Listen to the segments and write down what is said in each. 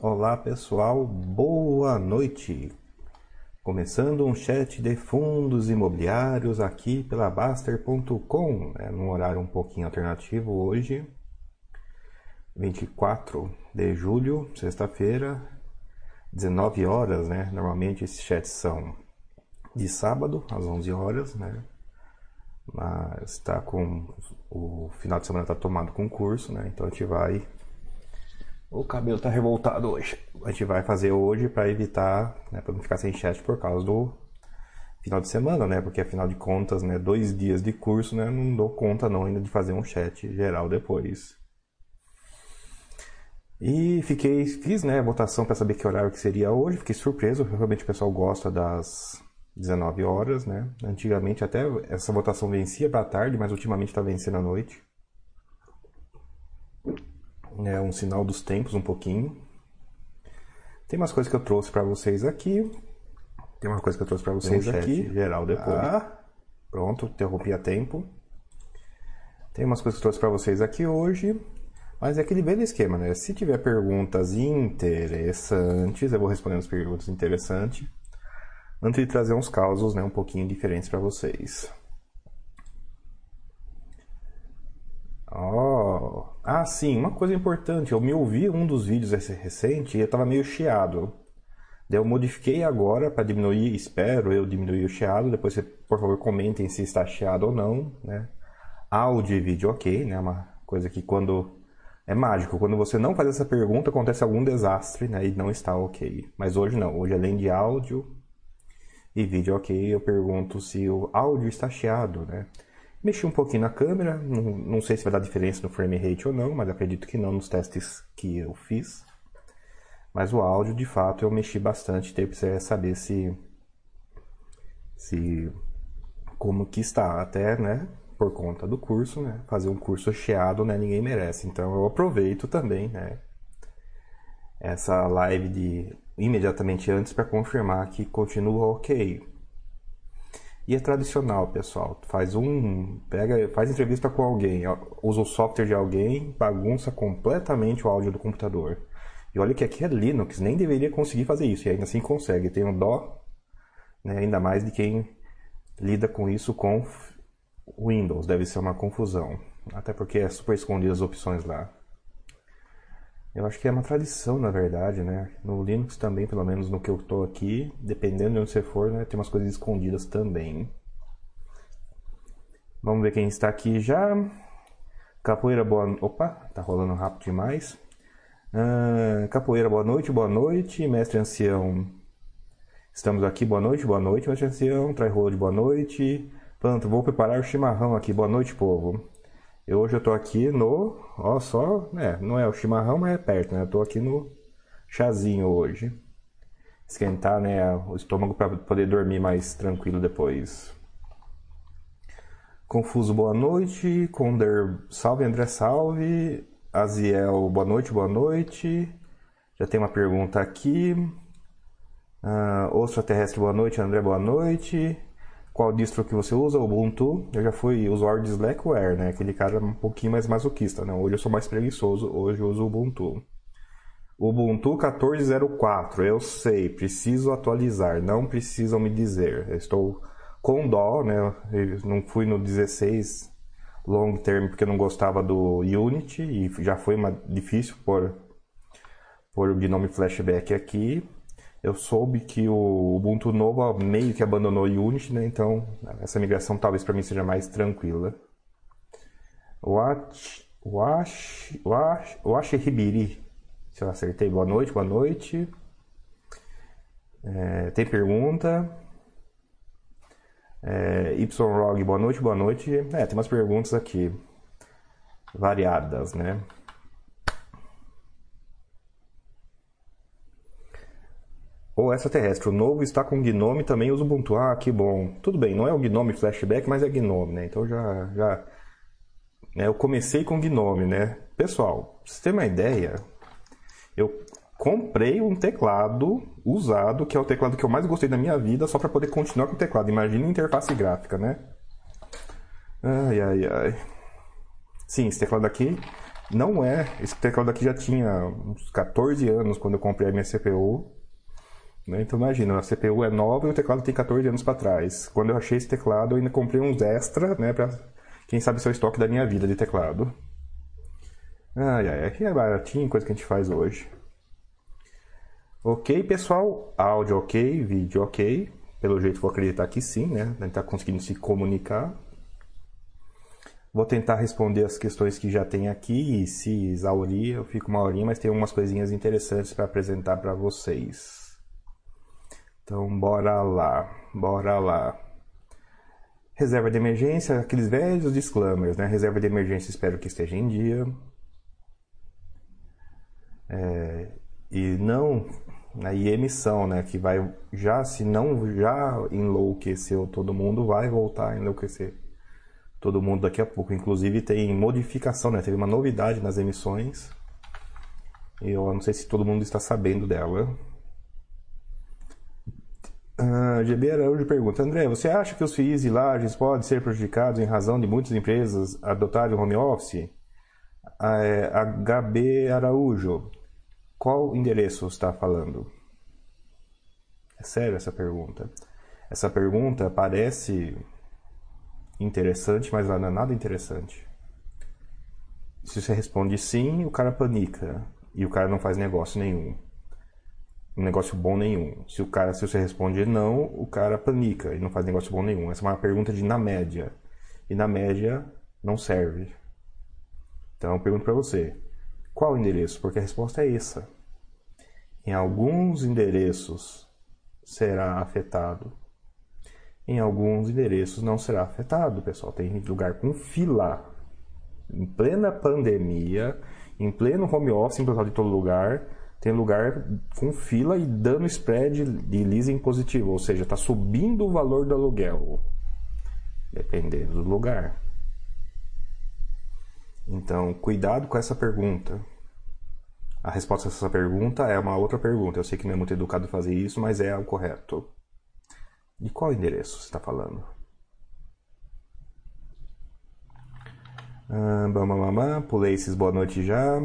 Olá pessoal, boa noite. Começando um chat de fundos imobiliários aqui pela Baster.com, é num horário um pouquinho alternativo hoje, 24 de julho, sexta-feira, 19 horas, né? Normalmente esses chats são de sábado às 11 horas, né? Mas está com o final de semana está tomado com curso, né? Então a gente vai o cabelo tá revoltado hoje. A gente vai fazer hoje para evitar, né, para não ficar sem chat por causa do final de semana, né? Porque afinal de contas, né, dois dias de curso, né, não dou conta não ainda de fazer um chat geral depois. E fiquei, fiz, né, votação para saber que horário que seria hoje. Fiquei surpreso, realmente o pessoal gosta das 19 horas, né? Antigamente até essa votação vencia para tarde, mas ultimamente está vencendo à noite é um sinal dos tempos um pouquinho. Tem umas coisas que eu trouxe para vocês aqui. Tem uma coisa que eu trouxe para vocês um aqui. Geral depois. Ah, pronto, interrompi a tempo. Tem umas coisas que eu trouxe para vocês aqui hoje. Mas é aquele velho esquema, né? Se tiver perguntas interessantes, eu vou respondendo as perguntas interessantes. Antes de trazer uns causos, né, um pouquinho diferentes para vocês. Oh. Ah, sim, uma coisa importante. Eu me ouvi um dos vídeos recente e eu estava meio chiado. Daí eu modifiquei agora para diminuir, espero eu diminuir o chiado. Depois, você, por favor, comentem se está chiado ou não, né? Áudio e vídeo ok, né? Uma coisa que quando é mágico. Quando você não faz essa pergunta, acontece algum desastre, né? E não está ok. Mas hoje não. Hoje, além de áudio e vídeo ok, eu pergunto se o áudio está chiado, né? Mexi um pouquinho na câmera, não, não sei se vai dar diferença no frame rate ou não, mas acredito que não nos testes que eu fiz. Mas o áudio, de fato, eu mexi bastante, teve que saber se, se como que está, até, né, por conta do curso, né, fazer um curso cheado, né, ninguém merece. Então eu aproveito também, né, essa live de imediatamente antes para confirmar que continua ok. E é tradicional, pessoal. Faz um, pega, faz entrevista com alguém, usa o software de alguém, bagunça completamente o áudio do computador. E olha que aqui é Linux, nem deveria conseguir fazer isso, e ainda assim consegue. Tem um dó, né, ainda mais de quem lida com isso com Windows, deve ser uma confusão. Até porque é super escondido as opções lá. Eu acho que é uma tradição, na verdade, né? No Linux também, pelo menos no que eu estou aqui, dependendo de onde você for, né? Tem umas coisas escondidas também. Vamos ver quem está aqui já. Capoeira, boa... Opa, tá rolando rápido demais. Uh, capoeira, boa noite, boa noite. Mestre Ancião, estamos aqui, boa noite, boa noite, Mestre Ancião. De boa noite. Pronto, vou preparar o chimarrão aqui, boa noite, povo. Eu, hoje eu tô aqui no. Ó, só. É, não é o chimarrão, mas é perto, né? Eu tô aqui no chazinho hoje. Esquentar, né? O estômago para poder dormir mais tranquilo depois. Confuso, boa noite. Conder, salve, André, salve. Aziel, boa noite, boa noite. Já tem uma pergunta aqui. Uh, Ostra Terrestre, boa noite. André, boa noite qual distro que você usa, Ubuntu. Eu já fui usuário de Slackware, né? Aquele cara um pouquinho mais masoquista, né? Hoje eu sou mais preguiçoso, hoje eu uso Ubuntu. Ubuntu 14.04, eu sei, preciso atualizar, não precisam me dizer. Eu estou com dó, né? Eu não fui no 16 long term porque eu não gostava do Unity e já foi difícil por, por o Gnome Flashback aqui eu soube que o Ubuntu novo meio que abandonou o Unity, né? Então essa migração talvez para mim seja mais tranquila. Watch, Wash, Wash, Wash Ribiri. Se eu acertei, boa noite, boa noite. É, tem pergunta? É, YROG, boa noite, boa noite. É, tem umas perguntas aqui variadas, né? Ou extraterrestre. O novo está com Gnome também usa Ubuntu. Ah, que bom. Tudo bem, não é o Gnome Flashback, mas é Gnome, né? Então já. já né? Eu comecei com Gnome, né? Pessoal, pra você ter uma ideia, eu comprei um teclado usado, que é o teclado que eu mais gostei da minha vida, só para poder continuar com o teclado. Imagina a interface gráfica, né? Ai, ai, ai. Sim, esse teclado aqui Não é. Esse teclado aqui já tinha uns 14 anos quando eu comprei a minha CPU. Né? Então imagina, a CPU é nova e o teclado tem 14 anos para trás. Quando eu achei esse teclado, eu ainda comprei uns extra, né? Pra, quem sabe ser o estoque da minha vida de teclado. Ai, ai, aqui é baratinho, coisa que a gente faz hoje. Ok, pessoal? Áudio ok, vídeo ok. Pelo jeito vou acreditar que sim, né? A gente está conseguindo se comunicar. Vou tentar responder as questões que já tem aqui e se exaurir eu fico uma horinha, mas tem umas coisinhas interessantes para apresentar para vocês. Então bora lá, bora lá. Reserva de emergência, aqueles velhos disclaimers, né? Reserva de emergência espero que esteja em dia. É, e não aí emissão, né, que vai já se não já enlouqueceu todo mundo, vai voltar a enlouquecer todo mundo daqui a pouco. Inclusive tem modificação, né? Teve uma novidade nas emissões. E eu não sei se todo mundo está sabendo dela. Ah, GB Araújo pergunta: André, você acha que os FIIs e lajes podem ser prejudicados em razão de muitas empresas adotarem o home office? Uh, é, HB Araújo: qual endereço está falando? É sério essa pergunta. Essa pergunta parece interessante, mas não é nada interessante. Se você responde sim, o cara panica e o cara não faz negócio nenhum. Um negócio bom nenhum. Se o cara, se você responde não, o cara panica e não faz negócio bom nenhum. Essa é uma pergunta de na média. E na média não serve. Então eu pergunto para você: qual o endereço? Porque a resposta é essa. Em alguns endereços será afetado. Em alguns endereços não será afetado, pessoal. Tem lugar com fila. Em plena pandemia, em pleno home office implantado em todo lugar, tem lugar com fila e dando spread de leasing positivo, ou seja, está subindo o valor do aluguel, dependendo do lugar. Então, cuidado com essa pergunta. A resposta a essa pergunta é uma outra pergunta. Eu sei que não é muito educado fazer isso, mas é o correto. De qual endereço você está falando? Ah, bam, pulei esses boa noite já.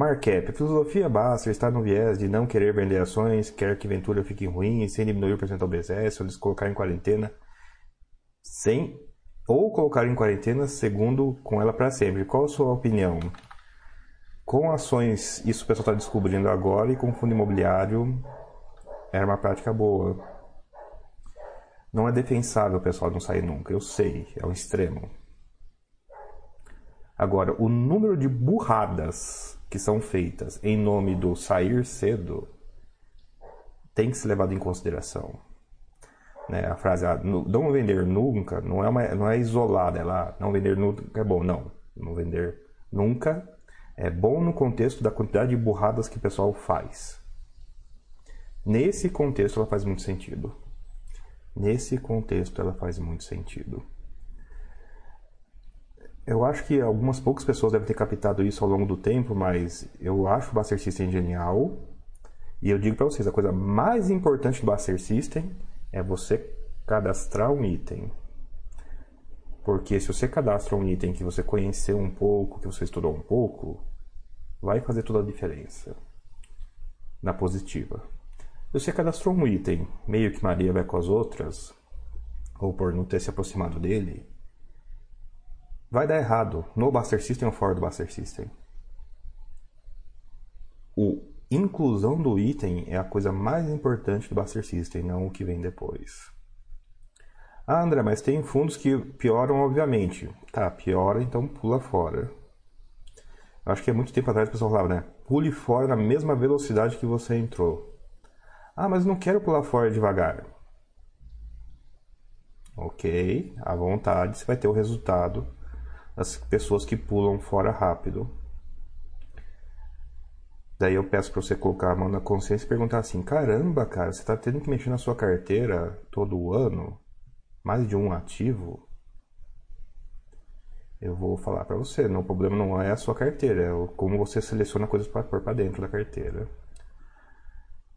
Markup. A filosofia basta está no viés de não querer vender ações, quer que Ventura fique ruim, sem diminuir o percentual BSS, ou eles colocar em quarentena, sem ou colocar em quarentena segundo com ela para sempre. Qual a sua opinião? Com ações, isso o pessoal está descobrindo agora, e com fundo imobiliário era uma prática boa. Não é defensável o pessoal não sair nunca, eu sei, é um extremo. Agora, o número de burradas que são feitas em nome do sair cedo tem que ser levado em consideração. Né? A frase ah, não vender nunca não é, uma, não é isolada, ela não vender nunca é bom, não. Não vender nunca é bom no contexto da quantidade de burradas que o pessoal faz. Nesse contexto ela faz muito sentido. Nesse contexto ela faz muito sentido. Eu acho que algumas poucas pessoas devem ter captado isso ao longo do tempo, mas eu acho o Buster System genial. E eu digo para vocês, a coisa mais importante do Buster System é você cadastrar um item. Porque se você cadastra um item que você conheceu um pouco, que você estudou um pouco, vai fazer toda a diferença na positiva. Se você cadastrou um item meio que Maria vai com as outras, ou por não ter se aproximado dele, vai dar errado no Buster System ou fora do Buster System. O inclusão do item é a coisa mais importante do Buster System, não o que vem depois. Ah, André, mas tem fundos que pioram, obviamente. Tá, piora, então pula fora. Acho que há muito tempo atrás o pessoal falava, né? Pule fora na mesma velocidade que você entrou. Ah, mas não quero pular fora devagar. Ok, à vontade, você vai ter o resultado das pessoas que pulam fora rápido. Daí eu peço para você colocar a mão na consciência e perguntar assim: caramba, cara, você está tendo que mexer na sua carteira todo ano? Mais de um ativo? eu vou falar para você, não, o problema não é a sua carteira, é como você seleciona coisas para pôr para dentro da carteira.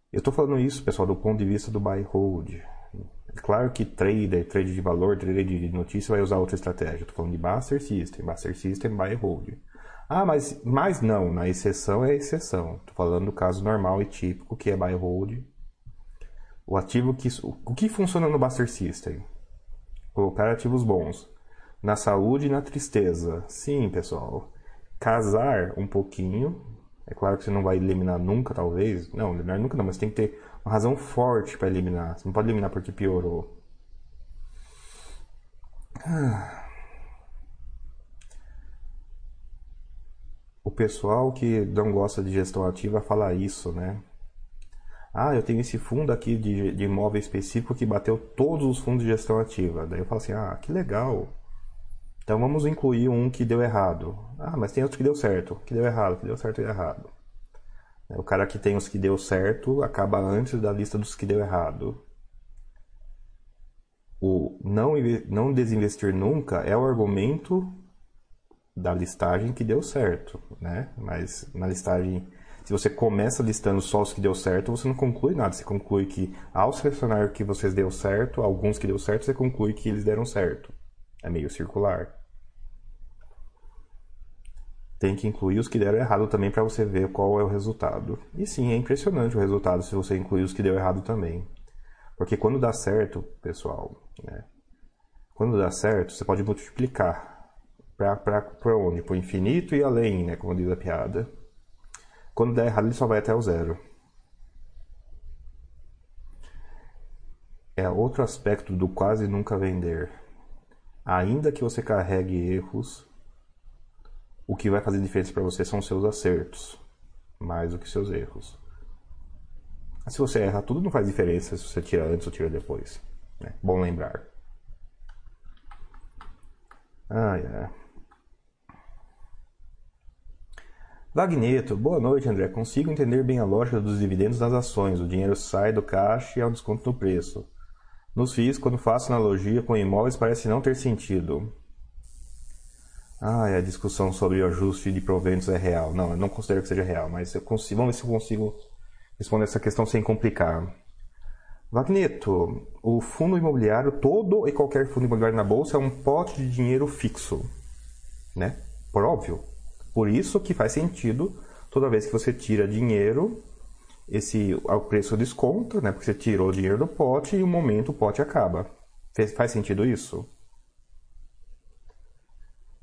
Eu estou falando isso, pessoal, do ponto de vista do buy hold. Claro que trader, trade de valor, trader de notícia vai usar outra estratégia. Estou falando de Buster System, Buster System, buy hold. Ah, mas, mas não, na exceção é exceção. Estou falando do caso normal e típico, que é buy hold. O ativo que. O que funciona no Buster System? Colocar ativos bons. Na saúde e na tristeza. Sim, pessoal. Casar um pouquinho. É claro que você não vai eliminar nunca, talvez. Não, eliminar nunca não, mas tem que ter uma razão forte para eliminar. Você não pode eliminar porque piorou. O pessoal que não gosta de gestão ativa fala isso, né? Ah, eu tenho esse fundo aqui de, de imóvel específico que bateu todos os fundos de gestão ativa. Daí eu falo assim, ah, que legal. Então vamos incluir um que deu errado. Ah, mas tem outro que deu certo, que deu errado, que deu certo e errado. O cara que tem os que deu certo acaba antes da lista dos que deu errado. O não, não desinvestir nunca é o argumento da listagem que deu certo, né? Mas na listagem, se você começa listando só os que deu certo, você não conclui nada. Você conclui que ao selecionar que vocês deu certo, alguns que deu certo, você conclui que eles deram certo. É meio circular. Tem que incluir os que deram errado também para você ver qual é o resultado. E sim, é impressionante o resultado se você incluir os que deu errado também. Porque quando dá certo, pessoal, né? Quando dá certo, você pode multiplicar para onde? Para o infinito e além, né? Como diz a piada. Quando der errado, ele só vai até o zero. É outro aspecto do quase nunca vender. Ainda que você carregue erros, o que vai fazer diferença para você são seus acertos, mais do que seus erros. Se você erra tudo, não faz diferença se você tira antes ou tira depois. Né? Bom lembrar. Ah, yeah. Vagneto, boa noite, André. Consigo entender bem a lógica dos dividendos das ações. O dinheiro sai do caixa e há um desconto no preço. Nos FIIs, quando faço analogia com imóveis, parece não ter sentido. Ah, a discussão sobre o ajuste de proventos é real. Não, eu não considero que seja real, mas eu consigo, vamos ver se eu consigo responder essa questão sem complicar. Vagneto, o fundo imobiliário, todo e qualquer fundo imobiliário na bolsa é um pote de dinheiro fixo, né? Por óbvio. Por isso que faz sentido toda vez que você tira dinheiro, esse o preço desconta, né? Porque você tirou o dinheiro do pote e um momento o pote acaba. Faz sentido isso?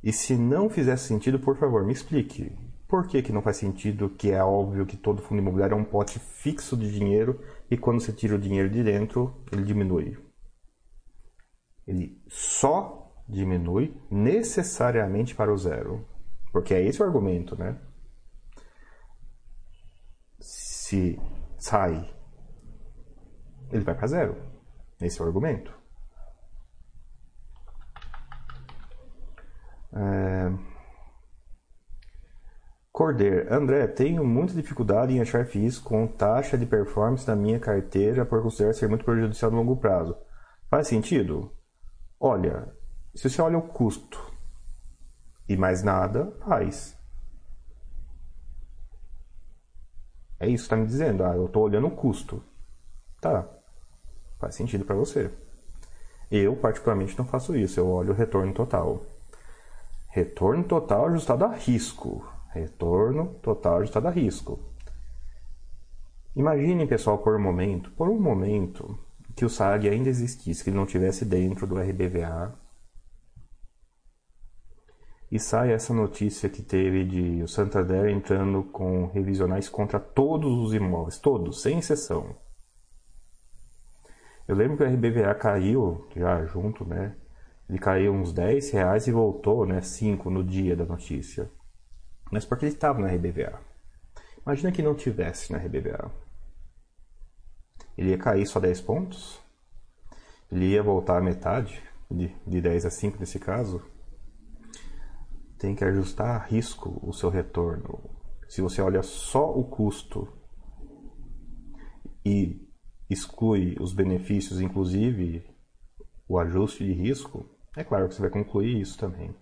E se não fizesse sentido, por favor, me explique. Por que, que não faz sentido que é óbvio que todo fundo imobiliário é um pote fixo de dinheiro e quando você tira o dinheiro de dentro, ele diminui? Ele só diminui necessariamente para o zero. Porque é esse o argumento, né? Se sai, ele vai para zero. Esse é o argumento. É... Corder, André, tenho muita dificuldade em achar FIIs com taxa de performance na minha carteira por considerar ser muito prejudicial no longo prazo. Faz sentido? Olha, se você olha o custo e mais nada, faz. É isso que está me dizendo. Ah, eu estou olhando o custo. Tá. Faz sentido para você. Eu, particularmente, não faço isso. Eu olho o retorno total. Retorno total ajustado a risco. Retorno total ajustado a risco. Imaginem, pessoal, por um momento, por um momento, que o SAG ainda existisse, que ele não tivesse dentro do RBVA e sai essa notícia que teve de o Santander entrando com revisionais contra todos os imóveis, todos, sem exceção. Eu lembro que o RBVA caiu já junto, né? Ele caiu uns 10 reais e voltou, né? 5 no dia da notícia. Mas porque ele estava na RBVA. Imagina que não tivesse na RBVA. Ele ia cair só 10 pontos? Ele ia voltar a metade, de, de 10 a 5 nesse caso? tem que ajustar a risco o seu retorno. Se você olha só o custo e exclui os benefícios, inclusive o ajuste de risco, é claro que você vai concluir isso também.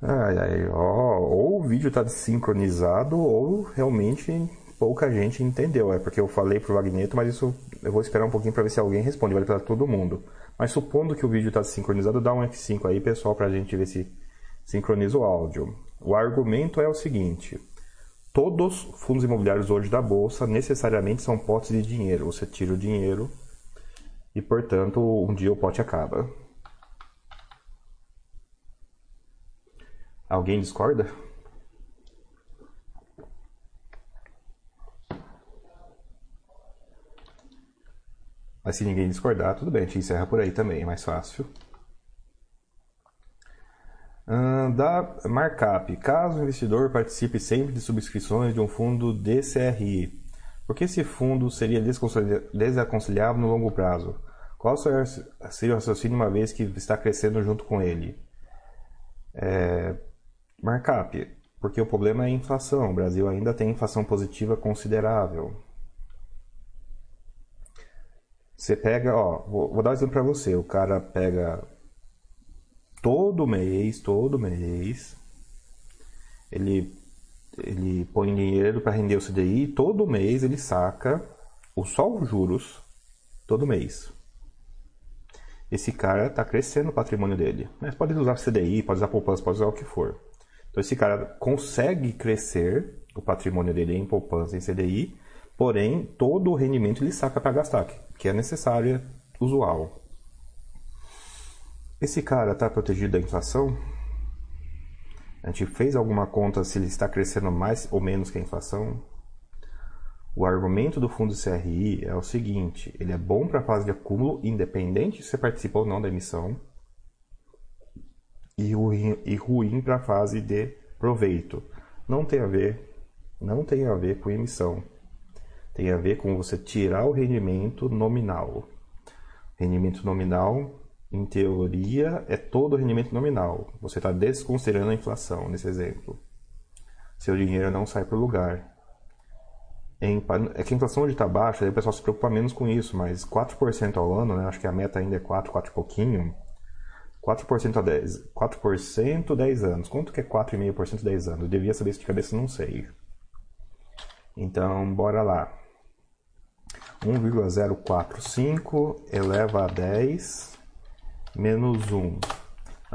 Ai, ai, ó, ou o vídeo está desincronizado ou realmente pouca gente entendeu. É porque eu falei pro Wagneto, mas isso eu vou esperar um pouquinho para ver se alguém responde. Vale para todo mundo. Mas supondo que o vídeo está sincronizado, dá um F5 aí, pessoal, para a gente ver se sincroniza o áudio. O argumento é o seguinte: todos os fundos imobiliários hoje da bolsa necessariamente são potes de dinheiro. Você tira o dinheiro e, portanto, um dia o pote acaba. Alguém discorda? Mas se ninguém discordar, tudo bem, a gente encerra por aí também, é mais fácil. Da markup. Caso o investidor participe sempre de subscrições de um fundo DCRI, porque esse fundo seria desaconselhável no longo prazo? Qual seria o raciocínio uma vez que está crescendo junto com ele? É, markup, porque o problema é a inflação. O Brasil ainda tem inflação positiva considerável. Você pega, ó, vou, vou dar um exemplo para você. O cara pega todo mês, todo mês, ele, ele põe dinheiro para render o CDI todo mês ele saca o só os juros todo mês. Esse cara está crescendo o patrimônio dele. Mas pode usar CDI, pode usar poupança, pode usar o que for. Então esse cara consegue crescer o patrimônio dele em poupança em CDI, porém todo o rendimento ele saca para gastar que é necessária, usual. Esse cara está protegido da inflação? A gente fez alguma conta se ele está crescendo mais ou menos que a inflação? O argumento do fundo CRI é o seguinte: ele é bom para a fase de acúmulo, independente se você participa ou não da emissão, e ruim, e ruim para a fase de proveito. Não tem a ver, não tem a ver com emissão tem a ver com você tirar o rendimento nominal. Rendimento nominal, em teoria, é todo o rendimento nominal. Você está desconsiderando a inflação nesse exemplo. Seu dinheiro não sai para o lugar. Em, é que a inflação hoje está baixa, aí o pessoal se preocupa menos com isso, mas 4% ao ano, né, acho que a meta ainda é 4, 4 e pouquinho. 4% a 10. 4% 10 anos. Quanto que é 4,5% 10 anos? Eu devia saber isso de cabeça, não sei. Então, bora lá. 1,045 eleva a 10 menos 1. Nós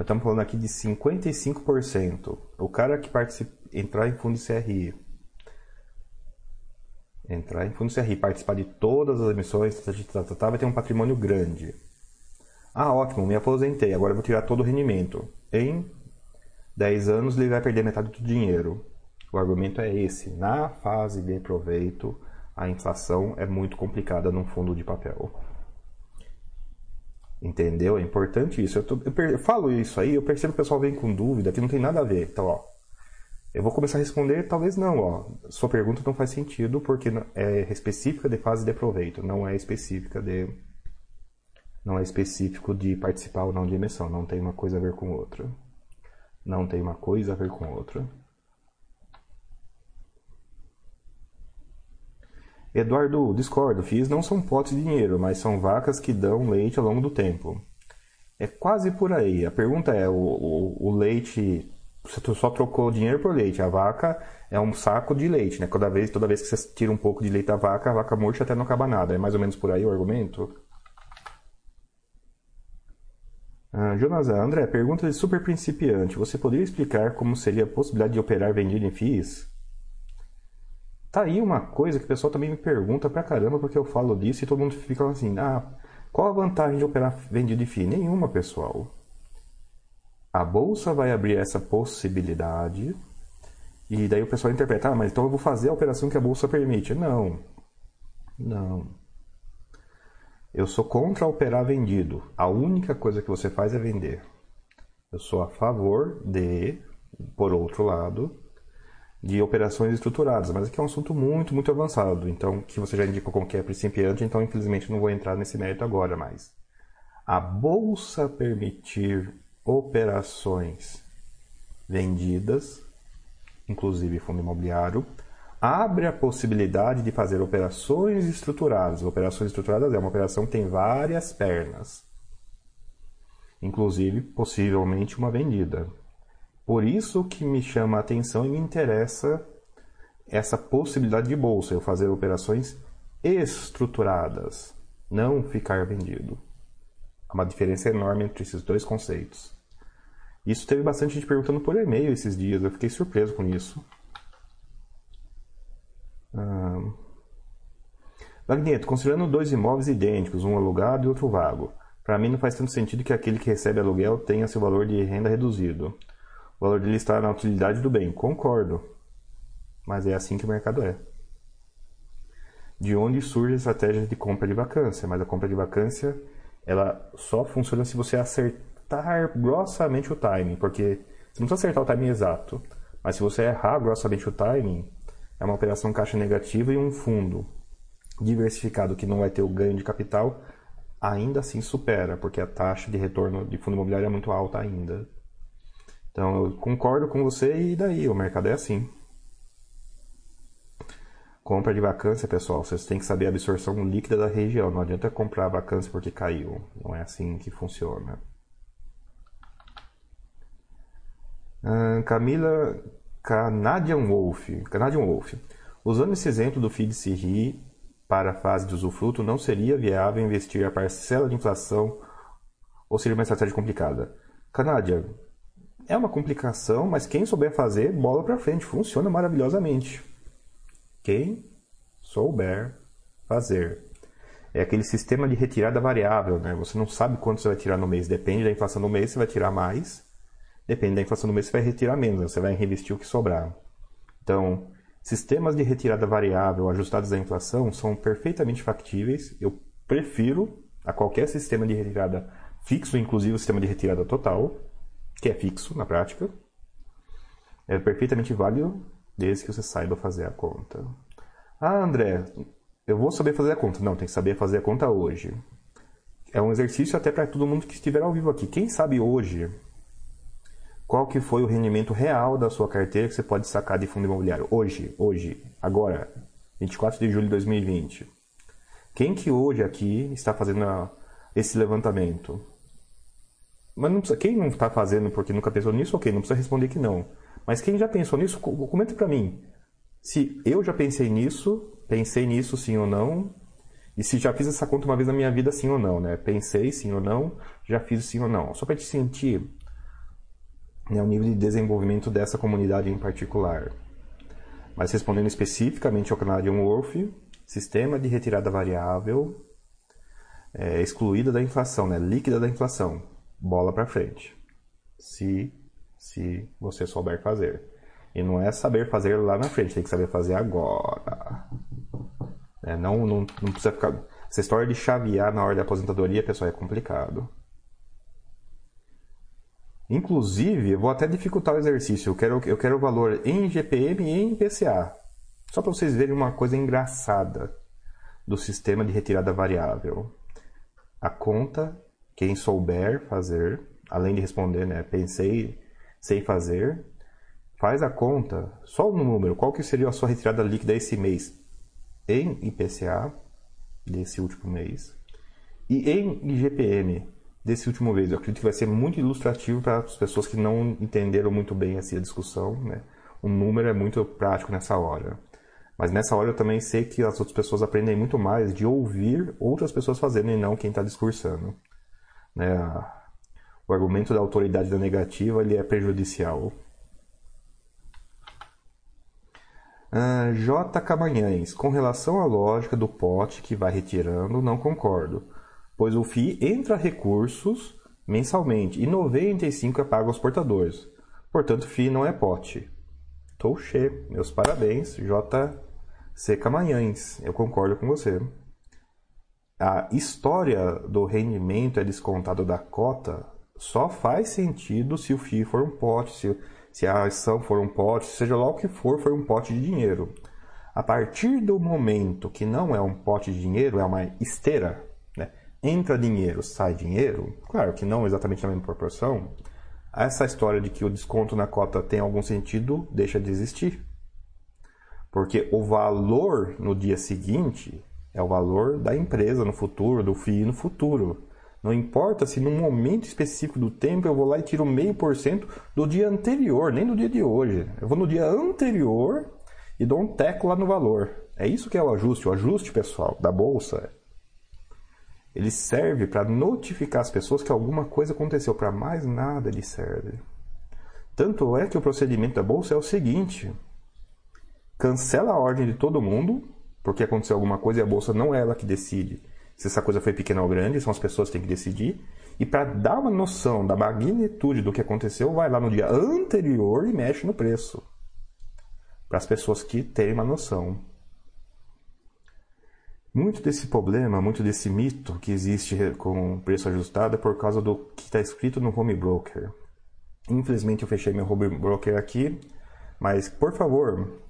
estamos falando aqui de 55%. O cara que participa, entrar em fundo CRI, entrar em fundo CRI, participar de todas as emissões, tá, vai ter um patrimônio grande. Ah, ótimo, me aposentei, agora vou tirar todo o rendimento. Em 10 anos ele vai perder metade do dinheiro. O argumento é esse. Na fase de proveito, a inflação é muito complicada num fundo de papel. Entendeu? É importante isso. Eu, tô, eu, eu, falo isso aí, eu percebo que o pessoal vem com dúvida que não tem nada a ver. Então, ó, eu vou começar a responder, talvez não, ó. Sua pergunta não faz sentido porque é específica de fase de proveito, não é específica de não é específico de participar ou não de emissão, não tem uma coisa a ver com outra. Não tem uma coisa a ver com outra. Eduardo, discordo. FIIs não são potes de dinheiro, mas são vacas que dão leite ao longo do tempo. É quase por aí. A pergunta é: o, o, o leite. Você só trocou dinheiro por leite. A vaca é um saco de leite, né? Toda vez, toda vez que você tira um pouco de leite da vaca, a vaca murcha até não acaba nada. É mais ou menos por aí o argumento? Ah, Jonas André, pergunta de super principiante. Você poderia explicar como seria a possibilidade de operar vendido em FIIs? Tá aí uma coisa que o pessoal também me pergunta pra caramba porque eu falo disso e todo mundo fica assim: ah, qual a vantagem de operar vendido de FII? Nenhuma, pessoal. A bolsa vai abrir essa possibilidade e daí o pessoal interpreta: ah, mas então eu vou fazer a operação que a bolsa permite. Não, não. Eu sou contra operar vendido. A única coisa que você faz é vender. Eu sou a favor de, por outro lado, de operações estruturadas, mas aqui é um assunto muito, muito avançado, então que você já indicou como que é principiante, então infelizmente não vou entrar nesse mérito agora, mas a bolsa permitir operações vendidas, inclusive fundo imobiliário, abre a possibilidade de fazer operações estruturadas. Operações estruturadas é uma operação que tem várias pernas, inclusive possivelmente uma vendida. Por isso que me chama a atenção e me interessa essa possibilidade de bolsa, eu fazer operações estruturadas, não ficar vendido. Há uma diferença enorme entre esses dois conceitos. Isso teve bastante gente perguntando por e-mail esses dias, eu fiquei surpreso com isso. Ah... Magneto, considerando dois imóveis idênticos, um alugado e outro vago, para mim não faz tanto sentido que aquele que recebe aluguel tenha seu valor de renda reduzido. O valor dele está na utilidade do bem. Concordo. Mas é assim que o mercado é. De onde surge a estratégia de compra de vacância? Mas a compra de vacância ela só funciona se você acertar grossamente o timing, porque você não precisa acertar o timing exato, mas se você errar grossamente o timing, é uma operação caixa negativa e um fundo diversificado que não vai ter o ganho de capital, ainda assim supera, porque a taxa de retorno de fundo imobiliário é muito alta ainda. Então eu concordo com você e daí, o mercado é assim. Compra de vacância, pessoal, vocês têm que saber a absorção líquida da região. Não adianta comprar vacância porque caiu. Não é assim que funciona. Camila Canadian Wolf. Canadian Wolf. Usando esse exemplo do FIDCRI para a fase de usufruto, não seria viável investir a parcela de inflação ou seria uma estratégia complicada? Canadian, é uma complicação, mas quem souber fazer, bola para frente, funciona maravilhosamente. Quem souber fazer. É aquele sistema de retirada variável, né? Você não sabe quanto você vai tirar no mês. Depende da inflação do mês, você vai tirar mais. Depende da inflação do mês, você vai retirar menos. Você vai reinvestir o que sobrar. Então, sistemas de retirada variável ajustados à inflação são perfeitamente factíveis. Eu prefiro a qualquer sistema de retirada fixo, inclusive o sistema de retirada total, que é fixo na prática. É perfeitamente válido desde que você saiba fazer a conta. Ah, André, eu vou saber fazer a conta. Não, tem que saber fazer a conta hoje. É um exercício até para todo mundo que estiver ao vivo aqui. Quem sabe hoje qual que foi o rendimento real da sua carteira que você pode sacar de fundo imobiliário? Hoje, hoje, agora, 24 de julho de 2020. Quem que hoje aqui está fazendo esse levantamento? Mas não precisa, quem não está fazendo porque nunca pensou nisso, ok, não precisa responder que não. Mas quem já pensou nisso, comenta para mim. Se eu já pensei nisso, pensei nisso sim ou não, e se já fiz essa conta uma vez na minha vida sim ou não, né? Pensei sim ou não, já fiz sim ou não. Só para te sentir né, o nível de desenvolvimento dessa comunidade em particular. Mas respondendo especificamente ao Canadian Wolf, sistema de retirada variável é, excluída da inflação, né? líquida da inflação. Bola para frente. Se se você souber fazer. E não é saber fazer lá na frente, tem que saber fazer agora. É, não, não, não precisa ficar. Essa história de chavear na hora da aposentadoria, pessoal, é complicado. Inclusive, eu vou até dificultar o exercício. Eu quero, eu quero o valor em GPM e em PCA. Só para vocês verem uma coisa engraçada do sistema de retirada variável. A conta, quem souber fazer, além de responder, né? Pensei sei fazer, faz a conta, só o número, qual que seria a sua retirada líquida esse mês em IPCA desse último mês e em IGPM desse último mês. Eu acredito que vai ser muito ilustrativo para as pessoas que não entenderam muito bem essa discussão. Né? O número é muito prático nessa hora. Mas nessa hora eu também sei que as outras pessoas aprendem muito mais de ouvir outras pessoas fazendo e não quem está discursando. Né? o argumento da autoridade da negativa ele é prejudicial. Uh, J. Camanhães, com relação à lógica do pote que vai retirando, não concordo, pois o FII entra recursos mensalmente e 95 é pago aos portadores. Portanto, FII não é pote. Touché, meus parabéns, J. C. Camanhães, eu concordo com você. A história do rendimento é descontado da cota só faz sentido se o FII for um pote, se, se a ação for um pote, seja lá o que for, for um pote de dinheiro. A partir do momento que não é um pote de dinheiro, é uma esteira, né? entra dinheiro, sai dinheiro, claro que não exatamente na mesma proporção, essa história de que o desconto na cota tem algum sentido deixa de existir. Porque o valor no dia seguinte é o valor da empresa no futuro, do FII no futuro. Não importa se num momento específico do tempo eu vou lá e tiro meio por cento do dia anterior, nem do dia de hoje. Eu vou no dia anterior e dou um teco lá no valor. É isso que é o ajuste, o ajuste pessoal da bolsa. Ele serve para notificar as pessoas que alguma coisa aconteceu, para mais nada ele serve. Tanto é que o procedimento da bolsa é o seguinte: cancela a ordem de todo mundo, porque aconteceu alguma coisa e a bolsa não é ela que decide se essa coisa foi pequena ou grande, são as pessoas que têm que decidir. E para dar uma noção da magnitude do que aconteceu, vai lá no dia anterior e mexe no preço. Para as pessoas que terem uma noção. Muito desse problema, muito desse mito que existe com preço ajustado é por causa do que está escrito no home broker. Infelizmente eu fechei meu home broker aqui, mas por favor,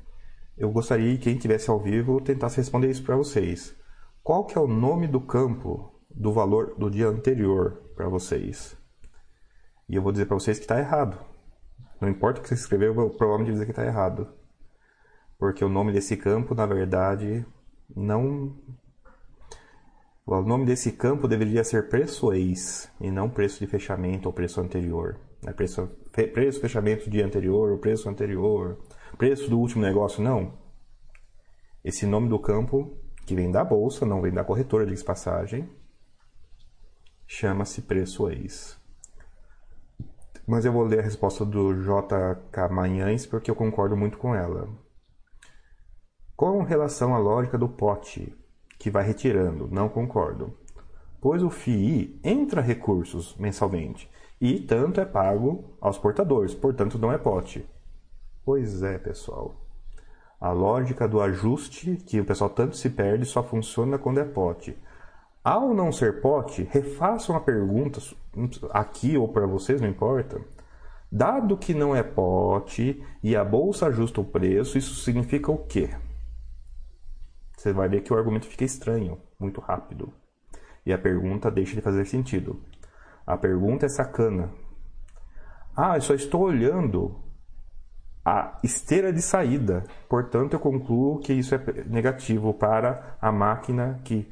eu gostaria que quem estivesse ao vivo tentasse responder isso para vocês. Qual que é o nome do campo do valor do dia anterior para vocês? E eu vou dizer para vocês que está errado. Não importa o que você escreveu, eu vou provavelmente dizer que está errado. Porque o nome desse campo, na verdade, não. O nome desse campo deveria ser preço ex e não preço de fechamento ou preço anterior. É preço, preço fechamento dia anterior, o preço anterior, preço do último negócio, não. Esse nome do campo, que vem da bolsa, não vem da corretora de passagem, chama-se preço ex. Mas eu vou ler a resposta do JK Manhães porque eu concordo muito com ela. Com relação à lógica do pote, que vai retirando, não concordo. Pois o FII entra recursos mensalmente e tanto é pago aos portadores, portanto não é pote. Pois é, pessoal. A lógica do ajuste, que o pessoal tanto se perde, só funciona quando é pote. Ao não ser pote, refaçam a pergunta aqui ou para vocês, não importa. Dado que não é pote e a bolsa ajusta o preço, isso significa o quê? você vai ver que o argumento fica estranho, muito rápido. E a pergunta deixa de fazer sentido. A pergunta é sacana. Ah, eu só estou olhando a esteira de saída. Portanto, eu concluo que isso é negativo para a máquina que,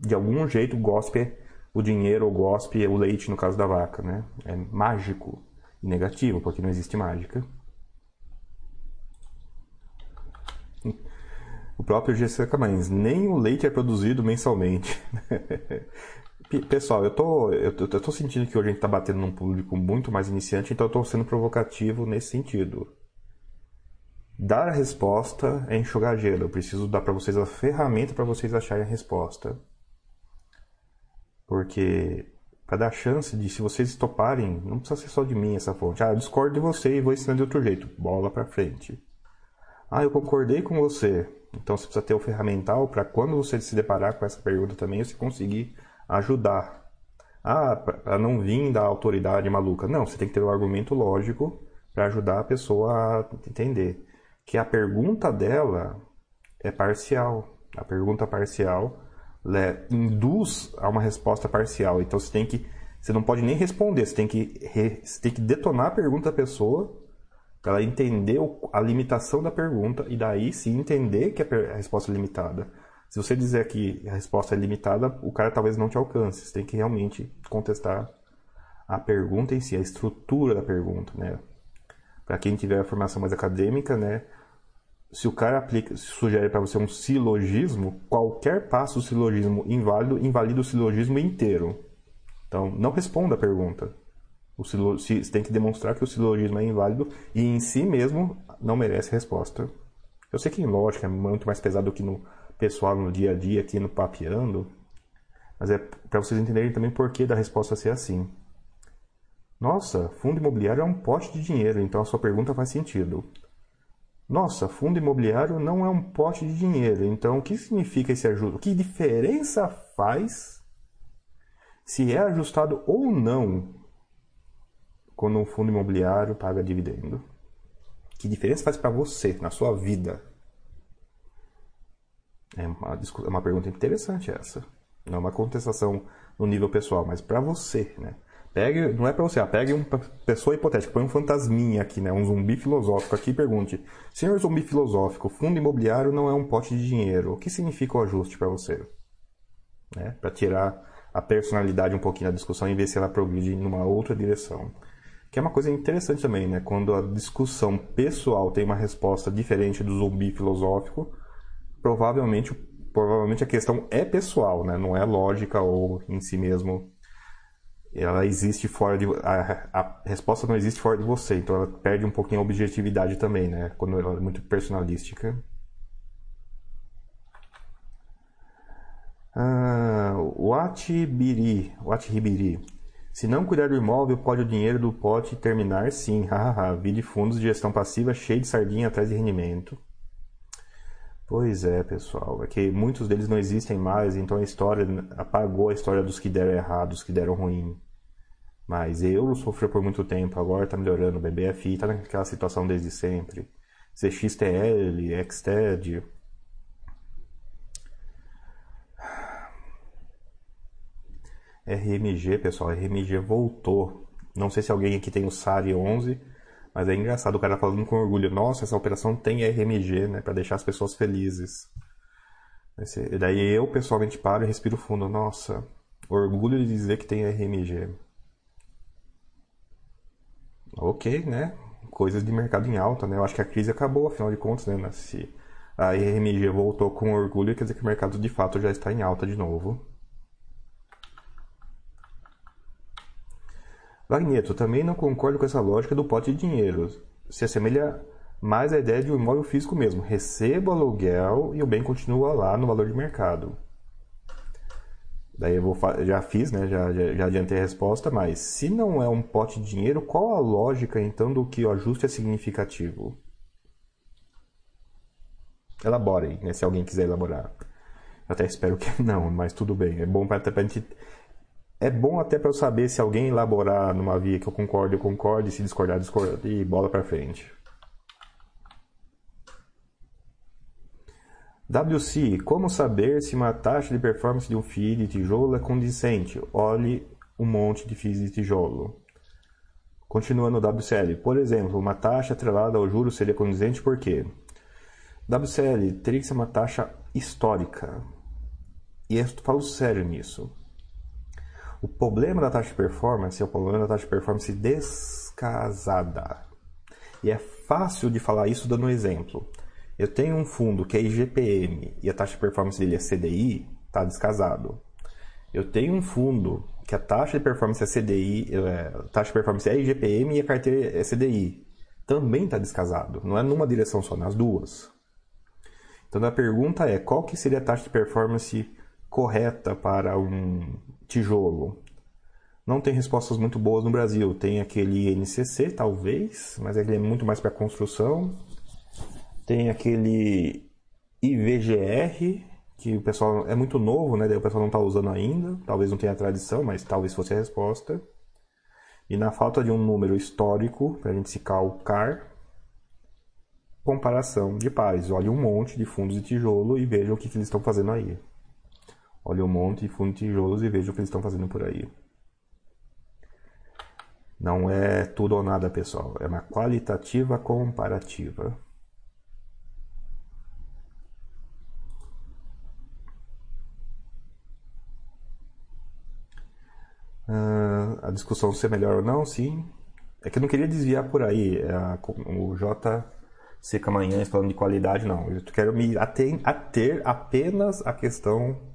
de algum jeito, gospe o dinheiro ou gospe o leite, no caso da vaca. Né? É mágico e negativo, porque não existe mágica. O próprio GC Camães, nem o leite é produzido mensalmente. Pessoal, eu tô, eu, eu tô sentindo que hoje a gente tá batendo num público muito mais iniciante, então eu tô sendo provocativo nesse sentido. Dar a resposta é enxugar gelo. Eu preciso dar para vocês a ferramenta para vocês acharem a resposta. Porque para dar chance de, se vocês toparem, não precisa ser só de mim essa fonte. Ah, eu discordo de você e vou ensinar de outro jeito. Bola para frente. Ah, eu concordei com você. Então você precisa ter o ferramental para quando você se deparar com essa pergunta também, você conseguir ajudar. Ah, para não vir da autoridade maluca. Não, você tem que ter um argumento lógico para ajudar a pessoa a entender que a pergunta dela é parcial. A pergunta parcial induz a uma resposta parcial. Então você tem que, você não pode nem responder, você tem que, você tem que detonar a pergunta da pessoa para ela entender a limitação da pergunta e daí sim entender que a resposta é limitada. Se você dizer que a resposta é limitada, o cara talvez não te alcance. Você tem que realmente contestar a pergunta em si, a estrutura da pergunta, né? Para quem tiver a formação mais acadêmica, né? Se o cara aplica, sugere para você um silogismo, qualquer passo do silogismo inválido invalida o silogismo inteiro. Então, não responda a pergunta. O silo, você tem que demonstrar que o silogismo é inválido e em si mesmo não merece resposta. Eu sei que em lógica é muito mais pesado do que no pessoal, no dia a dia, aqui no papeando, mas é para vocês entenderem também por que da resposta ser assim. Nossa, fundo imobiliário é um pote de dinheiro, então a sua pergunta faz sentido. Nossa, fundo imobiliário não é um pote de dinheiro, então o que significa esse ajuste? Que diferença faz se é ajustado ou não quando um fundo imobiliário paga dividendo? Que diferença faz para você, na sua vida? É uma, é uma pergunta interessante essa. Não é uma contestação no nível pessoal, mas para você, né? Pegue, não é para você, ah, pegue uma pessoa hipotética, põe um fantasminha aqui, né? Um zumbi filosófico aqui e pergunte: Senhor zumbi filosófico, fundo imobiliário não é um pote de dinheiro. O que significa o ajuste para você? Né? Para tirar a personalidade um pouquinho da discussão e ver se ela progride numa outra direção. Que é uma coisa interessante também, né? Quando a discussão pessoal tem uma resposta diferente do zumbi filosófico, provavelmente provavelmente a questão é pessoal, né? Não é lógica ou em si mesmo. Ela existe fora de. A, a resposta não existe fora de você, então ela perde um pouquinho a objetividade também, né? Quando ela é muito personalística. Ah, Watibiri, Watibiri. Se não cuidar do imóvel, pode o dinheiro do pote terminar sim. Vi de fundos de gestão passiva cheio de sardinha atrás de rendimento. Pois é, pessoal. É que muitos deles não existem mais, então a história apagou a história dos que deram errado, dos que deram ruim. Mas eu sofri por muito tempo, agora tá melhorando. BBFI tá naquela situação desde sempre. CXTL, XTED. RMG, pessoal, RMG voltou. Não sei se alguém aqui tem o SARI 11 mas é engraçado o cara falando com orgulho, nossa, essa operação tem RMG, né, para deixar as pessoas felizes. E daí eu pessoalmente paro e respiro fundo, nossa, orgulho de dizer que tem RMG. Ok, né? Coisas de mercado em alta, né? Eu acho que a crise acabou, afinal de contas, né? Se a RMG voltou com orgulho, quer dizer que o mercado de fato já está em alta de novo. Wagneto, também não concordo com essa lógica do pote de dinheiro. Se assemelha mais à ideia de um imóvel físico mesmo. Recebo aluguel e o bem continua lá no valor de mercado. Daí eu vou já fiz, né? Já, já, já adiantei a resposta, mas se não é um pote de dinheiro, qual a lógica então do que o ajuste é significativo? Elaborem, né? Se alguém quiser elaborar. Eu até espero que não, mas tudo bem. É bom para a gente é bom até para eu saber se alguém elaborar numa via que eu concordo, eu concordo, e se discordar, discordo, e bola para frente. WC, como saber se uma taxa de performance de um FII de tijolo é condizente? Olhe um monte de FIIs de tijolo. Continuando o WCL, por exemplo, uma taxa atrelada ao juro seria condizente por quê? WCL teria que ser uma taxa histórica. E eu falo sério nisso. O problema da taxa de performance é o problema da taxa de performance descasada. E é fácil de falar isso dando um exemplo. Eu tenho um fundo que é IGPM e a taxa de performance dele é CDI, está descasado. Eu tenho um fundo que a taxa de performance é CDI, a taxa de performance é IGPM e a carteira é CDI. Também está descasado. Não é numa direção só, nas duas. Então a pergunta é qual que seria a taxa de performance correta para um tijolo. Não tem respostas muito boas no Brasil. Tem aquele INCC, talvez, mas ele é muito mais para construção. Tem aquele IVGR, que o pessoal é muito novo, né? o pessoal não está usando ainda. Talvez não tenha tradição, mas talvez fosse a resposta. E na falta de um número histórico para a gente se calcar, comparação de pares. Olhe um monte de fundos de tijolo e veja o que, que eles estão fazendo aí. Olha um monte de fundo tijolos e veja o que eles estão fazendo por aí. Não é tudo ou nada, pessoal. É uma qualitativa comparativa. Uh, a discussão ser melhor ou não, sim. É que eu não queria desviar por aí. É a, o J. Seca Manhães falando de qualidade, não. Eu quero me ater, ater apenas a questão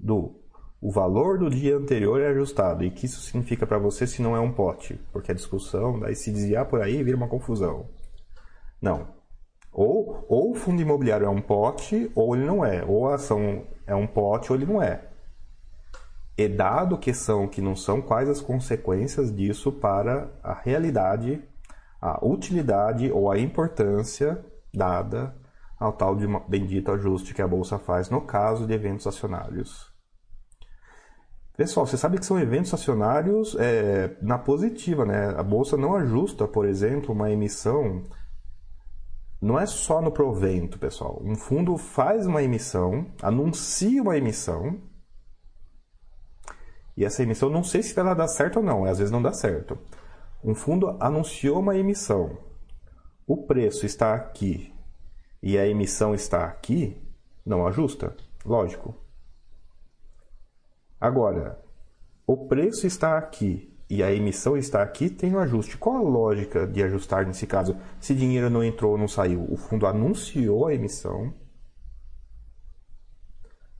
do o valor do dia anterior é ajustado. E que isso significa para você se não é um pote? Porque a discussão, daí se desviar por aí, vira uma confusão. Não. Ou, ou o fundo imobiliário é um pote, ou ele não é. Ou a ação é um pote, ou ele não é. E dado que são, que não são, quais as consequências disso para a realidade, a utilidade ou a importância dada ao tal de bendito ajuste que a Bolsa faz no caso de eventos acionários. Pessoal, você sabe que são eventos acionários é, na positiva, né? A bolsa não ajusta, por exemplo, uma emissão. Não é só no provento, pessoal. Um fundo faz uma emissão, anuncia uma emissão, e essa emissão, não sei se ela dá certo ou não, às vezes não dá certo. Um fundo anunciou uma emissão, o preço está aqui e a emissão está aqui, não ajusta, lógico. Agora, o preço está aqui e a emissão está aqui, tem um ajuste. Qual a lógica de ajustar nesse caso? Se dinheiro não entrou ou não saiu, o fundo anunciou a emissão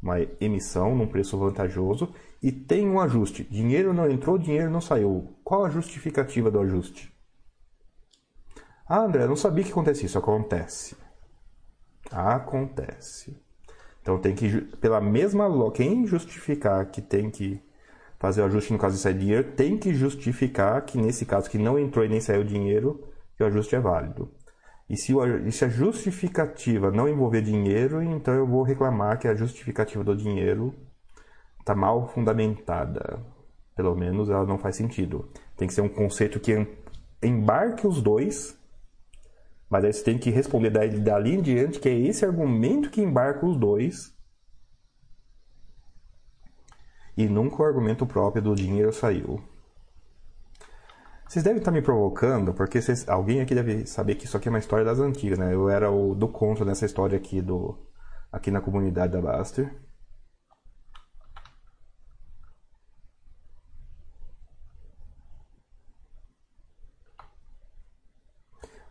uma emissão num preço vantajoso e tem um ajuste. Dinheiro não entrou, dinheiro não saiu. Qual a justificativa do ajuste? Ah, André, não sabia que acontecia. Isso acontece. Acontece. Então tem que, pela mesma quem justificar que tem que fazer o ajuste no caso de sair dinheiro, tem que justificar que nesse caso que não entrou e nem saiu dinheiro, que o ajuste é válido. E se, o, e se a justificativa não envolver dinheiro, então eu vou reclamar que a justificativa do dinheiro está mal fundamentada. Pelo menos ela não faz sentido. Tem que ser um conceito que embarque os dois, mas aí você tem que responder dali em diante que é esse argumento que embarca os dois e nunca o argumento próprio do dinheiro saiu. Vocês devem estar me provocando, porque vocês, alguém aqui deve saber que isso aqui é uma história das antigas, né? Eu era o do contra nessa história aqui do aqui na comunidade da Baster.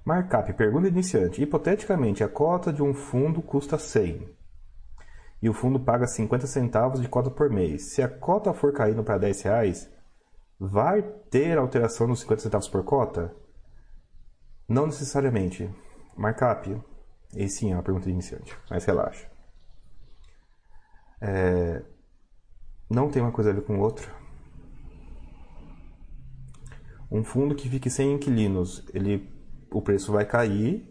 Markup, pergunta iniciante. Hipoteticamente, a cota de um fundo custa 100 e o fundo paga 50 centavos de cota por mês. Se a cota for caindo para 10 reais, Vai ter alteração nos 50 centavos por cota? Não necessariamente. Markup? E sim, é uma pergunta iniciante, mas relaxa. É... Não tem uma coisa a ver com outra. Um fundo que fique sem inquilinos, ele, o preço vai cair,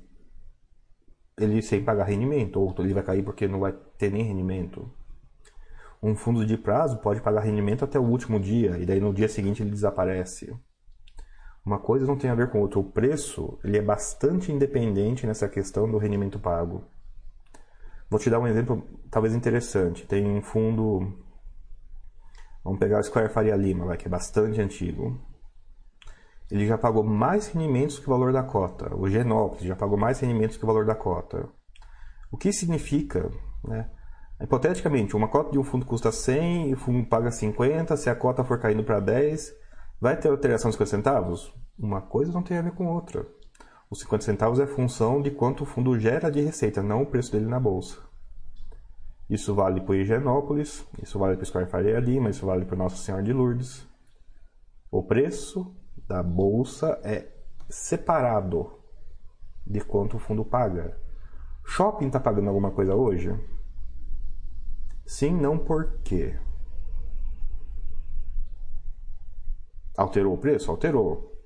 ele sem pagar rendimento, ou ele vai cair porque não vai ter nem rendimento. Um fundo de prazo pode pagar rendimento até o último dia e daí no dia seguinte ele desaparece. Uma coisa não tem a ver com outra. O preço ele é bastante independente nessa questão do rendimento pago. Vou te dar um exemplo talvez interessante. Tem um fundo. Vamos pegar o Square Faria Lima, que é bastante antigo. Ele já pagou mais rendimentos que o valor da cota. O Genópolis já pagou mais rendimentos que o valor da cota. O que significa né, Hipoteticamente, uma cota de um fundo custa 100 e o fundo paga 50, se a cota for caindo para 10, vai ter alteração de 50 centavos? Uma coisa não tem a ver com outra. Os 50 centavos é função de quanto o fundo gera de receita, não o preço dele na bolsa. Isso vale para o Higienópolis, isso vale para o Square Faria Lima, isso vale para Nossa Senhora de Lourdes. O preço da bolsa é separado de quanto o fundo paga. Shopping está pagando alguma coisa hoje? Sim, não por quê? Alterou o preço? Alterou.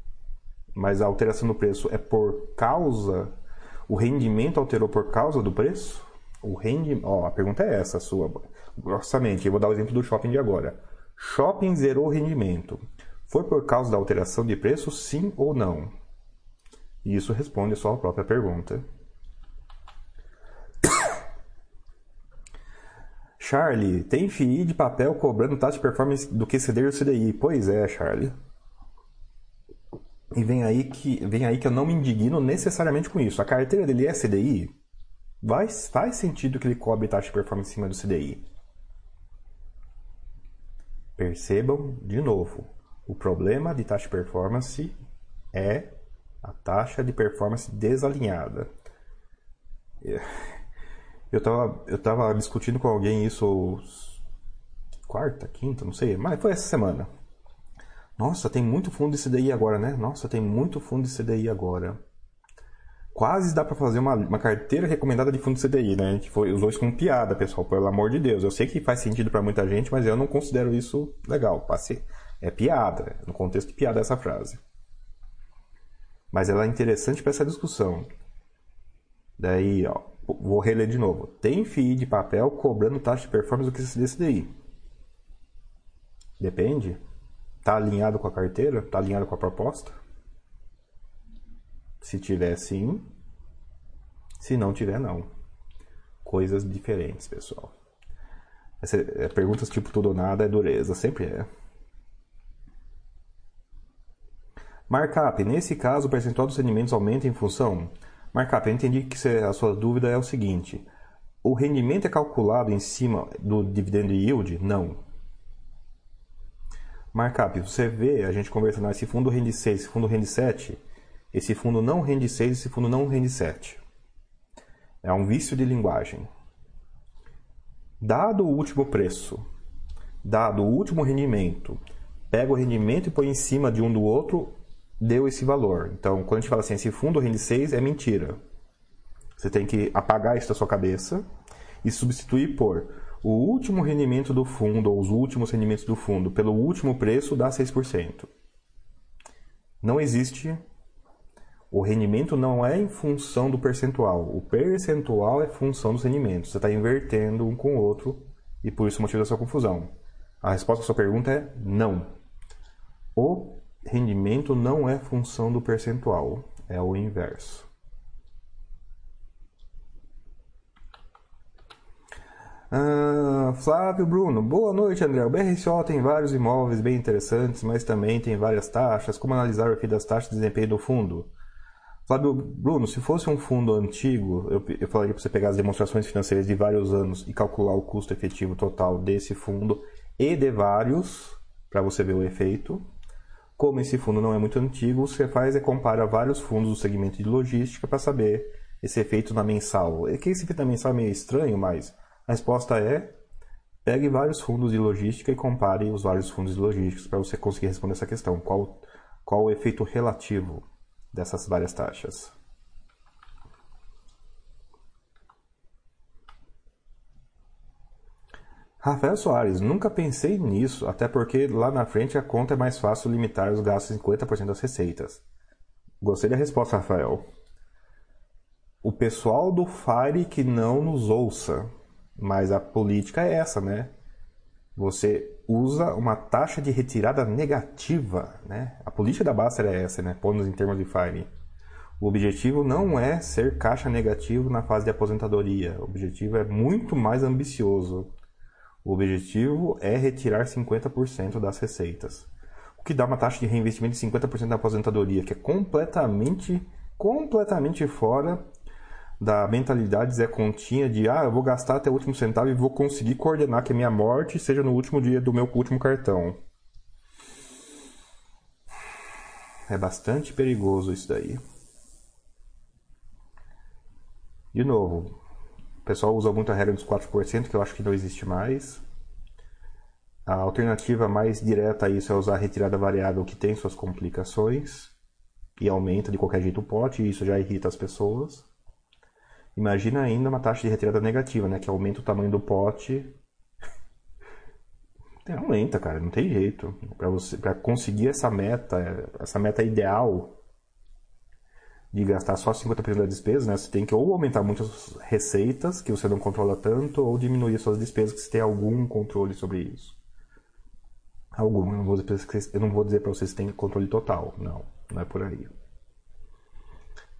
Mas a alteração do preço é por causa. O rendimento alterou por causa do preço? O rendimento. Ó, a pergunta é essa, sua. Grossamente, eu vou dar o exemplo do shopping de agora. Shopping zerou o rendimento. Foi por causa da alteração de preço, sim ou não? E isso responde a sua própria pergunta. Charlie, tem FII de papel cobrando taxa de performance do que ceder o CDI. Pois é, Charlie. E vem aí que, vem aí que eu não me indigno necessariamente com isso. A carteira dele é CDI? Vai, faz sentido que ele cobre taxa de performance em cima do CDI. Percebam de novo. O problema de taxa de performance é a taxa de performance desalinhada. Eu tava, eu tava discutindo com alguém isso quarta, quinta, não sei, mas foi essa semana. Nossa, tem muito fundo de CDI agora, né? Nossa, tem muito fundo de CDI agora. Quase dá para fazer uma, uma carteira recomendada de fundo de CDI, né? A gente foi, usou isso como piada, pessoal, pelo amor de Deus. Eu sei que faz sentido para muita gente, mas eu não considero isso legal. Passe... É piada, no contexto de piada essa frase. Mas ela é interessante para essa discussão. Daí, ó, Vou reler de novo. Tem FII de papel cobrando taxa de performance do que esse DCDI. Depende. Está alinhado com a carteira? Está alinhado com a proposta? Se tiver, sim. Se não tiver, não. Coisas diferentes, pessoal. Essa, é, perguntas tipo tudo ou nada é dureza. Sempre é. Markup. Nesse caso, o percentual dos rendimentos aumenta em função Markup, eu entendi que a sua dúvida é o seguinte: o rendimento é calculado em cima do dividend yield? Não. Markup, você vê a gente conversando, esse fundo rende 6, esse fundo rende 7, esse fundo não rende 6, esse fundo não rende 7. É um vício de linguagem. Dado o último preço, dado o último rendimento, pega o rendimento e põe em cima de um do outro, deu esse valor. Então, quando a gente fala assim, esse fundo rende 6, é mentira. Você tem que apagar isso da sua cabeça e substituir por o último rendimento do fundo, ou os últimos rendimentos do fundo, pelo último preço, dá 6%. Não existe. O rendimento não é em função do percentual. O percentual é função dos rendimentos. Você está invertendo um com o outro e por isso motivo da sua confusão. A resposta à sua pergunta é não. O rendimento não é função do percentual, é o inverso. Ah, Flávio Bruno, boa noite André. O BRCO tem vários imóveis bem interessantes, mas também tem várias taxas. Como analisar o efeito das taxas de desempenho do fundo? Flávio Bruno, se fosse um fundo antigo, eu, eu falaria para você pegar as demonstrações financeiras de vários anos e calcular o custo efetivo total desse fundo e de vários, para você ver o efeito. Como esse fundo não é muito antigo, o que você faz é compara vários fundos do segmento de logística para saber esse efeito na mensal. É que esse efeito na mensal é meio estranho, mas a resposta é: pegue vários fundos de logística e compare os vários fundos de logística para você conseguir responder essa questão. Qual, qual o efeito relativo dessas várias taxas? Rafael Soares, nunca pensei nisso, até porque lá na frente a conta é mais fácil limitar os gastos em 50% das receitas. Gostei da resposta, Rafael. O pessoal do Fire que não nos ouça. Mas a política é essa, né? Você usa uma taxa de retirada negativa, né? A política da Baster é essa, né? Pondo em termos de Fire. O objetivo não é ser caixa negativo na fase de aposentadoria. O objetivo é muito mais ambicioso. O objetivo é retirar 50% das receitas. O que dá uma taxa de reinvestimento de 50% da aposentadoria, que é completamente, completamente fora da mentalidade Zé Continha de ah, eu vou gastar até o último centavo e vou conseguir coordenar que a minha morte seja no último dia do meu último cartão. É bastante perigoso isso daí. De novo, o pessoal usa muito a regra dos 4%, que eu acho que não existe mais. A alternativa mais direta a isso é usar a retirada variável que tem suas complicações e aumenta de qualquer jeito o pote, e isso já irrita as pessoas. Imagina ainda uma taxa de retirada negativa, né? Que aumenta o tamanho do pote. aumenta, cara, não tem jeito. Para você, para conseguir essa meta, essa meta ideal de gastar só 50% da despesa, né? Você tem que ou aumentar muitas receitas que você não controla tanto, ou diminuir suas despesas que você tem algum controle sobre isso. Algum, eu não vou dizer, dizer para vocês que tem controle total, não, não é por aí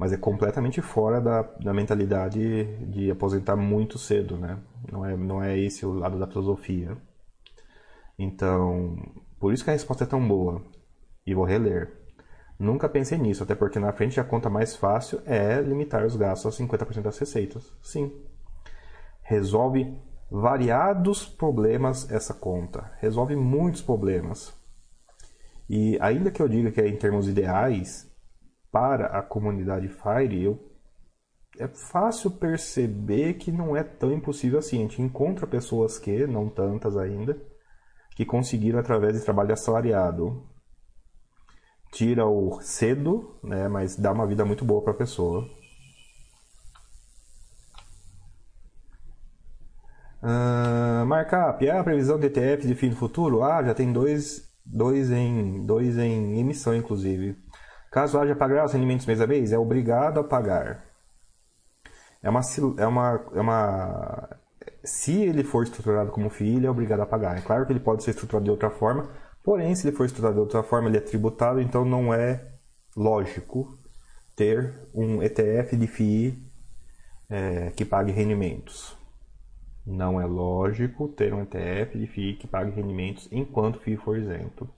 mas é completamente fora da, da mentalidade de aposentar muito cedo, né? Não é, não é esse o lado da filosofia. Então, por isso que a resposta é tão boa. E vou reler. Nunca pensei nisso, até porque na frente a conta mais fácil é limitar os gastos a 50% das receitas. Sim. Resolve variados problemas essa conta. Resolve muitos problemas. E ainda que eu diga que é em termos ideais, para a comunidade Fire, eu, é fácil perceber que não é tão impossível assim. A gente encontra pessoas que, não tantas ainda, que conseguiram através de trabalho assalariado. Tira o cedo, né, mas dá uma vida muito boa para a pessoa. Uh, markup, é a previsão de ETF de fim do futuro? Ah, já tem dois, dois, em, dois em emissão, inclusive. Caso haja pagar os rendimentos mês a mês, é obrigado a pagar. É uma, é uma, é uma. Se ele for estruturado como ele é obrigado a pagar. É claro que ele pode ser estruturado de outra forma, porém, se ele for estruturado de outra forma, ele é tributado, então não é lógico ter um ETF de FII é, que pague rendimentos. Não é lógico ter um ETF de FII que pague rendimentos enquanto o FII for isento.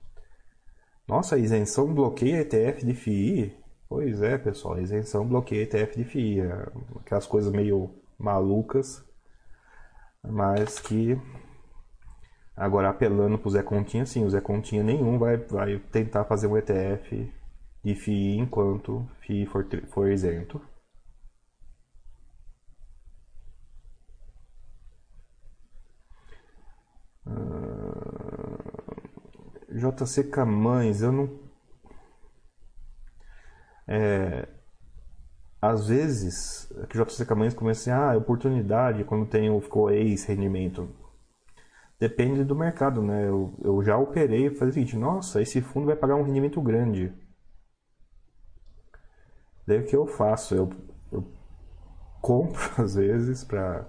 Nossa, isenção bloqueia ETF de FII? Pois é, pessoal, isenção bloqueia ETF de FII. É aquelas coisas meio malucas, mas que Agora, apelando para o Zé Continha, sim, o Zé Continha nenhum vai, vai tentar fazer um ETF de FII enquanto FII for, for isento. Ah, JC Camães, eu não. É, às vezes, é que o JC Camães começa assim, ah, oportunidade, quando tem o ficou ex-rendimento. Depende do mercado, né? Eu, eu já operei e falei o seguinte, nossa, esse fundo vai pagar um rendimento grande. Daí o que eu faço? Eu, eu compro às vezes para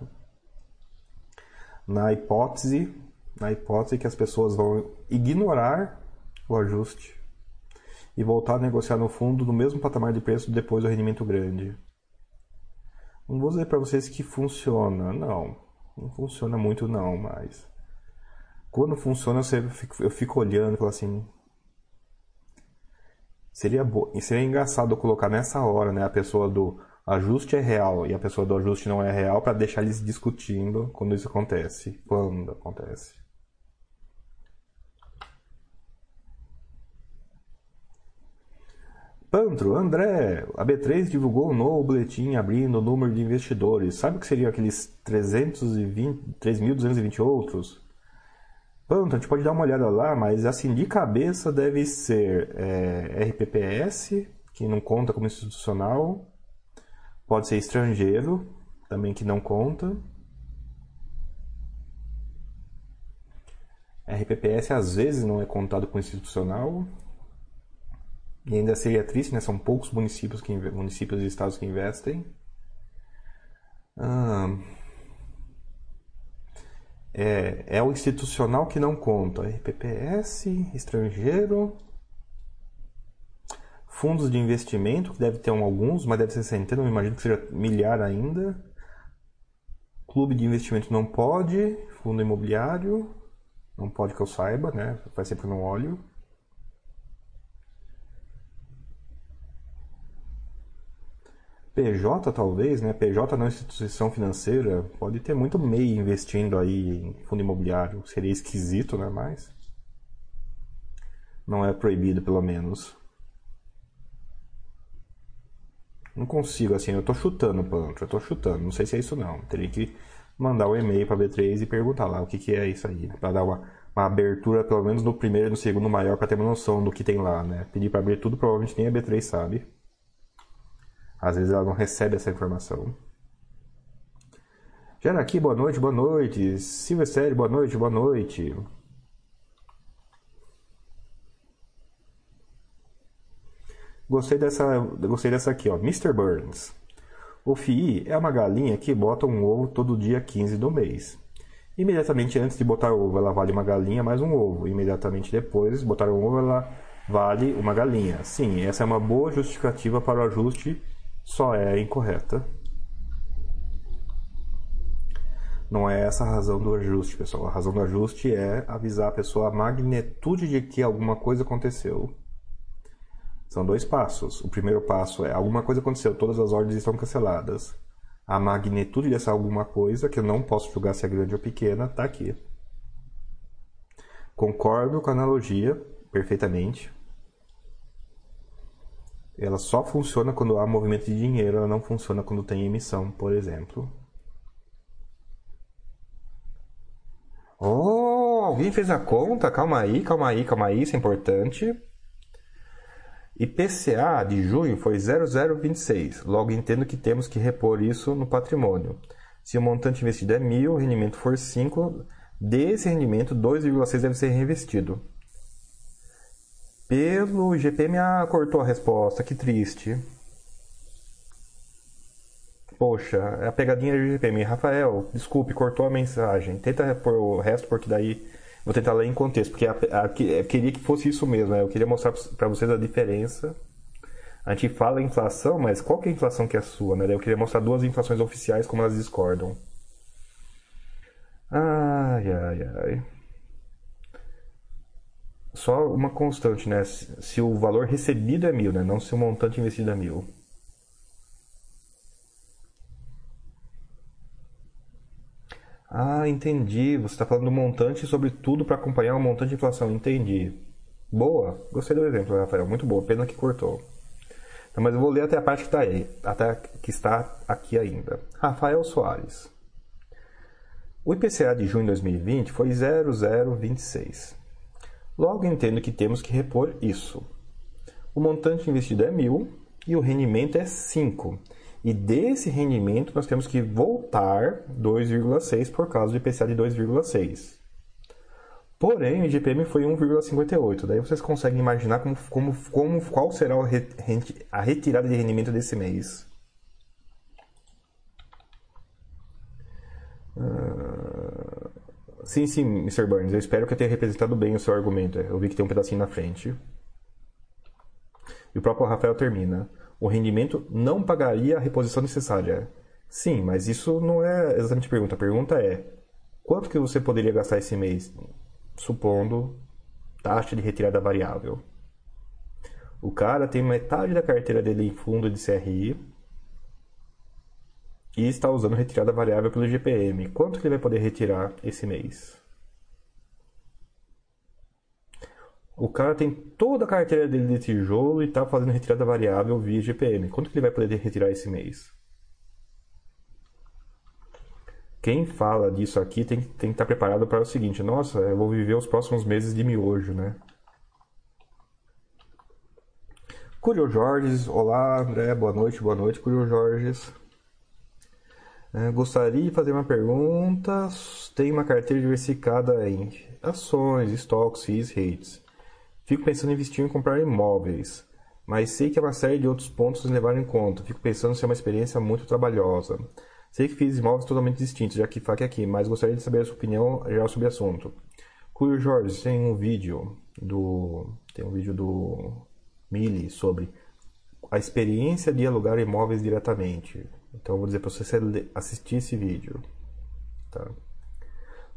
na hipótese na hipótese que as pessoas vão ignorar o ajuste e voltar a negociar no fundo no mesmo patamar de preço depois do rendimento grande. Não vou dizer para vocês que funciona, não. Não funciona muito não, mas quando funciona eu fico, eu fico olhando e falo assim, seria bo... seria engraçado colocar nessa hora, né, a pessoa do ajuste é real e a pessoa do ajuste não é real para deixar eles discutindo quando isso acontece, quando acontece. Pantro, André, a B3 divulgou um novo boletim abrindo o número de investidores. Sabe o que seriam aqueles 3.220 outros? Pantro, a gente pode dar uma olhada lá, mas assim, de cabeça deve ser é, RPPS, que não conta como institucional. Pode ser estrangeiro, também que não conta. RPPS às vezes não é contado como institucional. E ainda seria triste, né? São poucos municípios, que, municípios e estados que investem. Ah, é, é o institucional que não conta. RPPS, estrangeiro. Fundos de investimento, que deve ter alguns, mas deve ser centenas, imagino que seja milhar ainda. Clube de investimento não pode. Fundo imobiliário, não pode que eu saiba, né? Vai ser porque eu não olho. PJ talvez, né? PJ não é instituição financeira, pode ter muito MEI investindo aí em fundo imobiliário, seria esquisito, né? Mas não é proibido pelo menos. Não consigo, assim, eu tô chutando, Pantro, eu tô chutando, não sei se é isso não. Teria que mandar um e-mail para B3 e perguntar lá o que, que é isso aí, para dar uma, uma, abertura pelo menos no primeiro e no segundo maior para ter uma noção do que tem lá, né? Pedir para abrir tudo, provavelmente nem a B3 sabe. Às vezes ela não recebe essa informação. aqui, boa noite, boa noite. Silvestre, boa noite, boa noite. Gostei dessa, gostei dessa aqui, ó. Mr. Burns. O FII é uma galinha que bota um ovo todo dia 15 do mês. Imediatamente antes de botar o ovo, ela vale uma galinha mais um ovo. Imediatamente depois, botar um ovo, ela vale uma galinha. Sim, essa é uma boa justificativa para o ajuste só é incorreta. Não é essa a razão do ajuste, pessoal. A razão do ajuste é avisar a pessoa a magnitude de que alguma coisa aconteceu. São dois passos. O primeiro passo é alguma coisa aconteceu, todas as ordens estão canceladas. A magnitude dessa alguma coisa, que eu não posso julgar se é grande ou pequena, está aqui. Concordo com a analogia perfeitamente ela só funciona quando há movimento de dinheiro, ela não funciona quando tem emissão, por exemplo. Oh, alguém fez a conta? Calma aí, calma aí, calma aí, isso é importante. IPCA de junho foi 0,026. Logo entendo que temos que repor isso no patrimônio. Se o montante investido é mil, o rendimento for 5, desse rendimento 2,6 deve ser reinvestido. Pelo GPM cortou a resposta, que triste. Poxa, é a pegadinha do GPM. Rafael, desculpe, cortou a mensagem. Tenta repor o resto, porque daí vou tentar ler em contexto, porque a, a, queria que fosse isso mesmo. Né? Eu queria mostrar para vocês a diferença. A gente fala inflação, mas qual que é a inflação que é a sua? Né? Eu queria mostrar duas inflações oficiais, como elas discordam. Ai, ai, ai só uma constante, né? Se o valor recebido é mil, né? Não se o montante investido é mil. Ah, entendi. Você está falando do montante sobre tudo para acompanhar o montante de inflação. Entendi. Boa. Gostei do exemplo, Rafael. Muito boa. Pena que cortou. Então, mas eu vou ler até a parte que está aí. Até que está aqui ainda. Rafael Soares. O IPCA de junho de 2020 foi 0,026. Logo entendo que temos que repor isso. O montante investido é mil e o rendimento é 5. E desse rendimento nós temos que voltar 2,6 por causa do IPCA de 2,6. Porém, o IGPM foi 1,58. Daí vocês conseguem imaginar como, como, como, qual será a retirada de rendimento desse mês. Uh... Sim, sim, Mr. Burns. Eu espero que eu tenha representado bem o seu argumento. Eu vi que tem um pedacinho na frente. E o próprio Rafael termina o rendimento não pagaria a reposição necessária. Sim, mas isso não é exatamente a pergunta. A pergunta é: quanto que você poderia gastar esse mês? Supondo taxa de retirada variável. O cara tem metade da carteira dele em fundo de CRI e está usando retirada variável pelo GPM. Quanto que ele vai poder retirar esse mês? O cara tem toda a carteira dele de tijolo e está fazendo retirada variável via GPM. Quanto que ele vai poder retirar esse mês? Quem fala disso aqui tem, tem que estar preparado para o seguinte: nossa, eu vou viver os próximos meses de miojo, né? Curio Jorges, olá André, boa noite, boa noite, Curio Jorges. É, gostaria de fazer uma pergunta. Tem uma carteira diversificada em ações, estoques, FIIs, REITs. Fico pensando em investir em comprar imóveis, mas sei que há uma série de outros pontos a levar em conta. Fico pensando se é uma experiência muito trabalhosa. Sei que fiz imóveis totalmente distintos, já que fac aqui, mas gostaria de saber a sua opinião geral sobre o assunto. Curio Jorge tem um vídeo do tem um vídeo do Mili sobre a experiência de alugar imóveis diretamente. Então eu vou dizer para você assistir esse vídeo, tá?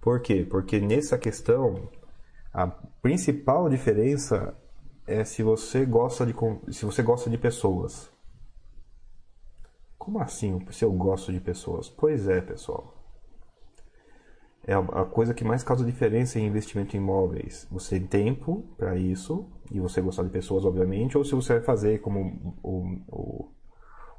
Por quê? Porque nessa questão a principal diferença é se você gosta de se você gosta de pessoas. Como assim? Se eu gosto de pessoas? Pois é, pessoal. É a coisa que mais causa diferença em investimento em imóveis. Você tem tempo para isso e você gostar de pessoas, obviamente, ou se você vai fazer como o, o,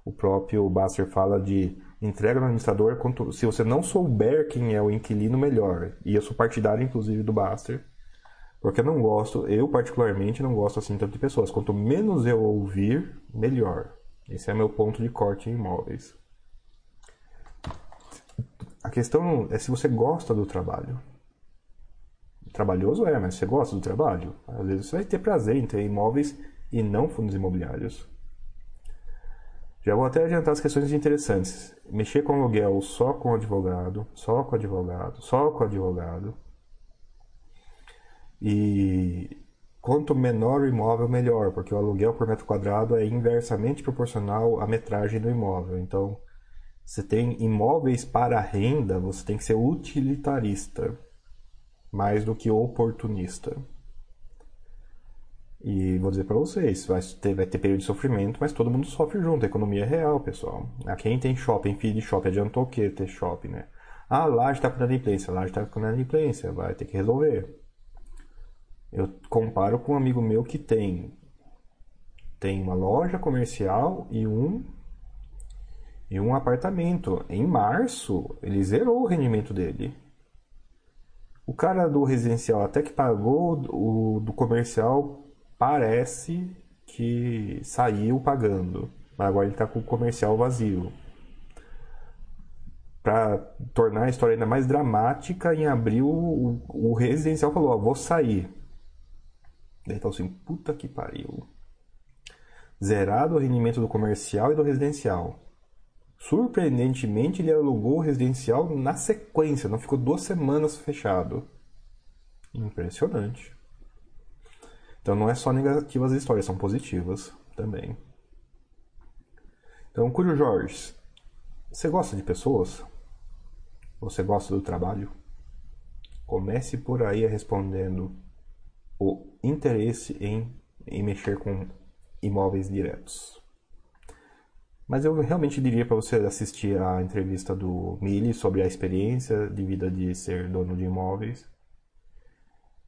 o próprio Basser fala de entrega no administrador, quanto, se você não souber quem é o inquilino, melhor. E eu sou partidário, inclusive, do Basser porque eu não gosto, eu particularmente não gosto assim tanto de pessoas. Quanto menos eu ouvir, melhor. Esse é meu ponto de corte em imóveis. A questão é se você gosta do trabalho. Trabalhoso é, mas você gosta do trabalho? Às vezes você vai ter prazer em ter imóveis e não fundos imobiliários. Já vou até adiantar as questões interessantes. Mexer com aluguel só com advogado, só com advogado, só com advogado e quanto menor o imóvel, melhor, porque o aluguel por metro quadrado é inversamente proporcional à metragem do imóvel. Então, você tem imóveis para renda, você tem que ser utilitarista mais do que oportunista. E vou dizer para vocês, vai ter, vai ter período de sofrimento, mas todo mundo sofre junto. A economia é real, pessoal. A quem tem shopping, filho de shopping, adiantou o que ter shopping, né? Ah, lá está com inadimplência, lá está com inadimplência, vai ter que resolver. Eu comparo com um amigo meu que tem tem uma loja comercial e um e um apartamento. Em março, ele zerou o rendimento dele. O cara do residencial até que pagou, o do comercial parece que saiu pagando. Mas agora ele está com o comercial vazio. Para tornar a história ainda mais dramática, em abril o, o residencial falou: vou sair. Daí então assim, puta que pariu. Zerado o rendimento do comercial e do residencial. Surpreendentemente, ele alugou o residencial na sequência, não ficou duas semanas fechado. Impressionante. Então não é só negativas as histórias, são positivas também. Então, Cúrio Jorge, você gosta de pessoas? Você gosta do trabalho? Comece por aí respondendo o interesse em, em mexer com imóveis diretos. Mas eu realmente diria para você assistir a entrevista do Mili sobre a experiência de vida de ser dono de imóveis.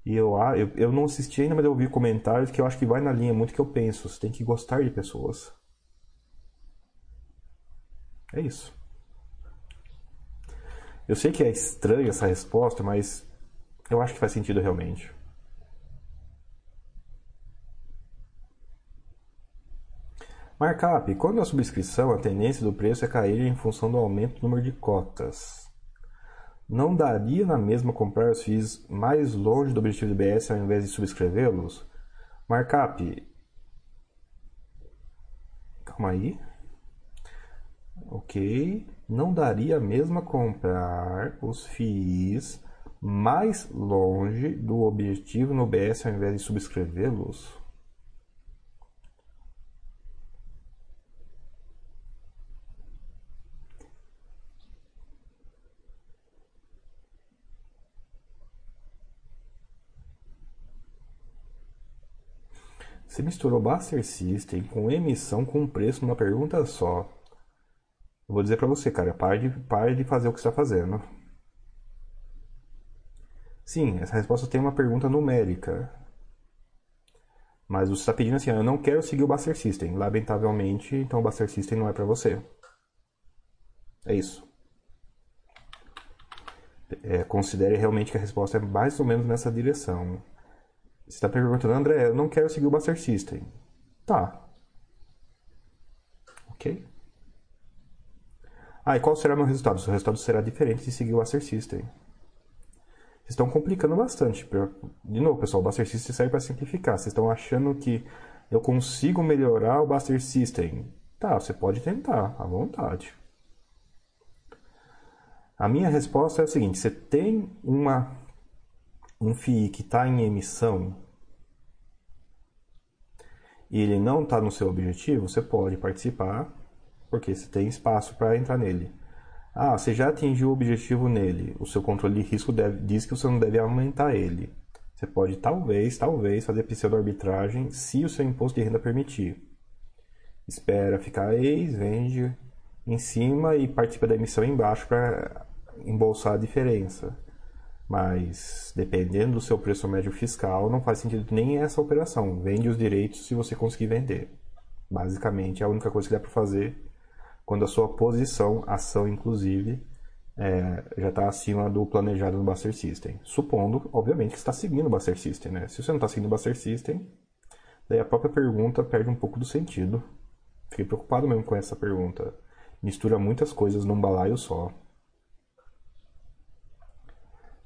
E eu, eu, eu não assisti ainda, mas eu ouvi comentários que eu acho que vai na linha muito que eu penso. Você tem que gostar de pessoas. É isso. Eu sei que é estranha essa resposta, mas eu acho que faz sentido realmente. Markup. Quando a subscrição, a tendência do preço é cair em função do aumento do número de cotas. Não daria na mesma comprar os FIIs mais longe do objetivo do BS ao invés de subscrevê-los? Markup. Calma aí. Ok. Não daria a mesma comprar os FIIs mais longe do objetivo no BS ao invés de subscrevê-los? Você misturou Buster System com emissão com preço numa pergunta só. Eu vou dizer para você, cara, pare de, pare de fazer o que está fazendo. Sim, essa resposta tem uma pergunta numérica. Mas você está pedindo assim, eu não quero seguir o Buster System. Lamentavelmente, então o Buster System não é para você. É isso. É, considere realmente que a resposta é mais ou menos nessa direção. Você está perguntando, André, eu não quero seguir o Buster System. Tá. Ok. Ah, e qual será o meu resultado? Seu resultado será diferente de seguir o Buster System. Vocês estão complicando bastante. De novo, pessoal, o Buster System serve para simplificar. Vocês estão achando que eu consigo melhorar o Buster System. Tá, você pode tentar, à vontade. A minha resposta é a seguinte: você tem uma um FII que está em emissão e ele não está no seu objetivo, você pode participar, porque você tem espaço para entrar nele. Ah, você já atingiu o objetivo nele, o seu controle de risco deve, diz que você não deve aumentar ele. Você pode talvez, talvez fazer pseudo-arbitragem se o seu imposto de renda permitir. Espera ficar ex, vende em cima e participa da emissão embaixo para embolsar a diferença. Mas dependendo do seu preço médio fiscal, não faz sentido nem essa operação. Vende os direitos se você conseguir vender. Basicamente, é a única coisa que dá para fazer quando a sua posição, ação inclusive, é, já está acima do planejado no Buster System. Supondo, obviamente, que está seguindo o Buster System. Né? Se você não está seguindo o Buster System, daí a própria pergunta perde um pouco do sentido. Fiquei preocupado mesmo com essa pergunta. Mistura muitas coisas num balaio só.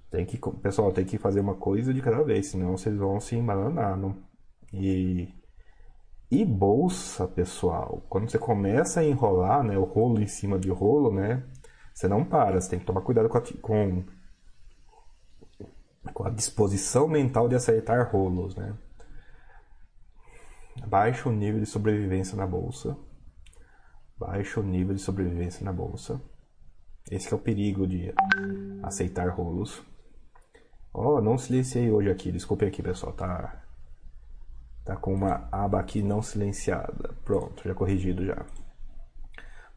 Tem que, pessoal, tem que fazer uma coisa de cada vez, senão vocês vão se embananar. Não? E, e bolsa, pessoal, quando você começa a enrolar, né, o rolo em cima de rolo, né, você não para, você tem que tomar cuidado com a, com, com a disposição mental de acertar rolos, né. Baixa o nível de sobrevivência na bolsa. Baixa o nível de sobrevivência na bolsa. Esse é o perigo de aceitar rolos. Oh, não silenciei hoje aqui. Desculpe aqui, pessoal. Tá, tá com uma aba aqui não silenciada. Pronto, já corrigido já.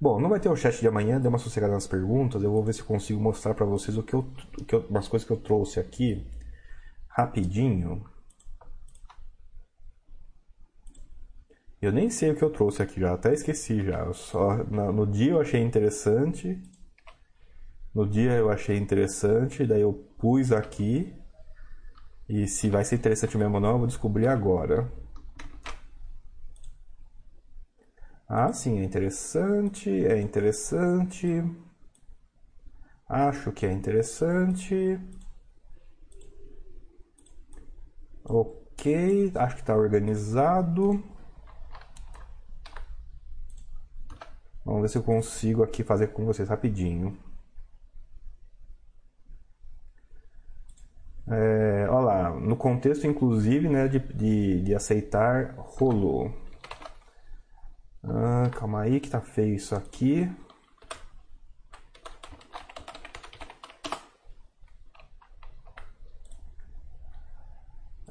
Bom, não vai ter o chat de amanhã. Dê uma sossegada nas perguntas. Eu vou ver se consigo mostrar para vocês o que eu, o que eu, umas coisas que eu trouxe aqui rapidinho. Eu nem sei o que eu trouxe aqui já, até esqueci já. Eu só no, no dia eu achei interessante. No dia eu achei interessante, daí eu pus aqui. E se vai ser interessante mesmo ou não, eu vou descobrir agora. Ah, sim, é interessante, é interessante. Acho que é interessante. Ok, acho que está organizado. Vamos ver se eu consigo aqui fazer com vocês rapidinho. É, olha lá, no contexto inclusive né, de, de, de aceitar rolo. Ah, calma aí que tá feio isso aqui.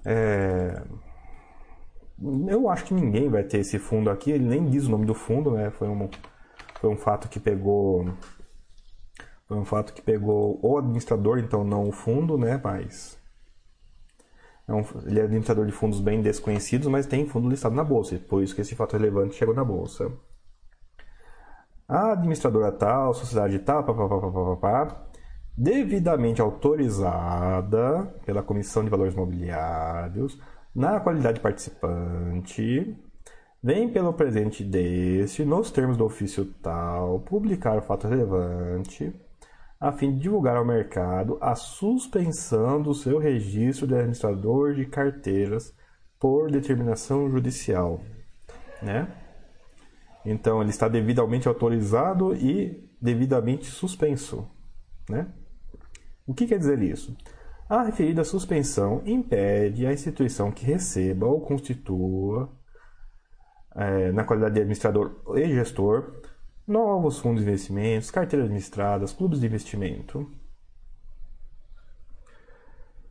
É... Eu acho que ninguém vai ter esse fundo aqui. Ele nem diz o nome do fundo, né? Foi um, foi um fato que pegou foi um fato que pegou o administrador, então não o fundo, né? Mas. É um, ele é administrador de fundos bem desconhecidos, mas tem fundo listado na bolsa. Por isso que esse fato relevante chegou na bolsa. A administradora tal, sociedade tal, papapá, devidamente autorizada pela Comissão de Valores Mobiliários, na qualidade participante, vem pelo presente deste, nos termos do ofício tal, publicar o fato relevante, a fim de divulgar ao mercado a suspensão do seu registro de administrador de carteiras por determinação judicial, né? Então ele está devidamente autorizado e devidamente suspenso, né? O que quer dizer isso? A referida suspensão impede a instituição que receba ou constitua, é, na qualidade de administrador e gestor, novos fundos de investimentos, carteiras administradas, clubes de investimento.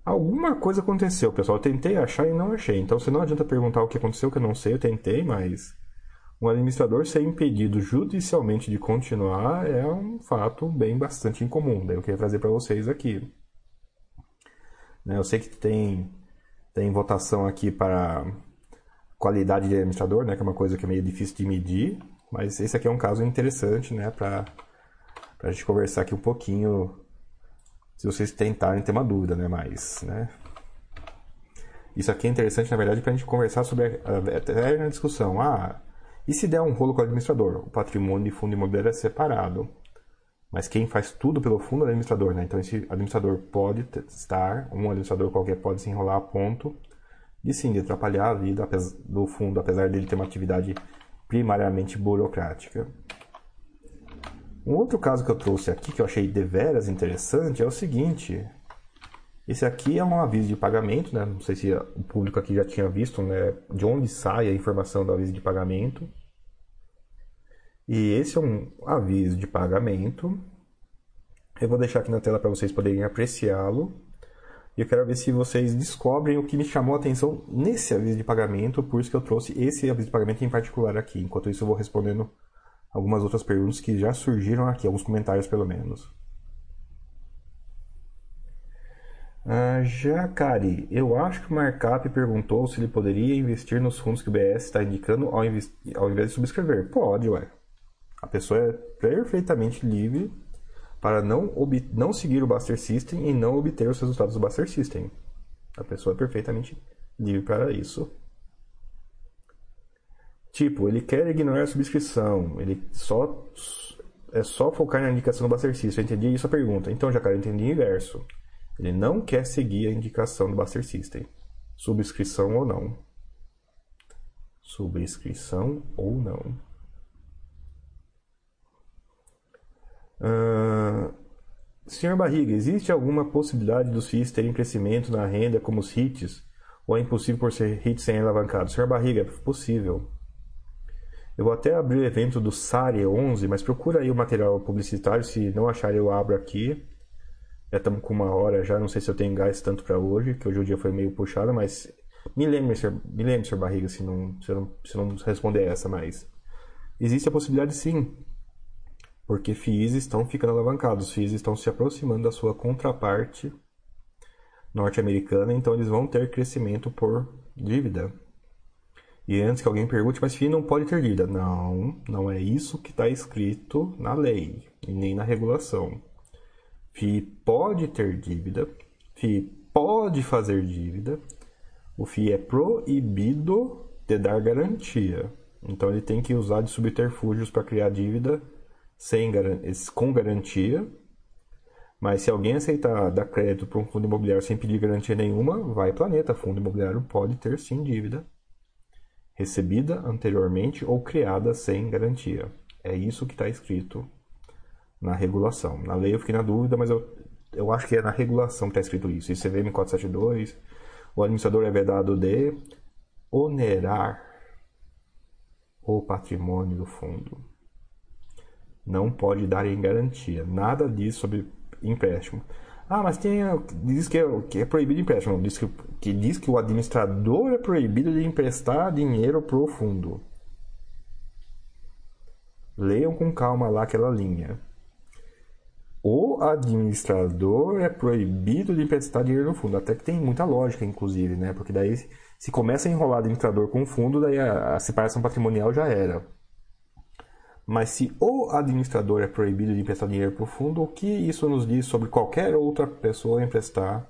Alguma coisa aconteceu, pessoal. Eu tentei achar e não achei. Então, você não adianta perguntar o que aconteceu, que eu não sei. Eu tentei, mas um administrador ser impedido judicialmente de continuar é um fato bem bastante incomum. Daí eu queria trazer para vocês aqui. Né, eu sei que tem, tem votação aqui para qualidade de administrador, né, que é uma coisa que é meio difícil de medir, mas esse aqui é um caso interessante né, para a gente conversar aqui um pouquinho, se vocês tentarem ter uma dúvida, né, mais, né. Isso aqui é interessante, na verdade, para a gente conversar sobre a, a eterna discussão. Ah, e se der um rolo com o administrador? O patrimônio de fundo imobiliário é separado. Mas quem faz tudo pelo fundo é o administrador, né? Então esse administrador pode estar, um administrador qualquer pode se enrolar a ponto de sim, de atrapalhar a vida do fundo, apesar dele ter uma atividade primariamente burocrática. Um outro caso que eu trouxe aqui, que eu achei deveras interessante, é o seguinte. Esse aqui é um aviso de pagamento, né? Não sei se o público aqui já tinha visto, né? De onde sai a informação do aviso de pagamento. E esse é um aviso de pagamento. Eu vou deixar aqui na tela para vocês poderem apreciá-lo. E eu quero ver se vocês descobrem o que me chamou a atenção nesse aviso de pagamento, por isso que eu trouxe esse aviso de pagamento em particular aqui. Enquanto isso, eu vou respondendo algumas outras perguntas que já surgiram aqui, alguns comentários pelo menos. Ah, Jacari, eu acho que o Markup perguntou se ele poderia investir nos fundos que o BS está indicando ao, ao invés de subscrever. Pode, ué. A pessoa é perfeitamente livre para não, não seguir o Buster System e não obter os resultados do Buster System. A pessoa é perfeitamente livre para isso. Tipo, ele quer ignorar a subscrição, ele só é só focar na indicação do Buster System. Eu entendi isso a pergunta. Então, já cara, eu entendi o inverso. Ele não quer seguir a indicação do Buster System. Subscrição ou não. Subscrição ou não. Uh, senhor Barriga, existe alguma possibilidade dos FIIs terem crescimento na renda como os HITs? Ou é impossível por ser HIT sem alavancado? Senhor Barriga, é possível. Eu vou até abrir o evento do SARE 11, mas procura aí o material publicitário. Se não achar, eu abro aqui. Já estamos com uma hora já, não sei se eu tenho gás tanto para hoje, que hoje o dia foi meio puxado, mas me lembre, senhor, me lembre, senhor Barriga, se não, se não, se não responder essa, mas existe a possibilidade sim porque FIIs estão ficando alavancados, FIIs estão se aproximando da sua contraparte norte-americana, então eles vão ter crescimento por dívida. E antes que alguém pergunte, mas FII não pode ter dívida. Não, não é isso que está escrito na lei e nem na regulação. FII pode ter dívida, FII pode fazer dívida, o FII é proibido de dar garantia. Então ele tem que usar de subterfúgios para criar dívida sem, com garantia, mas se alguém aceitar dar crédito para um fundo imobiliário sem pedir garantia nenhuma, vai planeta. Fundo imobiliário pode ter sim dívida recebida anteriormente ou criada sem garantia. É isso que está escrito na regulação. Na lei eu fiquei na dúvida, mas eu, eu acho que é na regulação que está escrito isso. ICVM 472, o administrador é vedado de onerar o patrimônio do fundo não pode dar em garantia. Nada diz sobre empréstimo. Ah, mas tem, diz que é, que é proibido empréstimo. Diz que, que diz que o administrador é proibido de emprestar dinheiro para o fundo. Leiam com calma lá aquela linha. O administrador é proibido de emprestar dinheiro no fundo. Até que tem muita lógica, inclusive, né? Porque daí, se começa a enrolar administrador com o fundo, daí a, a separação patrimonial já era. Mas se o administrador é proibido de emprestar dinheiro para o fundo, o que isso nos diz sobre qualquer outra pessoa emprestar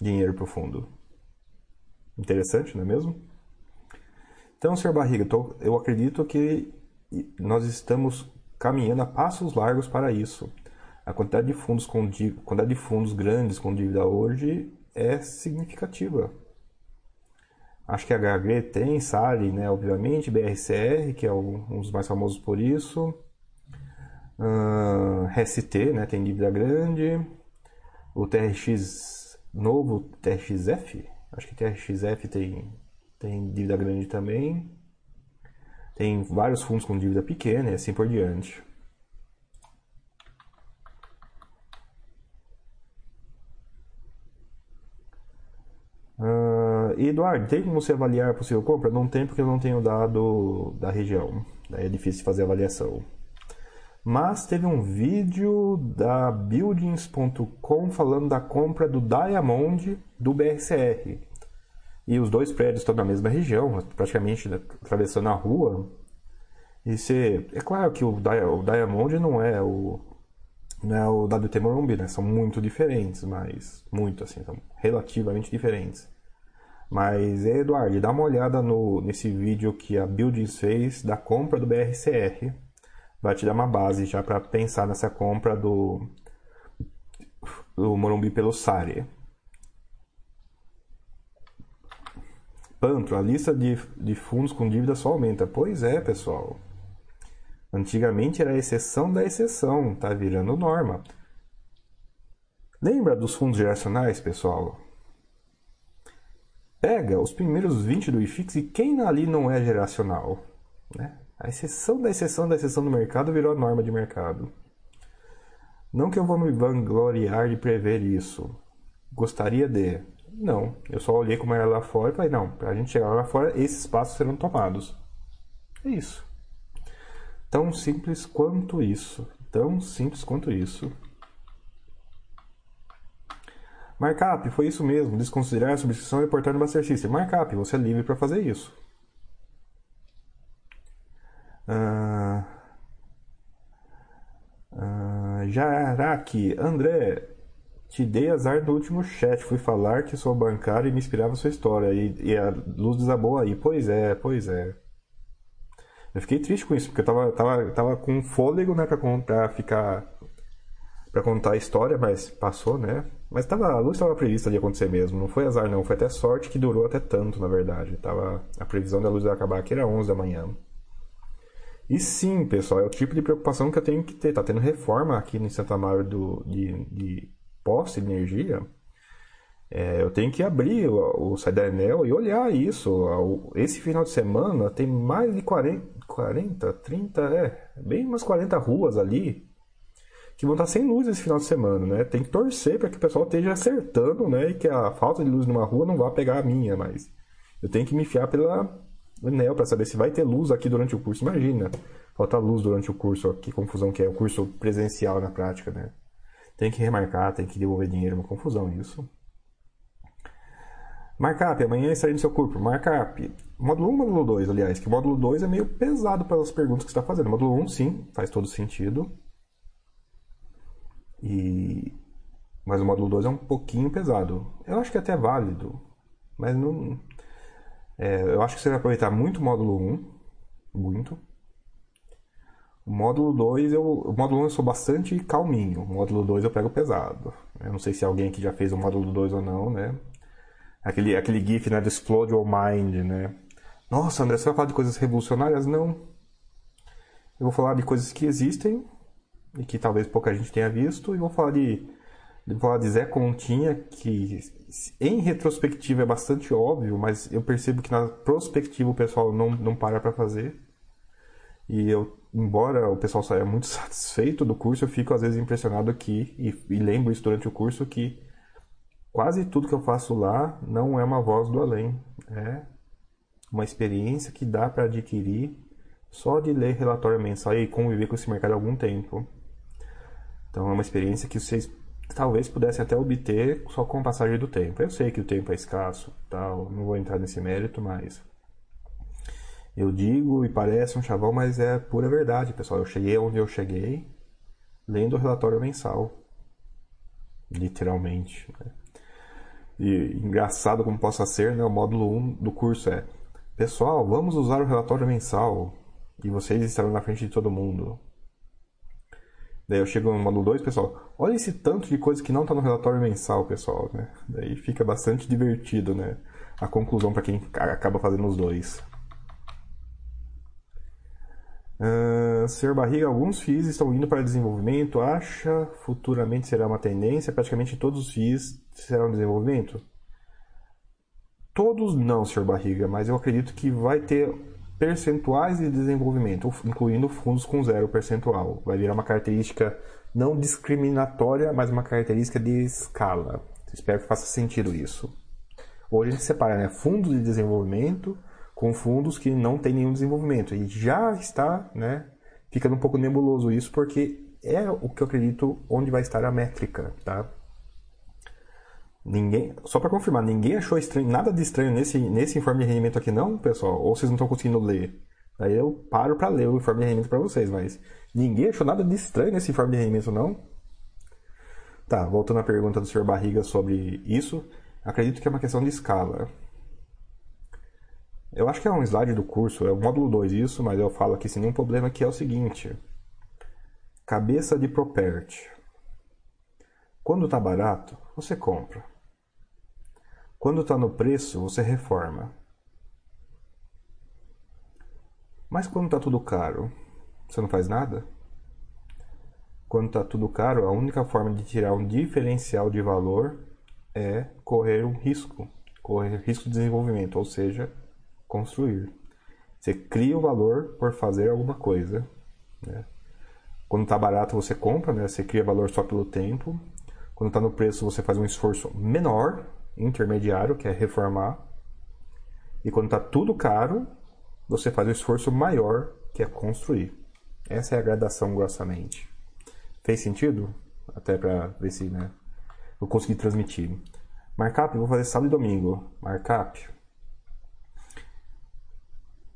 dinheiro para o fundo? Interessante, não é mesmo? Então, Sr. Barriga, eu acredito que nós estamos caminhando a passos largos para isso. A quantidade de fundos com quantidade de fundos grandes com dívida hoje é significativa. Acho que a HG tem, Sali, né, obviamente, BRCR, que é um dos mais famosos por isso. Uh, RST, né, tem dívida grande. O TRX novo, TRXF, acho que TRXF tem, tem dívida grande também. Tem vários fundos com dívida pequena e assim por diante. Uh, Eduardo, tem como você avaliar a possível compra? Não tem porque eu não tenho dado da região. Daí é difícil fazer avaliação. Mas teve um vídeo da Buildings.com falando da compra do Diamond do BRCR. E os dois prédios estão na mesma região, praticamente atravessando a rua. E você, é claro que o, o Diamond não é o não é o WT Morumbi, né? São muito diferentes, mas muito assim, são relativamente diferentes. Mas Eduardo, dá uma olhada no, nesse vídeo que a Buildings fez da compra do BRCR. Vai te dar uma base já para pensar nessa compra do, do Morumbi pelo Sari. Pantro, a lista de, de fundos com dívida só aumenta. Pois é, pessoal. Antigamente era exceção da exceção, tá virando norma. Lembra dos fundos geracionais, pessoal? Pega os primeiros 20 do IFIX e quem ali não é geracional? Né? A exceção da exceção da exceção do mercado virou a norma de mercado. Não que eu vou me vangloriar de prever isso. Gostaria de. Não, eu só olhei como era lá fora e falei, não, para a gente chegar lá fora, esses passos serão tomados. É isso. Tão simples quanto isso. Tão simples quanto isso. Markup, foi isso mesmo. Desconsiderar a subscrição e reportar no Master System. Markup, você é livre para fazer isso. Uh, uh, Jaraki, André, te dei azar no último chat. Fui falar que sou bancário e me inspirava sua história. E, e a luz desabou aí. Pois é, pois é. Eu fiquei triste com isso, porque eu tava, tava, tava com fôlego, né, pra, pra ficar. Pra contar a história, mas passou, né? Mas tava, a luz estava prevista de acontecer mesmo. Não foi azar, não. Foi até sorte que durou até tanto, na verdade. Tava, a previsão da luz vai acabar aqui era 11 da manhã. E sim, pessoal, é o tipo de preocupação que eu tenho que ter. Tá tendo reforma aqui em Santa Maria do, de, de posse de energia, é, eu tenho que abrir o, o Enel e olhar isso. Esse final de semana tem mais de 40, 40 30, é, bem umas 40 ruas ali que vão estar sem luz esse final de semana, né? Tem que torcer para que o pessoal esteja acertando, né? E que a falta de luz numa rua não vá pegar a minha, mas eu tenho que me enfiar pela Enel para saber se vai ter luz aqui durante o curso. Imagina, falta luz durante o curso, que confusão que é o curso presencial na prática, né? tem que remarcar, tem que devolver dinheiro, uma confusão isso. Markup, amanhã estarei no seu corpo. Markup, módulo 1 módulo 2, aliás, que o módulo 2 é meio pesado pelas perguntas que você está fazendo. módulo 1, sim, faz todo sentido. E... Mas o módulo 2 é um pouquinho pesado. Eu acho que é até válido, mas não... É, eu acho que você vai aproveitar muito o módulo 1, muito. O módulo 2, eu, o módulo 1 eu sou bastante calminho. O módulo 2 eu pego pesado. Eu não sei se alguém aqui já fez o módulo 2 ou não, né? Aquele, aquele gif, né, do Explode Your Mind, né? Nossa, André, você vai falar de coisas revolucionárias? Não. Eu vou falar de coisas que existem e que talvez pouca gente tenha visto. E vou falar de, falar de Zé Continha, que em retrospectiva é bastante óbvio, mas eu percebo que na prospectiva o pessoal não, não para para fazer. E eu embora o pessoal saia muito satisfeito do curso, eu fico às vezes impressionado aqui e, e, lembro isso durante o curso que quase tudo que eu faço lá não é uma voz do além, é uma experiência que dá para adquirir só de ler relatório mensal e conviver com esse mercado há algum tempo. Então é uma experiência que vocês talvez pudessem até obter só com a passagem do tempo. Eu sei que o tempo é escasso, tal, não vou entrar nesse mérito, mas eu digo e parece um chavão, mas é pura verdade, pessoal. Eu cheguei onde eu cheguei lendo o relatório mensal. Literalmente. Né? E engraçado como possa ser, né? o módulo 1 do curso é Pessoal, vamos usar o relatório mensal e vocês estarão na frente de todo mundo. Daí eu chego no módulo 2, pessoal, olha esse tanto de coisa que não está no relatório mensal, pessoal, né? Daí fica bastante divertido, né? A conclusão para quem acaba fazendo os dois. Uh, Senhor Barriga, alguns FIIs estão indo para desenvolvimento. Acha futuramente será uma tendência? Praticamente todos os FIIs serão desenvolvimento? Todos não, Senhor Barriga, mas eu acredito que vai ter percentuais de desenvolvimento, incluindo fundos com zero percentual. Vai virar uma característica não discriminatória, mas uma característica de escala. Espero que faça sentido isso. Hoje a gente separa né, fundos de desenvolvimento com fundos que não têm nenhum desenvolvimento. E já está, né, ficando um pouco nebuloso isso, porque é o que eu acredito onde vai estar a métrica, tá? Ninguém, só para confirmar, ninguém achou estranho, nada de estranho nesse, nesse informe de rendimento aqui não, pessoal? Ou vocês não estão conseguindo ler? Aí eu paro para ler o informe de rendimento para vocês, mas ninguém achou nada de estranho nesse informe de rendimento não? Tá, voltando à pergunta do Sr. Barriga sobre isso, acredito que é uma questão de escala. Eu acho que é um slide do curso, é o módulo 2 isso, mas eu falo aqui sem nenhum problema que é o seguinte. Cabeça de Property. Quando está barato, você compra. Quando está no preço, você reforma. Mas quando está tudo caro, você não faz nada? Quando está tudo caro, a única forma de tirar um diferencial de valor é correr um risco, correr risco de desenvolvimento, ou seja, construir. Você cria o valor por fazer alguma coisa. Né? Quando está barato, você compra, né? você cria valor só pelo tempo. Quando está no preço, você faz um esforço menor intermediário, que é reformar. E quando está tudo caro, você faz o esforço maior, que é construir. Essa é a gradação grossamente. Fez sentido? Até para ver se né, eu consegui transmitir. Markup, vou fazer sábado e domingo. Markup.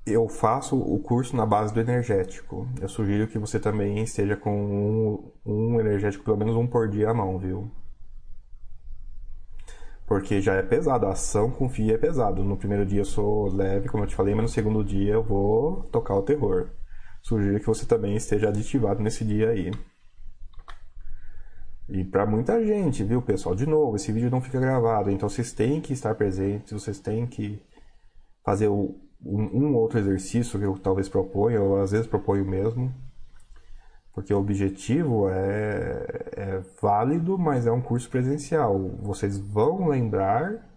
Eu faço o curso na base do energético. Eu sugiro que você também esteja com um, um energético, pelo menos um por dia à mão, viu? Porque já é pesado, a ação com FIA é pesado. No primeiro dia eu sou leve, como eu te falei, mas no segundo dia eu vou tocar o terror. Sugiro que você também esteja aditivado nesse dia aí. E para muita gente, viu, pessoal? De novo, esse vídeo não fica gravado, então vocês têm que estar presentes, vocês têm que fazer um, um outro exercício que eu talvez proponha, ou às vezes proponho mesmo porque o objetivo é, é válido, mas é um curso presencial. Vocês vão lembrar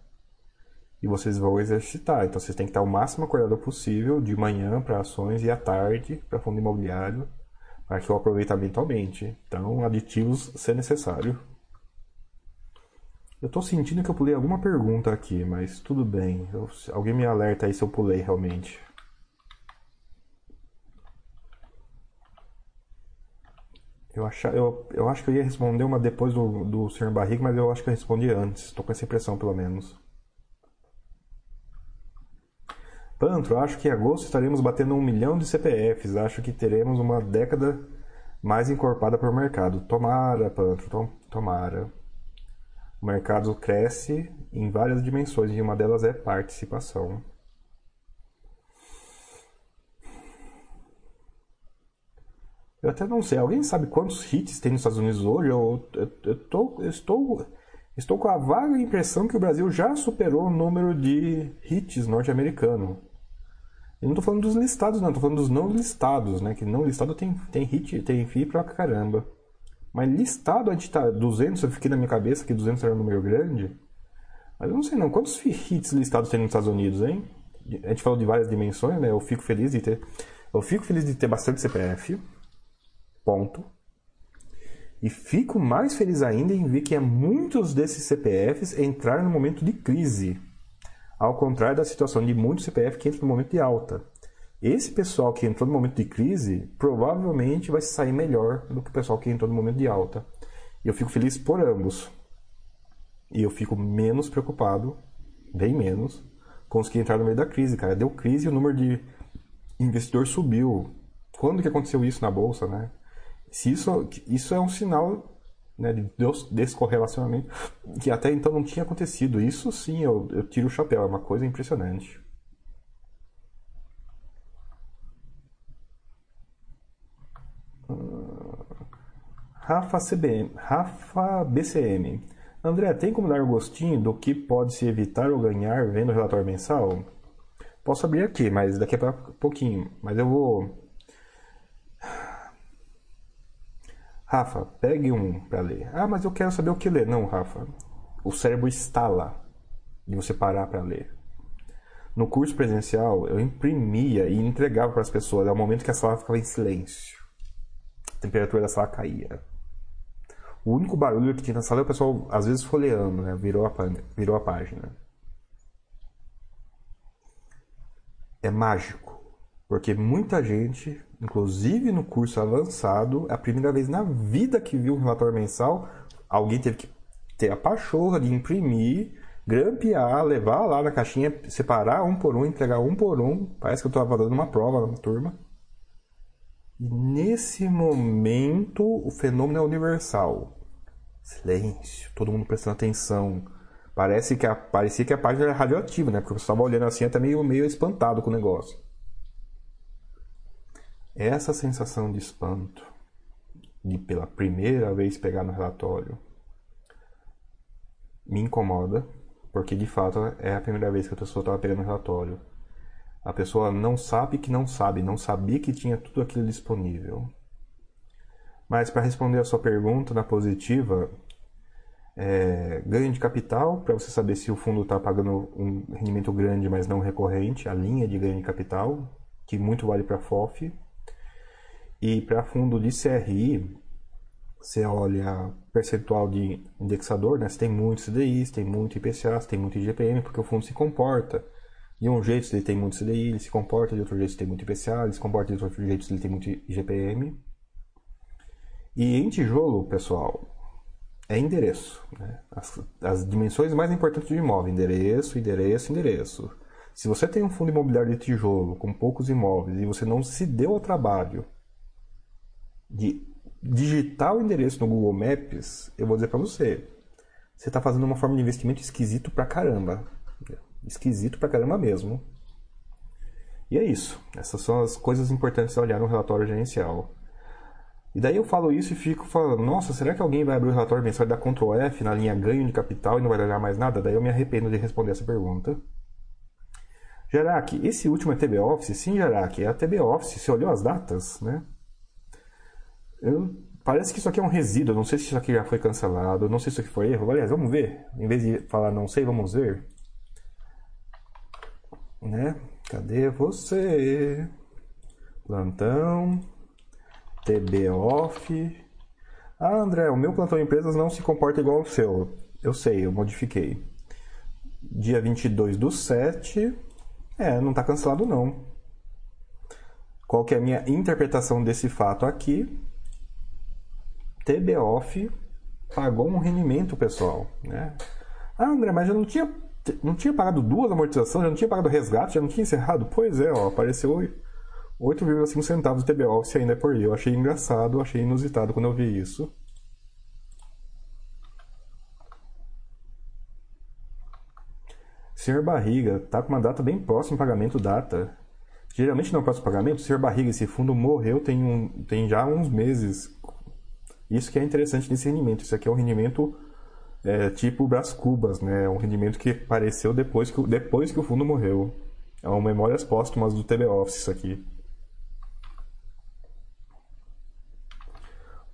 e vocês vão exercitar. Então vocês têm que estar o máximo acordado possível de manhã para ações e à tarde para fundo imobiliário para que o aproveitamento aumente. Então, aditivos se necessário. Eu estou sentindo que eu pulei alguma pergunta aqui, mas tudo bem. Eu, alguém me alerta aí se eu pulei realmente. Eu, acha, eu, eu acho que eu ia responder uma depois do, do Sr. Barriga, mas eu acho que eu respondi antes. Estou com essa impressão, pelo menos. Pantro, acho que em agosto estaremos batendo um milhão de CPFs. Acho que teremos uma década mais encorpada para o mercado. Tomara, Pantro, tom, tomara. O mercado cresce em várias dimensões e uma delas é participação. Eu até não sei. Alguém sabe quantos hits tem nos Estados Unidos hoje? Eu, eu, eu, tô, eu estou, estou com a vaga impressão que o Brasil já superou o número de hits norte-americano. Eu não estou falando dos listados, não. Estou falando dos não listados, né? Que não listado tem, tem hit, tem FII pra caramba. Mas listado a gente tá 200, eu fiquei na minha cabeça que 200 era um número grande. Mas eu não sei não. Quantos hits listados tem nos Estados Unidos, hein? A gente falou de várias dimensões, né? Eu fico feliz de ter... Eu fico feliz de ter bastante CPF. Ponto. E fico mais feliz ainda em ver que muitos desses CPFs entraram no momento de crise, ao contrário da situação de muitos CPF que entram no momento de alta. Esse pessoal que entrou no momento de crise provavelmente vai sair melhor do que o pessoal que entrou no momento de alta. Eu fico feliz por ambos. E eu fico menos preocupado, bem menos, com os que entraram no meio da crise, cara. Deu crise e o número de investidor subiu. Quando que aconteceu isso na bolsa, né? Se isso, isso é um sinal né, de Deus, desse correlacionamento que até então não tinha acontecido. Isso sim, eu, eu tiro o chapéu, é uma coisa impressionante. Ah, Rafa CBM, Rafa BCM. André, tem como dar o um gostinho do que pode se evitar ou ganhar vendo o relatório mensal? Posso abrir aqui, mas daqui a pouquinho. Mas eu vou Rafa, pegue um para ler. Ah, mas eu quero saber o que ler. Não, Rafa. O cérebro estala de você parar para ler. No curso presencial, eu imprimia e entregava para as pessoas ao momento que a sala ficava em silêncio. A temperatura da sala caía. O único barulho que tinha na sala é o pessoal, às vezes, folheando, né? Virou a, virou a página. É mágico. Porque muita gente, inclusive no curso avançado, é a primeira vez na vida que viu um relatório mensal, alguém teve que ter a pachorra de imprimir grampear, levar lá na caixinha, separar um por um, entregar um por um. Parece que eu estava dando uma prova na turma. E nesse momento o fenômeno é universal. Silêncio, todo mundo prestando atenção. Parece que a, parecia que a página era radioativa, né? Porque eu estava olhando assim até meio, meio espantado com o negócio. Essa sensação de espanto, de pela primeira vez pegar no relatório, me incomoda porque de fato é a primeira vez que a pessoa estava pegando o relatório. A pessoa não sabe que não sabe, não sabia que tinha tudo aquilo disponível. Mas para responder a sua pergunta na positiva, é, ganho de capital, para você saber se o fundo está pagando um rendimento grande, mas não recorrente, a linha de ganho de capital, que muito vale para FOF. E para fundo de CRI, você olha percentual de indexador, né? Você tem muitos CDIs, tem muito IPCA, tem muito IGPM, porque o fundo se comporta. De um jeito ele tem muito CDI, ele se comporta, de outro jeito ele tem muito IPCA, ele se comporta de outro jeito ele tem muito IGPM. E em tijolo, pessoal, é endereço. Né? As, as dimensões mais importantes do imóvel, endereço, endereço, endereço. Se você tem um fundo imobiliário de tijolo com poucos imóveis e você não se deu ao trabalho de digitar o endereço no Google Maps, eu vou dizer para você, você está fazendo uma forma de investimento esquisito pra caramba. Esquisito pra caramba mesmo. E é isso. Essas são as coisas importantes a olhar no relatório gerencial. E daí eu falo isso e fico falando, nossa, será que alguém vai abrir o relatório mensal e dar Ctrl F na linha ganho de capital e não vai olhar mais nada? Daí eu me arrependo de responder essa pergunta. Jarac, esse último é TB Office? Sim, Jarac, é a TB Office. Você olhou as datas, né? Eu, parece que isso aqui é um resíduo. Não sei se isso aqui já foi cancelado. Não sei se isso aqui foi erro. Aliás, vamos ver. Em vez de falar não sei, vamos ver. Né? Cadê você? Plantão. TB off. Ah, André, o meu plantão de empresas não se comporta igual ao seu. Eu sei, eu modifiquei. Dia 22 do 7. É, não está cancelado não. Qual que é a minha interpretação desse fato aqui? TBOF pagou um rendimento, pessoal. Né? Ah, André, mas já não tinha, não tinha pagado duas amortizações, já não tinha pagado resgate, já não tinha encerrado? Pois é, ó, apareceu 8,5 centavos de TBOF ainda é por aí. Eu achei engraçado, achei inusitado quando eu vi isso. Senhor Barriga, tá com uma data bem próxima, pagamento data. Geralmente não é próximo pagamento, senhor Barriga, esse fundo morreu tem, um, tem já uns meses. Isso que é interessante nesse rendimento. Isso aqui é um rendimento é, tipo Brás Cubas, né? Um rendimento que apareceu depois que, depois que o fundo morreu. É uma memórias póstumas do TB Office isso aqui.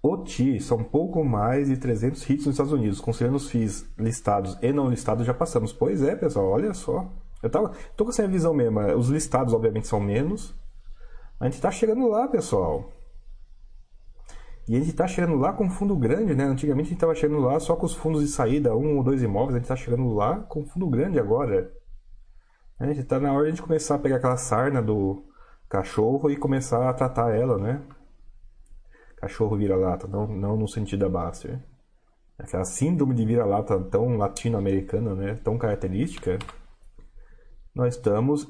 OTI são pouco mais de 300 hits nos Estados Unidos, considerando os FIIs listados e não listados já passamos. Pois é, pessoal, olha só. Eu tava, tô com essa visão mesmo. Os listados, obviamente, são menos. A gente tá chegando lá, pessoal. E a gente está chegando lá com fundo grande, né? Antigamente a gente estava chegando lá só com os fundos de saída, um ou dois imóveis, a gente está chegando lá com fundo grande agora. A gente está na hora de a gente começar a pegar aquela sarna do cachorro e começar a tratar ela, né? Cachorro vira-lata, não, não no sentido da Baster. Aquela síndrome de vira-lata tão latino-americana, né? Tão característica. Nós estamos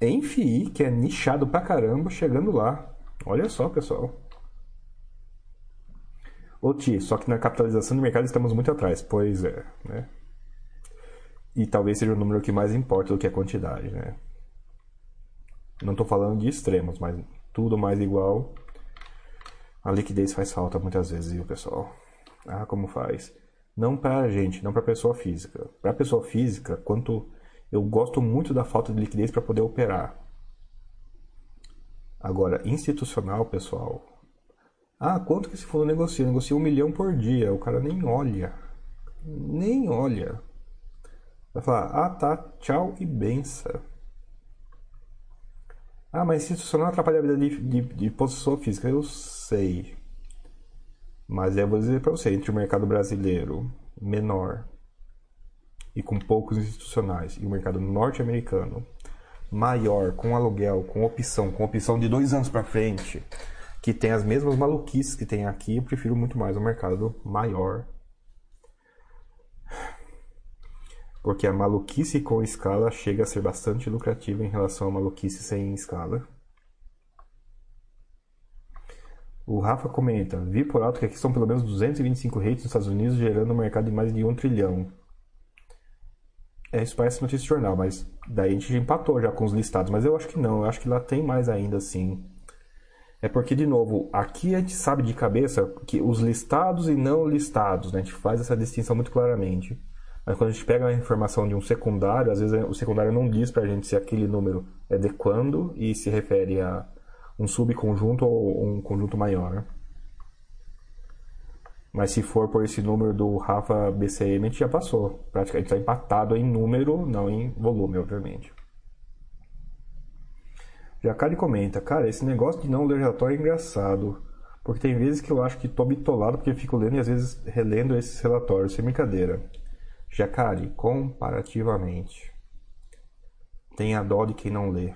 em FI, que é nichado pra caramba, chegando lá. Olha só, pessoal. Ô Ti, só que na capitalização do mercado estamos muito atrás. Pois é, né? E talvez seja o número que mais importa do que a quantidade, né? Não estou falando de extremos, mas tudo mais igual. A liquidez faz falta muitas vezes, viu, pessoal? Ah, como faz? Não para a gente, não para a pessoa física. Para a pessoa física, quanto eu gosto muito da falta de liquidez para poder operar. Agora, institucional, pessoal. Ah, quanto que esse fundo negocia? Negocia um milhão por dia. O cara nem olha. Nem olha. Vai falar, ah tá, tchau e benção. Ah, mas institucional atrapalha a vida de, de, de física. Eu sei. Mas eu vou dizer para você, entre o mercado brasileiro menor e com poucos institucionais e o mercado norte-americano maior, com aluguel, com opção, com opção de dois anos para frente, que tem as mesmas maluquices que tem aqui, eu prefiro muito mais o mercado maior. Porque a maluquice com escala chega a ser bastante lucrativa em relação à maluquice sem escala. O Rafa comenta: Vi por alto que aqui são pelo menos 225 rates nos Estados Unidos, gerando um mercado de mais de um trilhão. É, isso parece notícia de jornal, mas daí a gente empatou já com os listados. Mas eu acho que não, eu acho que lá tem mais ainda assim. É porque, de novo, aqui a gente sabe de cabeça que os listados e não listados, né? a gente faz essa distinção muito claramente. Mas quando a gente pega a informação de um secundário, às vezes o secundário não diz pra gente se aquele número é de quando e se refere a um subconjunto ou um conjunto maior. Mas se for por esse número do Rafa BCM, a gente já passou. Praticamente está empatado em número, não em volume, obviamente. Jacari comenta, cara, esse negócio de não ler relatório é engraçado. Porque tem vezes que eu acho que tô bitolado porque fico lendo e às vezes relendo esses relatórios, sem brincadeira. Jacari, comparativamente. Tenha dó de quem não lê.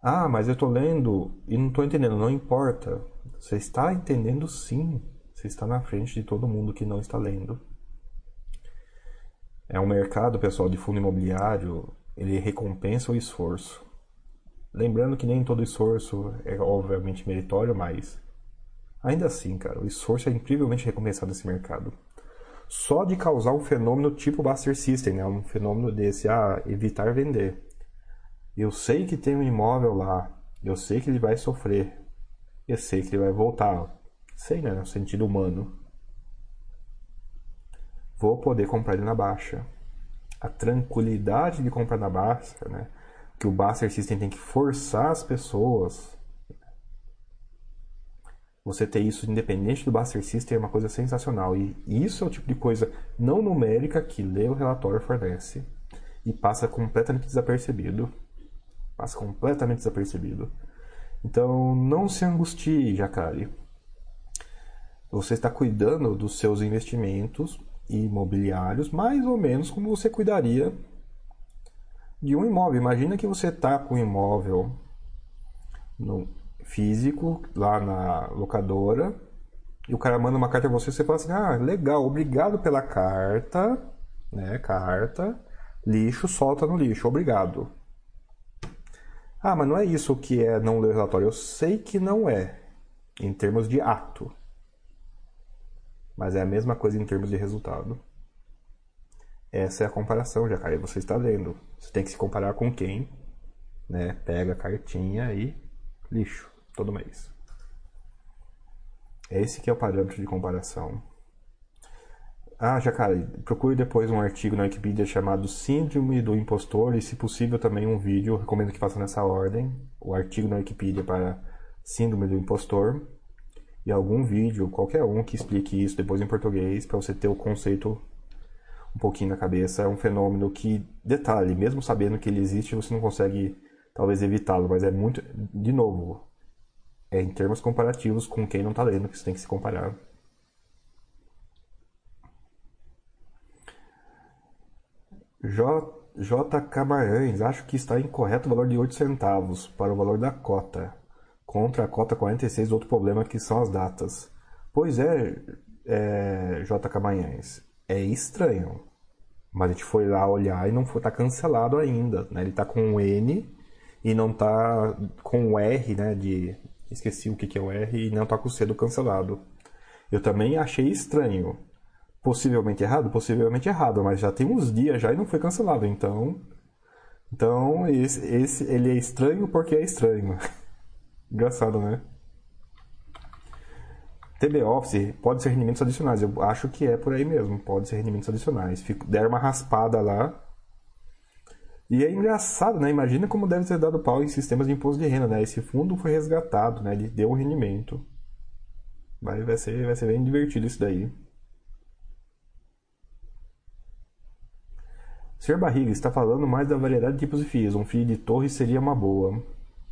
Ah, mas eu estou lendo e não estou entendendo. Não importa. Você está entendendo sim. Você está na frente de todo mundo que não está lendo. É um mercado, pessoal, de fundo imobiliário. Ele recompensa o esforço. Lembrando que nem todo esforço é obviamente meritório, mas ainda assim, cara, o esforço é incrivelmente recompensado nesse mercado. Só de causar um fenômeno tipo Buster System, né? Um fenômeno desse, ah, evitar vender eu sei que tem um imóvel lá. Eu sei que ele vai sofrer. Eu sei que ele vai voltar. Sei, né? No sentido humano. Vou poder comprar ele na baixa. A tranquilidade de comprar na baixa, né? Que o Buster System tem que forçar as pessoas. Você ter isso independente do Buster System é uma coisa sensacional. E isso é o tipo de coisa não numérica que lê o relatório fornece e passa completamente desapercebido passa completamente desapercebido. Então, não se angustie, Jacari. Você está cuidando dos seus investimentos imobiliários mais ou menos como você cuidaria de um imóvel. Imagina que você está com um imóvel no físico lá na locadora e o cara manda uma carta a você, você fala assim: "Ah, legal, obrigado pela carta", né? Carta, lixo, solta no lixo, obrigado. Ah, mas não é isso que é não ler relatório. Eu sei que não é, em termos de ato. Mas é a mesma coisa em termos de resultado. Essa é a comparação, já cara. Você está lendo. Você tem que se comparar com quem? Né? Pega a cartinha e lixo todo mês. Esse que é o parâmetro de comparação. Ah, Jacaré, procure depois um artigo na Wikipedia chamado Síndrome do Impostor e, se possível, também um vídeo. Recomendo que faça nessa ordem. O artigo na Wikipedia para Síndrome do Impostor e algum vídeo, qualquer um, que explique isso depois em português para você ter o conceito um pouquinho na cabeça. É um fenômeno que, detalhe, mesmo sabendo que ele existe, você não consegue talvez evitá-lo, mas é muito, de novo, é em termos comparativos com quem não está lendo que você tem que se comparar. J. J. Camarães, acho que está incorreto o valor de 8 centavos para o valor da cota, contra a cota 46, outro problema que são as datas. Pois é, é J. Camarães, é estranho. Mas a gente foi lá olhar e não está cancelado ainda. Né? Ele está com N e não está com o R, né? De, esqueci o que, que é o R, e não está com o C do cancelado. Eu também achei estranho possivelmente errado, possivelmente errado, mas já tem uns dias já e não foi cancelado, então então esse, esse ele é estranho porque é estranho. Engraçado, né? TB Office pode ser rendimentos adicionais. Eu acho que é por aí mesmo. Pode ser rendimentos adicionais. Fico, deram uma raspada lá. E é engraçado, né? Imagina como deve ter dado pau em sistemas de imposto de renda, né? Esse fundo foi resgatado, né? Ele deu um rendimento. Vai, vai, ser, vai ser bem divertido isso daí. Senhor Barriga, está falando mais da variedade de tipos de FIIs. Um FII de torre seria uma boa.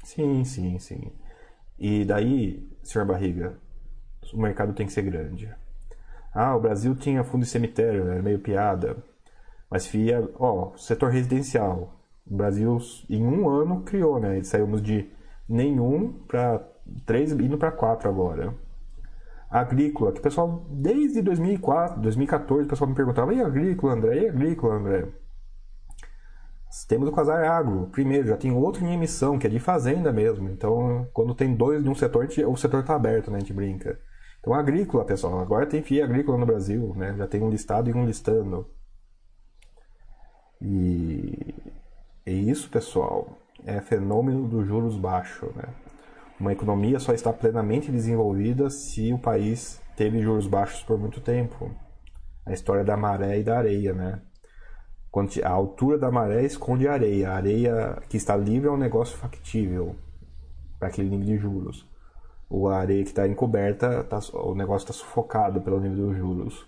Sim, sim, sim. E daí, Senhor Barriga, o mercado tem que ser grande. Ah, o Brasil tinha fundo de cemitério, era meio piada. Mas FIA, ó, setor residencial. O Brasil, em um ano, criou, né? Saímos de nenhum para três, indo para quatro agora. Agrícola, que o pessoal, desde 2004, 2014, o pessoal me perguntava: e agrícola, André? E agrícola, André? Temos o Casar Agro, primeiro, já tem outro em emissão, que é de fazenda mesmo. Então, quando tem dois de um setor, o setor está aberto, né? A gente brinca. Então, agrícola, pessoal. Agora tem FIA agrícola no Brasil, né? Já tem um listado e um listando. E, e isso, pessoal, é fenômeno dos juros baixos, né? Uma economia só está plenamente desenvolvida se o país teve juros baixos por muito tempo. A história da maré e da areia, né? A altura da maré esconde a areia. A areia que está livre é um negócio factível para aquele nível de juros a areia que está encoberta, tá, o negócio está sufocado pelo nível dos juros.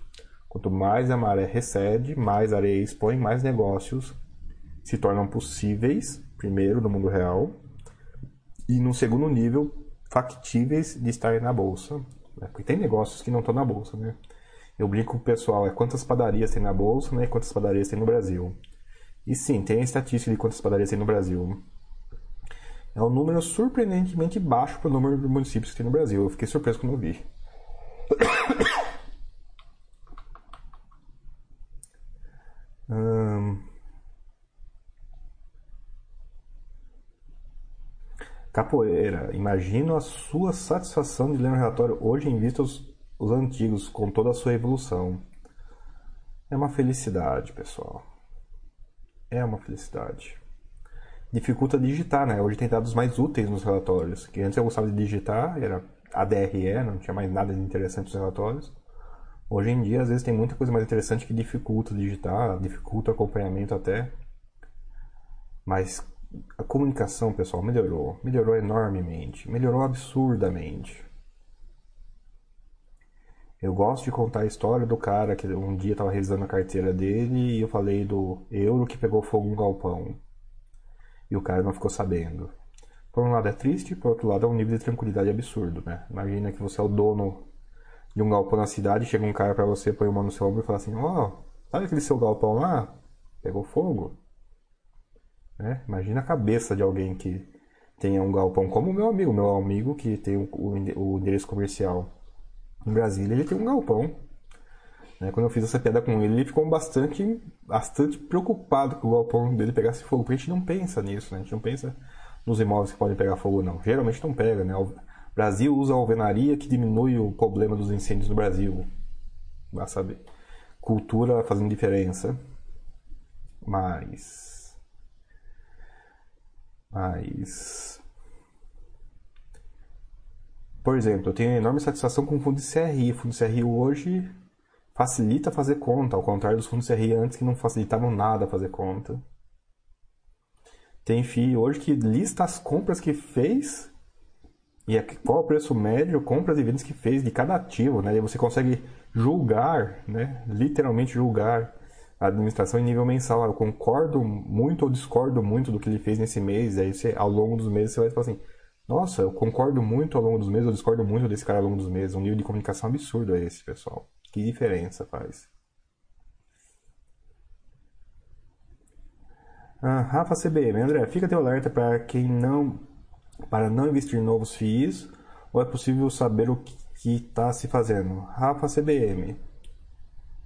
Quanto mais a maré recede, mais areia expõe, mais negócios se tornam possíveis, primeiro, no mundo real, e no segundo nível, factíveis de estar na bolsa. Né? Porque tem negócios que não estão na bolsa, né? Eu brinco com o pessoal, é quantas padarias tem na bolsa, né? E quantas padarias tem no Brasil. E sim, tem a estatística de quantas padarias tem no Brasil. É um número surpreendentemente baixo para o número de municípios que tem no Brasil. Eu fiquei surpreso quando eu vi. hum... Capoeira, imagino a sua satisfação de ler um relatório hoje em vista os, os antigos, com toda a sua evolução. É uma felicidade, pessoal. É uma felicidade dificulta digitar, né? Hoje tem dados mais úteis nos relatórios. Que antes eu gostava de digitar, era ADRE, não tinha mais nada de interessante nos relatórios. Hoje em dia, às vezes, tem muita coisa mais interessante que dificulta digitar, dificulta o acompanhamento até. Mas a comunicação, pessoal, melhorou. Melhorou enormemente. Melhorou absurdamente. Eu gosto de contar a história do cara que um dia estava revisando a carteira dele e eu falei do euro que pegou fogo no galpão e o cara não ficou sabendo. Por um lado é triste, por outro lado é um nível de tranquilidade absurdo, né? Imagina que você é o dono de um galpão na cidade, chega um cara para você, põe uma no seu ombro e fala assim: Ó, oh, sabe aquele seu galpão lá? Pegou fogo. Né? Imagina a cabeça de alguém que tenha um galpão como o meu amigo, meu amigo que tem o, endereço comercial em Brasília, ele tem um galpão? Quando eu fiz essa piada com ele, ele ficou bastante, bastante preocupado que o galpão dele pegasse fogo, porque a gente não pensa nisso, né? a gente não pensa nos imóveis que podem pegar fogo, não. Geralmente não pega, né? O Brasil usa alvenaria que diminui o problema dos incêndios no Brasil. Vai saber. Cultura fazendo diferença. Mas. Mas. Por exemplo, eu tenho enorme satisfação com o fundo de CRI. O fundo de CRI hoje facilita fazer conta, ao contrário dos fundos CRI antes que não facilitavam nada fazer conta. Tem FII hoje que lista as compras que fez e é qual o preço médio, compras e vendas que fez de cada ativo, né? E você consegue julgar, né? Literalmente julgar a administração em nível mensal. Eu concordo muito ou discordo muito do que ele fez nesse mês. Aí você, ao longo dos meses, você vai falar assim: Nossa, eu concordo muito ao longo dos meses, ou discordo muito desse cara ao longo dos meses. Um nível de comunicação absurdo é esse, pessoal. Que diferença faz? Ah, Rafa CBM, André, fica teu alerta para quem não para não investir novos FIIs ou é possível saber o que está se fazendo? Rafa CBM,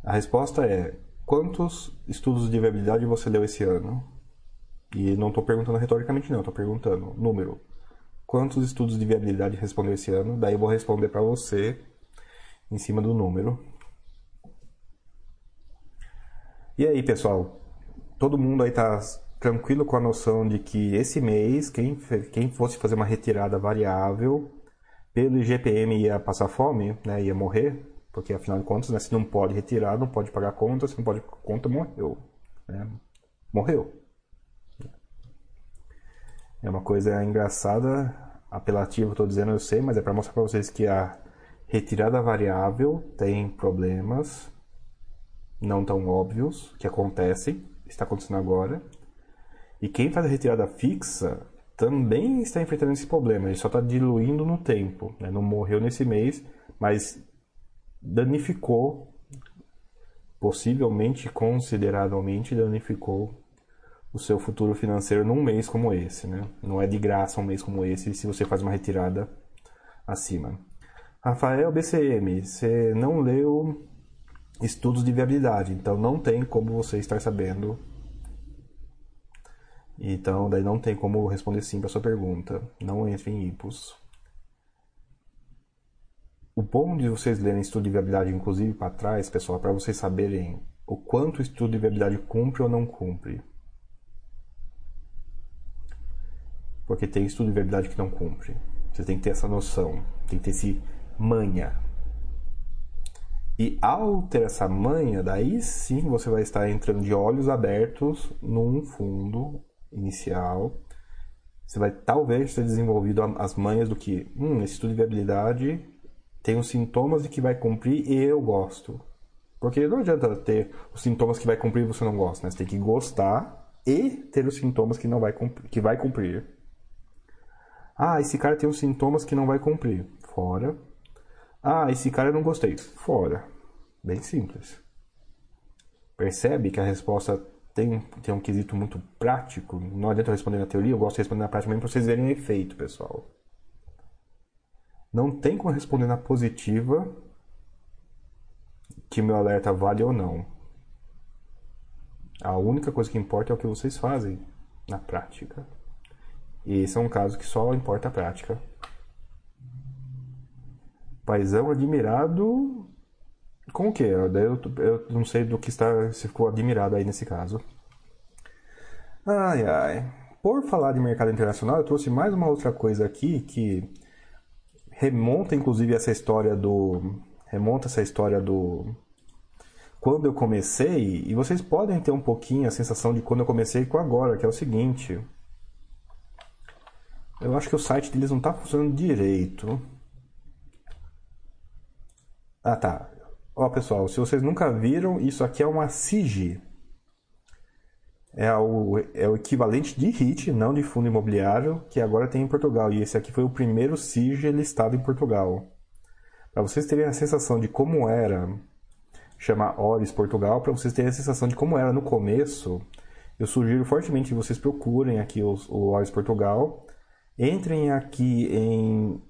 a resposta é quantos estudos de viabilidade você leu esse ano? E não estou perguntando retoricamente não, estou perguntando número. Quantos estudos de viabilidade respondeu esse ano? Daí eu vou responder para você em cima do número. E aí, pessoal? Todo mundo aí tá tranquilo com a noção de que esse mês, quem, quem fosse fazer uma retirada variável pelo IGPM ia passar fome, né, ia morrer, porque afinal de contas, né, se não pode retirar, não pode pagar conta, se não pode conta, morreu. Né? Morreu. É uma coisa engraçada, apelativa, estou dizendo, eu sei, mas é para mostrar para vocês que a retirada variável tem problemas não tão óbvios que acontecem, está acontecendo agora. E quem faz a retirada fixa também está enfrentando esse problema, ele só está diluindo no tempo. Né? Não morreu nesse mês, mas danificou, possivelmente, consideravelmente danificou o seu futuro financeiro num mês como esse. Né? Não é de graça um mês como esse se você faz uma retirada acima. Rafael BCM, você não leu estudos de viabilidade, então não tem como você estar sabendo então, daí não tem como responder sim para sua pergunta. Não entre em IPOS. O bom de vocês lerem estudo de viabilidade, inclusive para trás, pessoal, para vocês saberem o quanto o estudo de viabilidade cumpre ou não cumpre. Porque tem estudo de viabilidade que não cumpre. Você tem que ter essa noção, tem que ter esse manha. E ao ter essa manha, daí sim você vai estar entrando de olhos abertos num fundo inicial, você vai talvez ter desenvolvido as manhas do que, hum, esse estudo de viabilidade tem os sintomas de que vai cumprir e eu gosto. Porque não adianta ter os sintomas que vai cumprir e você não gosta, né? Você tem que gostar e ter os sintomas que não vai cumprir, que vai cumprir. Ah, esse cara tem os sintomas que não vai cumprir. Fora. Ah, esse cara eu não gostei. Fora. Bem simples. Percebe que a resposta tem, tem um quesito muito prático. Não adianta eu responder na teoria, eu gosto de responder na prática mesmo para vocês verem o efeito, pessoal. Não tem como responder na positiva que meu alerta vale ou não. A única coisa que importa é o que vocês fazem na prática. E esse é um caso que só importa a prática. Paisão admirado com o quê? Eu, eu não sei do que está, se ficou admirado aí nesse caso. Ai, ai. Por falar de mercado internacional, eu trouxe mais uma outra coisa aqui que remonta inclusive essa história do remonta essa história do quando eu comecei e vocês podem ter um pouquinho a sensação de quando eu comecei com agora, que é o seguinte. Eu acho que o site deles não está funcionando direito. Ah, tá. Ó, pessoal, se vocês nunca viram, isso aqui é uma SIG. É o, é o equivalente de HIT, não de fundo imobiliário, que agora tem em Portugal. E esse aqui foi o primeiro SIG listado em Portugal. Para vocês terem a sensação de como era, chama Oris Portugal, para vocês terem a sensação de como era no começo, eu sugiro fortemente que vocês procurem aqui os, o Oris Portugal. Entrem aqui em.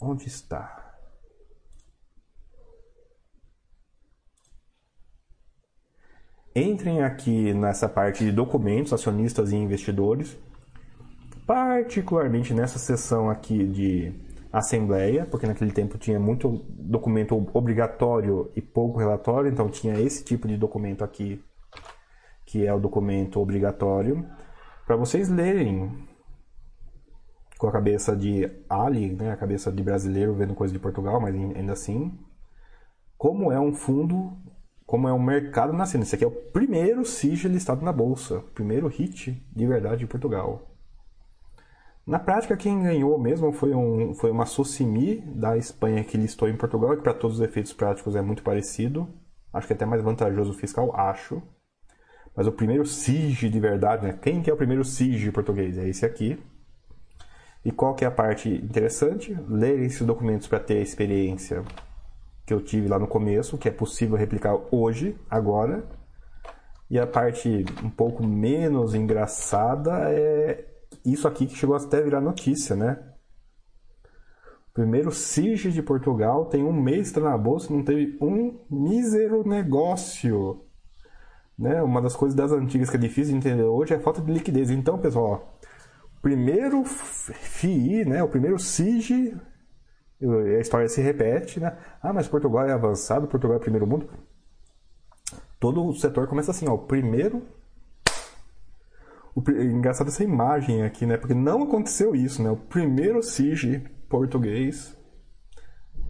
Onde está? Entrem aqui nessa parte de documentos, acionistas e investidores, particularmente nessa seção aqui de assembleia, porque naquele tempo tinha muito documento obrigatório e pouco relatório, então tinha esse tipo de documento aqui, que é o documento obrigatório, para vocês lerem com a cabeça de Ali, né, a cabeça de brasileiro vendo coisa de Portugal, mas ainda assim, como é um fundo como é um mercado nascendo. Esse aqui é o primeiro SIG listado na bolsa, primeiro hit de verdade de Portugal. Na prática, quem ganhou mesmo foi, um, foi uma Socimi da Espanha que listou em Portugal, que para todos os efeitos práticos é muito parecido. Acho que é até mais vantajoso fiscal, acho. Mas o primeiro SIG de verdade, né? Quem que é o primeiro SIG português? É esse aqui. E qual que é a parte interessante? Ler esses documentos para ter a experiência que eu tive lá no começo, que é possível replicar hoje, agora. E a parte um pouco menos engraçada é isso aqui que chegou até a virar notícia, né? Primeiro SIG de Portugal tem um mês está na bolsa não teve um mísero negócio. Né? Uma das coisas das antigas que é difícil de entender hoje é a falta de liquidez. Então, pessoal, o primeiro FII, né? o primeiro SIG a história se repete, né? Ah, mas Portugal é avançado, Portugal é primeiro mundo. Todo o setor começa assim, ó. O primeiro. O, engraçado essa imagem aqui, né? Porque não aconteceu isso, né? O primeiro SIG português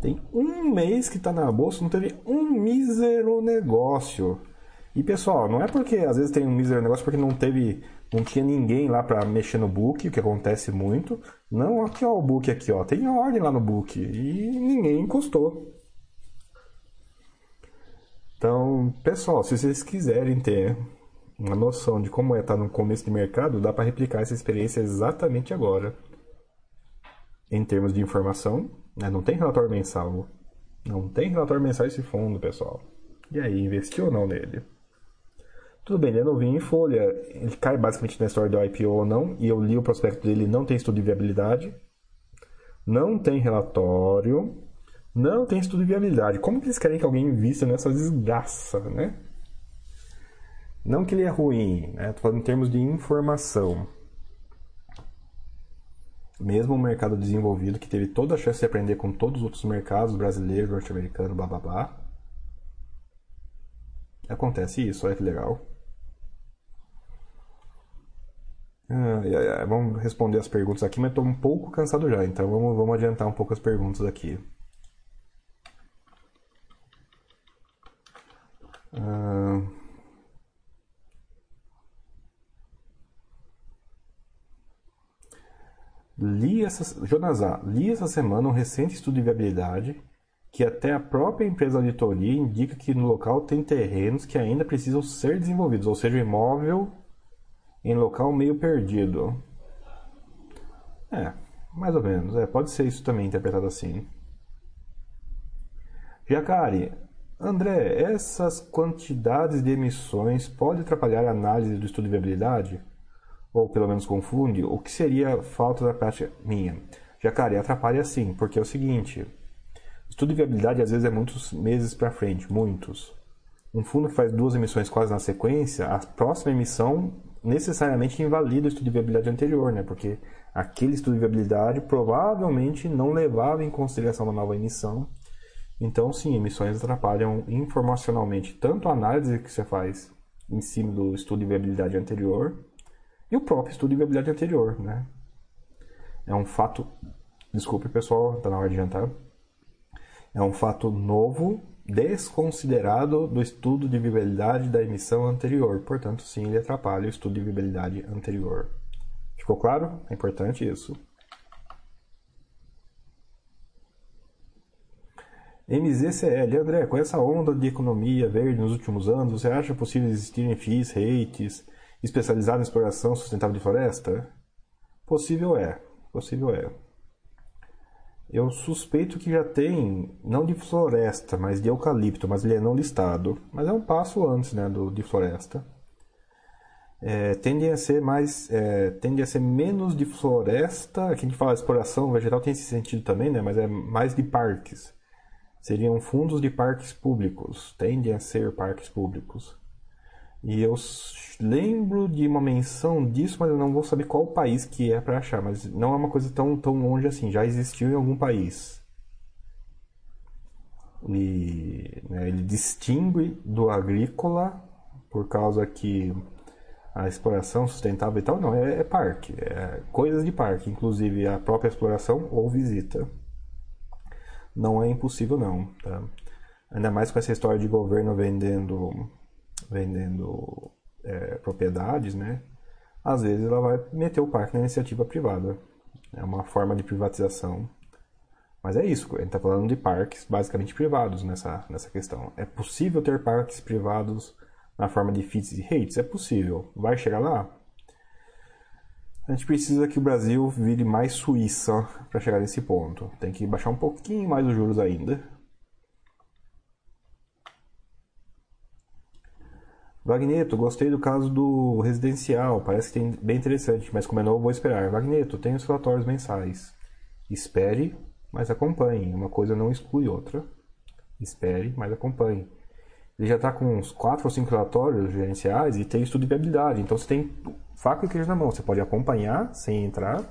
Tem um mês que está na bolsa, não teve um mísero negócio. E pessoal, não é porque às vezes tem um mísero negócio porque não teve, não tinha ninguém lá para mexer no book, o que acontece muito. Não, aqui ó, o book aqui ó, tem ordem lá no book e ninguém encostou. Então, pessoal, se vocês quiserem ter uma noção de como é estar no começo de mercado, dá para replicar essa experiência exatamente agora. Em termos de informação, né? não tem relatório mensal. Não tem relatório mensal esse fundo, pessoal. E aí, investiu ou não nele? Tudo bem, ele é novinho em folha, ele cai basicamente na história do IPO ou não, e eu li o prospecto dele, não tem estudo de viabilidade, não tem relatório, não tem estudo de viabilidade. Como que eles querem que alguém invista nessa desgraça, né? Não que ele é ruim, né? Tô falando em termos de informação. Mesmo o mercado desenvolvido, que teve toda a chance de aprender com todos os outros mercados, brasileiro, norte-americano, blá blá blá. Acontece isso, olha que legal. Ah, vamos responder as perguntas aqui, mas estou um pouco cansado já, então vamos, vamos adiantar um pouco as perguntas aqui. Uh... Li essa, li essa semana um recente estudo de viabilidade que até a própria empresa auditoria indica que no local tem terrenos que ainda precisam ser desenvolvidos, ou seja, imóvel em local meio perdido. É, mais ou menos. É, pode ser isso também interpretado assim. Jacari, André, essas quantidades de emissões podem atrapalhar a análise do estudo de viabilidade? Ou pelo menos confunde? O que seria falta da prática minha? Jacare, atrapalha sim, porque é o seguinte: estudo de viabilidade às vezes é muitos meses para frente, muitos. Um fundo que faz duas emissões quase na sequência, a próxima emissão necessariamente invalida o estudo de viabilidade anterior, né? Porque aquele estudo de viabilidade provavelmente não levava em consideração uma nova emissão então, sim, emissões atrapalham informacionalmente tanto a análise que você faz em cima do estudo de viabilidade anterior e o próprio estudo de viabilidade anterior, né? É um fato, desculpe pessoal, está na hora de jantar. É um fato novo, desconsiderado do estudo de viabilidade da emissão anterior. Portanto, sim, ele atrapalha o estudo de viabilidade anterior. Ficou claro? É importante isso. MZCL, André, com essa onda de economia verde nos últimos anos, você acha possível existirem FIIs, REITs especializados em exploração sustentável de floresta? Possível é, possível é. Eu suspeito que já tem, não de floresta, mas de eucalipto, mas ele é não listado. Mas é um passo antes né, do, de floresta. É, tendem a ser mais, é, tende a ser menos de floresta, aqui a gente fala exploração vegetal tem esse sentido também, né, mas é mais de parques seriam fundos de parques públicos, tendem a ser parques públicos. E eu lembro de uma menção disso, mas eu não vou saber qual país que é para achar, mas não é uma coisa tão, tão longe assim, já existiu em algum país. E né, ele distingue do agrícola por causa que a exploração sustentável e tal, não, é, é parque, é coisas de parque, inclusive a própria exploração ou visita não é impossível não, tá? Ainda mais com essa história de governo vendendo, vendendo é, propriedades, né? Às vezes ela vai meter o parque na iniciativa privada. É uma forma de privatização. Mas é isso, a gente está falando de parques basicamente privados nessa, nessa questão. É possível ter parques privados na forma de FITs e REITs? É possível. Vai chegar lá? A gente precisa que o Brasil vire mais Suíça para chegar nesse ponto. Tem que baixar um pouquinho mais os juros ainda. Wagneto, gostei do caso do residencial, parece que tem bem interessante, mas como é novo, vou esperar. Wagneto, tem os relatórios mensais. Espere, mas acompanhe. Uma coisa não exclui outra. Espere, mas acompanhe. Ele já está com uns 4 ou 5 relatórios gerenciais e tem estudo de viabilidade. Então você tem faca e queijo na mão. Você pode acompanhar sem entrar.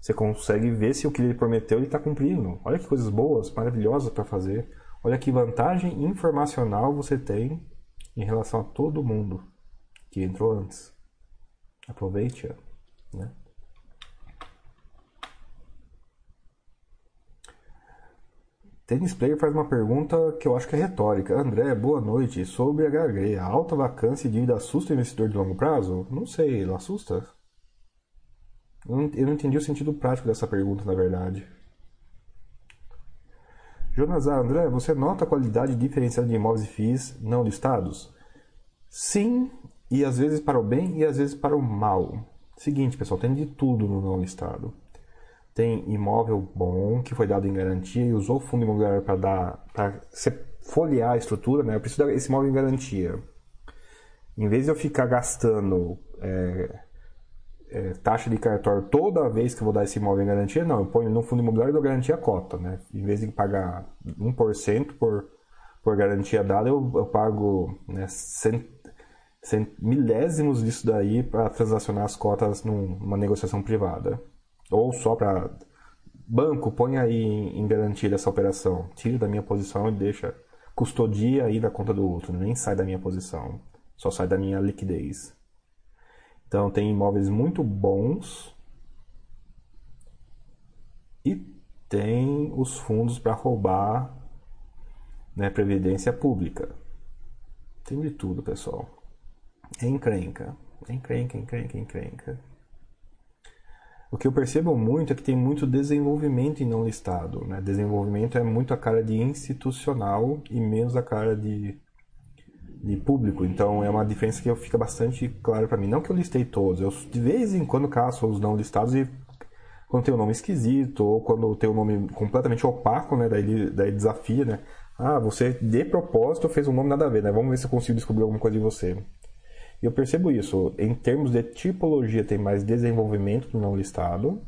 Você consegue ver se o que ele prometeu ele está cumprindo. Olha que coisas boas, maravilhosas para fazer. Olha que vantagem informacional você tem em relação a todo mundo que entrou antes. Aproveite, né? Tênis Player faz uma pergunta que eu acho que é retórica. André, boa noite. Sobre HG, a alta vacância e dívida assusta o investidor de longo prazo? Não sei, não assusta? Eu não entendi o sentido prático dessa pergunta, na verdade. Jonas A. André, você nota a qualidade diferenciada de imóveis e FIIs não listados? Sim, e às vezes para o bem e às vezes para o mal. Seguinte, pessoal, tem de tudo no não listado tem imóvel bom que foi dado em garantia e usou o fundo imobiliário para dar para folhear a estrutura, né? Eu preciso desse imóvel em garantia. Em vez de eu ficar gastando é, é, taxa de cartório toda vez que eu vou dar esse imóvel em garantia, não, eu ponho no fundo imobiliário e dou garantia cota, né? Em vez de pagar 1% por, por garantia dada, eu, eu pago né, cent, cent, milésimos disso daí para transacionar as cotas numa negociação privada. Ou só para. Banco, põe aí em garantia essa operação. Tira da minha posição e deixa. Custodia aí da conta do outro. Nem sai da minha posição. Só sai da minha liquidez. Então, tem imóveis muito bons. E tem os fundos para roubar né, previdência pública. Tem de tudo, pessoal. É encrenca. É encrenca, encrenca, encrenca. O que eu percebo muito é que tem muito desenvolvimento em não listado. Né? Desenvolvimento é muito a cara de institucional e menos a cara de, de público. Então é uma diferença que fica bastante clara para mim. Não que eu listei todos, eu de vez em quando caço os não listados e quando tem um nome esquisito ou quando tem um nome completamente opaco, né? daí, daí desafia, né? Ah, você de propósito fez um nome nada a ver, né? Vamos ver se eu consigo descobrir alguma coisa de você. E eu percebo isso. Em termos de tipologia, tem mais desenvolvimento do não listado.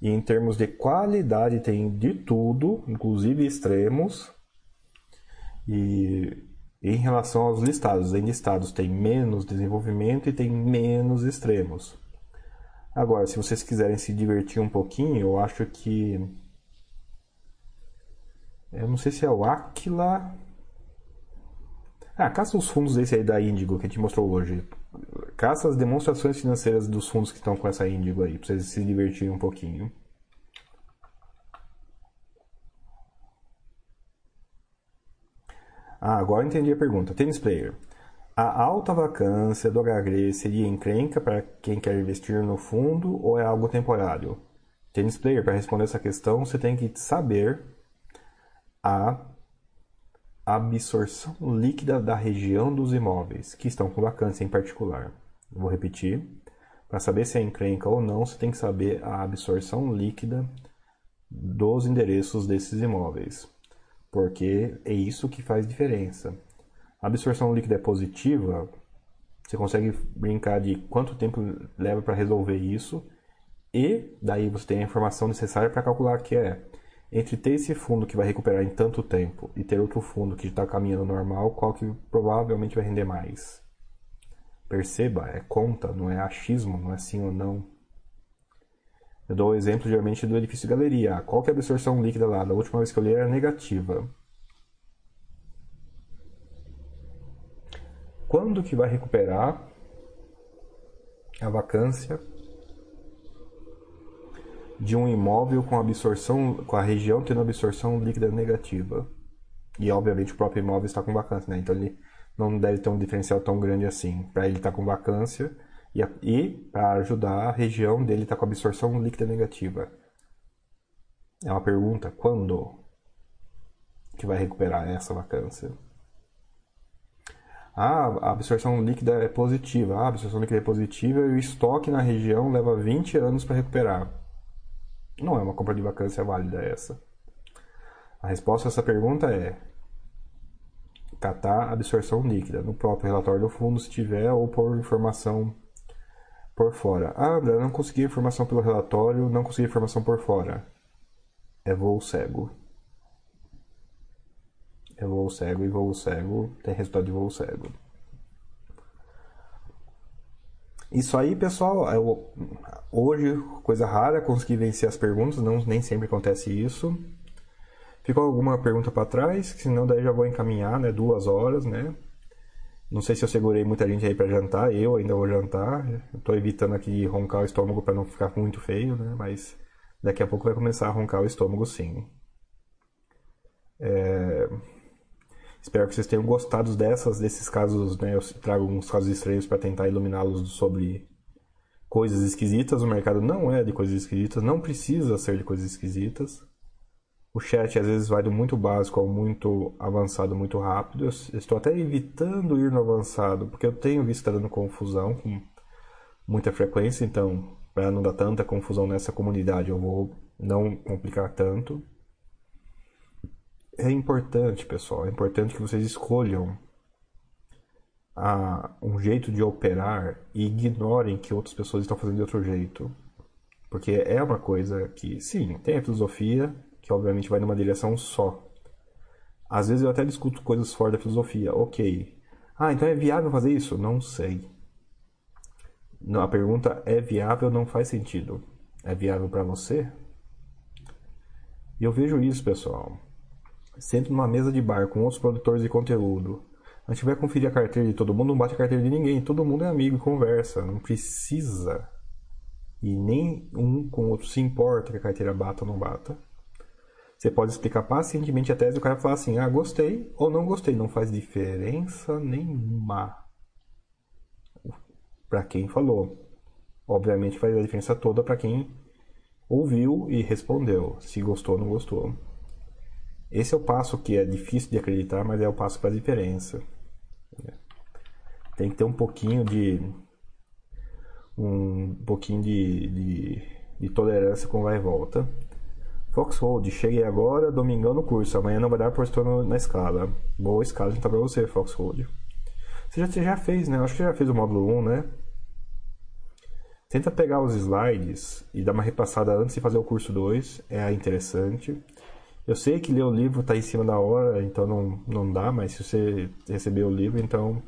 E em termos de qualidade, tem de tudo, inclusive extremos. E em relação aos listados, em listados tem menos desenvolvimento e tem menos extremos. Agora, se vocês quiserem se divertir um pouquinho, eu acho que. Eu não sei se é o Aquila ah, caça os fundos desse aí da Índigo que a gente mostrou hoje. Caça as demonstrações financeiras dos fundos que estão com essa Índigo aí, pra vocês se divertirem um pouquinho. Ah, agora entendi a pergunta. Tênis Player. A alta vacância do HG seria encrenca para quem quer investir no fundo ou é algo temporário? Tênis Player, para responder essa questão, você tem que saber a absorção líquida da região dos imóveis que estão com vacância em particular. Vou repetir. Para saber se é encrenca ou não, você tem que saber a absorção líquida dos endereços desses imóveis, porque é isso que faz diferença. A absorção líquida é positiva, você consegue brincar de quanto tempo leva para resolver isso, e daí você tem a informação necessária para calcular que é entre ter esse fundo que vai recuperar em tanto tempo e ter outro fundo que está caminhando normal, qual que provavelmente vai render mais? Perceba, é conta, não é achismo, não é sim ou não. Eu dou o exemplo geralmente do edifício galeria. Qual que é a absorção líquida lá? Da última vez que eu li era negativa. Quando que vai recuperar a vacância de um imóvel com absorção, com a região tendo absorção líquida negativa. E obviamente o próprio imóvel está com vacância, né? Então ele não deve ter um diferencial tão grande assim. Para ele estar tá com vacância e, e para ajudar a região dele estar tá com absorção líquida negativa. É uma pergunta: quando que vai recuperar essa vacância? Ah, a absorção líquida é positiva. Ah, a absorção líquida é positiva e o estoque na região leva 20 anos para recuperar. Não é uma compra de vacância válida essa. A resposta a essa pergunta é catar absorção líquida no próprio relatório do fundo, se tiver, ou por informação por fora. Ah, André, não consegui informação pelo relatório, não consegui informação por fora. É voo cego. É voo cego e voo cego tem resultado de voo cego. Isso aí, pessoal, eu, hoje, coisa rara, consegui vencer as perguntas, não, nem sempre acontece isso. Ficou alguma pergunta para trás? Senão daí já vou encaminhar, né? Duas horas, né? Não sei se eu segurei muita gente aí para jantar, eu ainda vou jantar. Estou evitando aqui roncar o estômago para não ficar muito feio, né? Mas daqui a pouco vai começar a roncar o estômago sim. É... Espero que vocês tenham gostado dessas, desses casos, né? Eu trago alguns casos estranhos para tentar iluminá-los sobre coisas esquisitas. O mercado não é de coisas esquisitas, não precisa ser de coisas esquisitas. O chat às vezes vai do muito básico ao muito avançado muito rápido. Eu estou até evitando ir no avançado, porque eu tenho visto que está dando confusão com muita frequência, então, para não dar tanta confusão nessa comunidade, eu vou não complicar tanto. É importante, pessoal, é importante que vocês escolham a, um jeito de operar e ignorem que outras pessoas estão fazendo de outro jeito. Porque é uma coisa que, sim, tem a filosofia, que obviamente vai numa direção só. Às vezes eu até discuto coisas fora da filosofia. Ok. Ah, então é viável fazer isso? Não sei. Não, a pergunta é viável não faz sentido. É viável para você? E eu vejo isso, pessoal. Sento numa mesa de bar com outros produtores de conteúdo. A gente vai conferir a carteira de todo mundo, não bate a carteira de ninguém. Todo mundo é amigo e conversa. Não precisa. E nem um com o outro se importa que a carteira bata ou não bata. Você pode explicar pacientemente a tese e o cara fala assim: ah, gostei ou não gostei. Não faz diferença nenhuma para quem falou. Obviamente faz a diferença toda para quem ouviu e respondeu, se gostou ou não gostou. Esse é o passo que é difícil de acreditar, mas é o passo para a diferença. Tem que ter um pouquinho de um pouquinho de, de, de tolerância com vai e volta. Foxhold, cheguei agora, domingão no curso. Amanhã não vai dar por estou na escala. Boa escala, a gente tá pra você, Foxhold. Você já, você já fez, né? Acho que já fez o módulo 1, né? Tenta pegar os slides e dar uma repassada antes de fazer o curso 2. É interessante. Eu sei que ler o livro está em cima da hora, então não, não dá, mas se você receber o livro, então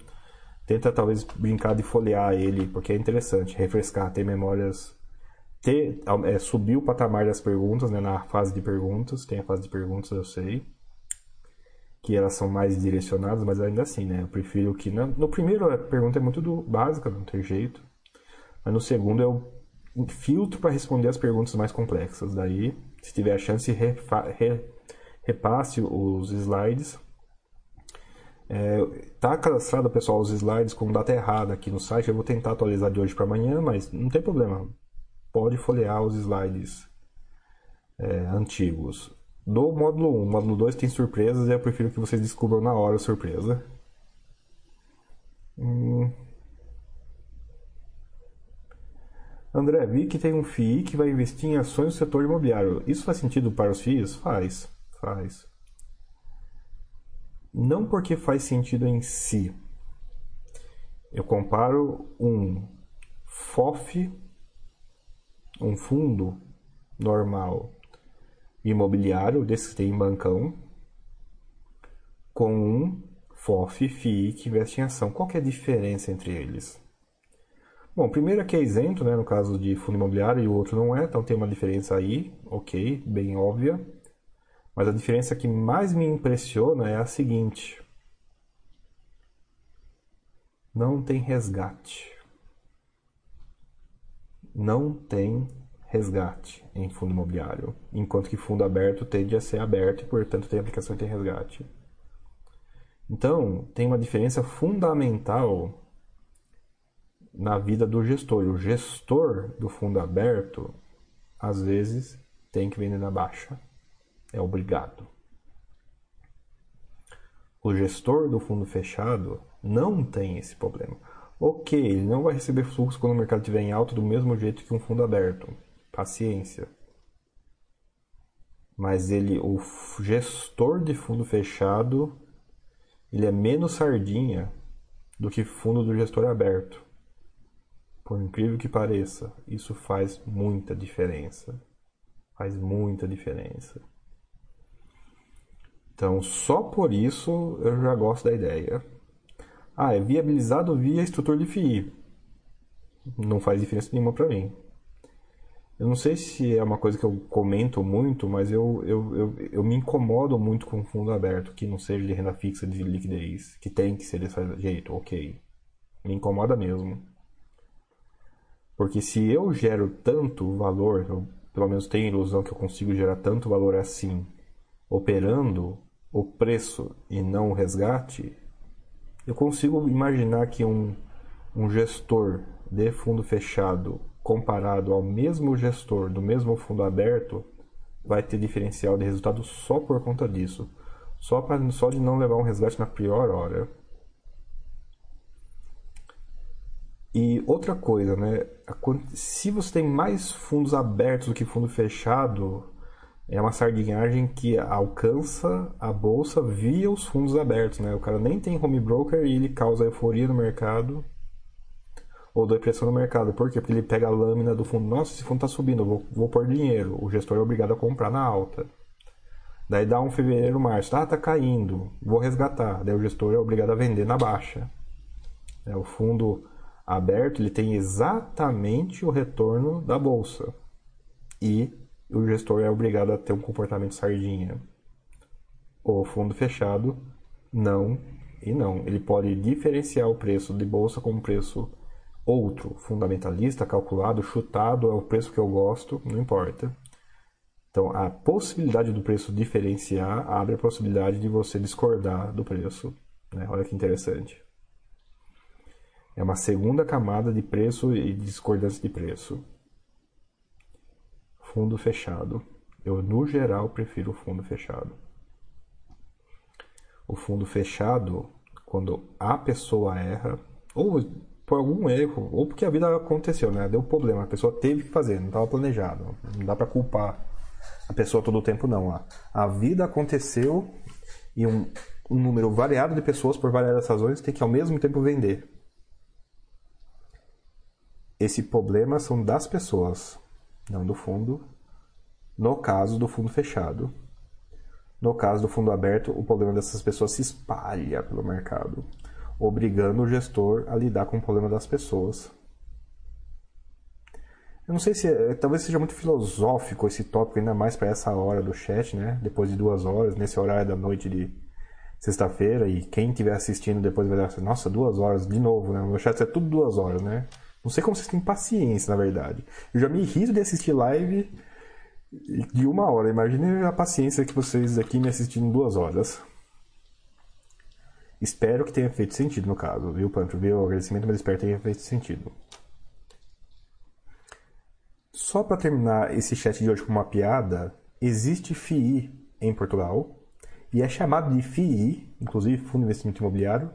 tenta talvez brincar de folhear ele, porque é interessante, refrescar, ter memórias ter, é, subir o patamar das perguntas, né, na fase de perguntas, tem a fase de perguntas, eu sei, que elas são mais direcionadas, mas ainda assim, né, eu prefiro que, na, no primeiro a pergunta é muito do, básica, não tem jeito, mas no segundo eu filtro para responder as perguntas mais complexas, daí, se tiver a chance, refa, re, repasse os slides, é, tá cadastrado, pessoal, os slides com data errada aqui no site. Eu vou tentar atualizar de hoje para amanhã, mas não tem problema pode folhear os slides é, antigos. Do módulo 1, módulo 2 tem surpresas e eu prefiro que vocês descubram na hora a surpresa. Hum. André, vi que tem um FII que vai investir em ações do setor imobiliário. Isso faz sentido para os FIIs? Faz, faz. Não porque faz sentido em si. Eu comparo um FOF um fundo normal imobiliário, desse que tem em bancão, com um FOF, FII, que investe em ação. Qual é a diferença entre eles? Bom, primeiro é que é isento, né, no caso de fundo imobiliário, e o outro não é, então tem uma diferença aí, ok, bem óbvia. Mas a diferença que mais me impressiona é a seguinte: não tem resgate não tem resgate em fundo imobiliário, enquanto que fundo aberto tende a ser aberto e, portanto, tem aplicação e tem resgate. Então, tem uma diferença fundamental na vida do gestor. O gestor do fundo aberto, às vezes, tem que vender na baixa. É obrigado. O gestor do fundo fechado não tem esse problema. Ok, ele não vai receber fluxo quando o mercado estiver em alta do mesmo jeito que um fundo aberto. Paciência. Mas ele, o gestor de fundo fechado, ele é menos sardinha do que fundo do gestor aberto. Por incrível que pareça, isso faz muita diferença. Faz muita diferença. Então, só por isso eu já gosto da ideia. Ah, é viabilizado via estrutura de FII. Não faz diferença nenhuma para mim. Eu não sei se é uma coisa que eu comento muito, mas eu, eu, eu, eu, me incomodo muito com fundo aberto, que não seja de renda fixa de liquidez, que tem que ser desse jeito, ok. Me incomoda mesmo. Porque se eu gero tanto valor, eu pelo menos tenho a ilusão que eu consigo gerar tanto valor assim, operando o preço e não o resgate, eu consigo imaginar que um, um gestor de fundo fechado comparado ao mesmo gestor do mesmo fundo aberto vai ter diferencial de resultado só por conta disso. Só, pra, só de não levar um resgate na pior hora. E outra coisa, né? Se você tem mais fundos abertos do que fundo fechado, é uma sardinhagem que alcança a bolsa via os fundos abertos, né? O cara nem tem home broker e ele causa euforia no mercado ou depressão no mercado. Por quê? Porque ele pega a lâmina do fundo. Nossa, esse fundo está subindo, vou, vou pôr dinheiro. O gestor é obrigado a comprar na alta. Daí dá um fevereiro, março. Ah, tá caindo, vou resgatar. Daí o gestor é obrigado a vender na baixa. É, o fundo aberto ele tem exatamente o retorno da bolsa. E o gestor é obrigado a ter um comportamento sardinha. O fundo fechado, não e não. Ele pode diferenciar o preço de bolsa com um preço outro, fundamentalista, calculado, chutado, é o preço que eu gosto, não importa. Então, a possibilidade do preço diferenciar abre a possibilidade de você discordar do preço. Né? Olha que interessante. É uma segunda camada de preço e discordância de preço. Fundo fechado. Eu, no geral, prefiro o fundo fechado. O fundo fechado, quando a pessoa erra, ou por algum erro, ou porque a vida aconteceu, né? Deu problema, a pessoa teve que fazer, não estava planejado. Não dá para culpar a pessoa todo o tempo, não. A vida aconteceu e um, um número variado de pessoas, por variadas razões, tem que ao mesmo tempo vender esse problema são das pessoas, não do fundo. No caso do fundo fechado. No caso do fundo aberto, o problema dessas pessoas se espalha pelo mercado, obrigando o gestor a lidar com o problema das pessoas. Eu não sei se é, talvez seja muito filosófico esse tópico, ainda mais para essa hora do chat, né? Depois de duas horas, nesse horário da noite de sexta-feira, e quem estiver assistindo depois vai dizer, nossa, duas horas de novo, né? O meu chat é tudo duas horas, né? Não sei como vocês têm paciência, na verdade. Eu já me irrito de assistir live de uma hora. Imagine a paciência que vocês aqui me assistindo duas horas. Espero que tenha feito sentido no caso, viu, Pancho? Viu o agradecimento, mas espero que tenha feito sentido. Só para terminar esse chat de hoje com uma piada, existe FII em Portugal e é chamado de FII, inclusive Fundo de Investimento Imobiliário,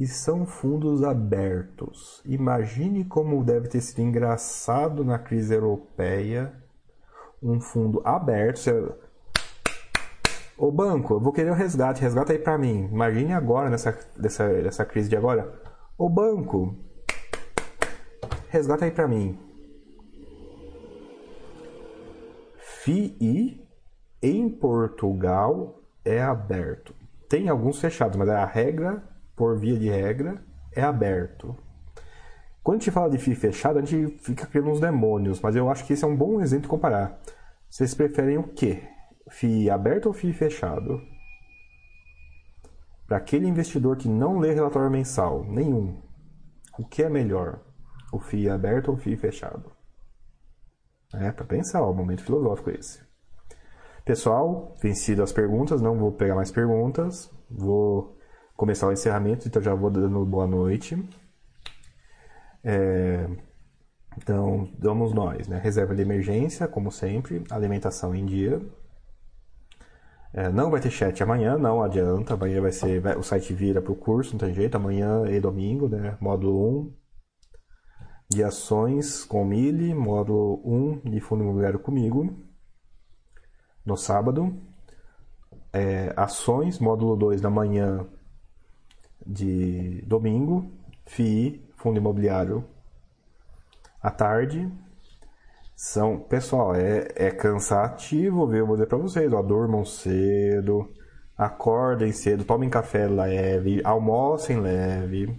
e são fundos abertos. Imagine como deve ter sido engraçado na crise europeia um fundo aberto. Você... Ô banco, eu vou querer um resgate, resgata aí para mim. Imagine agora nessa dessa, dessa crise de agora. Ô banco, resgata aí para mim. FII em Portugal é aberto. Tem alguns fechados, mas a regra por via de regra, é aberto. Quando a gente fala de FII fechado, a gente fica criando uns demônios, mas eu acho que esse é um bom exemplo de comparar. Vocês preferem o quê? FII aberto ou FII fechado? Para aquele investidor que não lê relatório mensal, nenhum, o que é melhor? O FII aberto ou o FII fechado? É, para pensar, ó, momento filosófico esse. Pessoal, vencido as perguntas, não vou pegar mais perguntas, vou começar o encerramento, então já vou dando boa noite. É, então, damos nós, né? Reserva de emergência, como sempre, alimentação em dia. É, não vai ter chat amanhã, não adianta. Amanhã vai ser. Vai, o site vira para o curso, não tem jeito. Amanhã e domingo, né? Módulo 1 de ações com Mili, módulo 1 de fundo imobiliário comigo. No sábado. É, ações, módulo 2 da manhã de domingo, FII, Fundo Imobiliário, à tarde. São, pessoal, é, é cansativo, viu? Vou dizer pra vocês, ó, durmam cedo, acordem cedo, tomem café leve, almocem leve,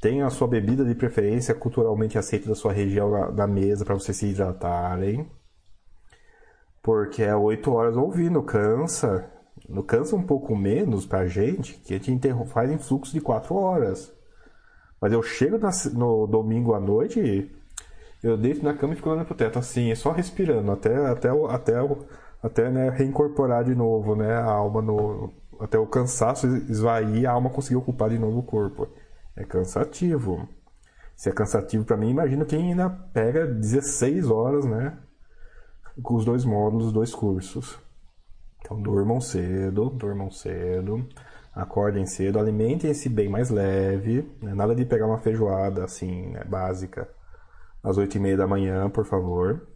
tenham a sua bebida de preferência culturalmente aceita da sua região na, na mesa para vocês se hidratarem. Porque é 8 horas ouvindo, cansa cansa um pouco menos pra gente, que a gente faz em fluxo de 4 horas. Mas eu chego na, no domingo à noite, eu deito na cama e fico olhando pro teto, assim, só respirando, até, até, até até né, reincorporar de novo né, a alma no. Até o cansaço esvair, a alma conseguir ocupar de novo o corpo. É cansativo. Se é cansativo para mim, imagina quem ainda pega 16 horas, né? Com os dois módulos, os dois cursos. Então durmam cedo, durmam cedo, acordem cedo, alimentem-se bem mais leve, né? nada de pegar uma feijoada assim, né, básica, às 8 e meia da manhã, por favor.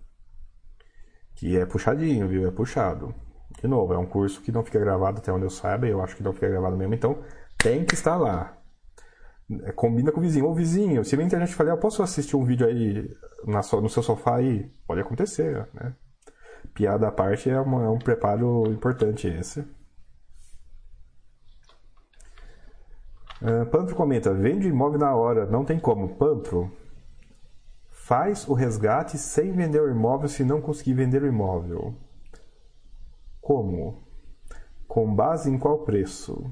Que é puxadinho, viu? É puxado. De novo, é um curso que não fica gravado até onde eu saiba, eu acho que não fica gravado mesmo, então tem que estar lá. É, combina com o vizinho. Ô vizinho, se a minha internet falhar, posso assistir um vídeo aí na, no seu sofá aí? Pode acontecer, né? Piada à parte é, uma, é um preparo importante esse. Uh, Pantro comenta: vende imóvel na hora, não tem como. Pantro, faz o resgate sem vender o imóvel se não conseguir vender o imóvel. Como? Com base em qual preço?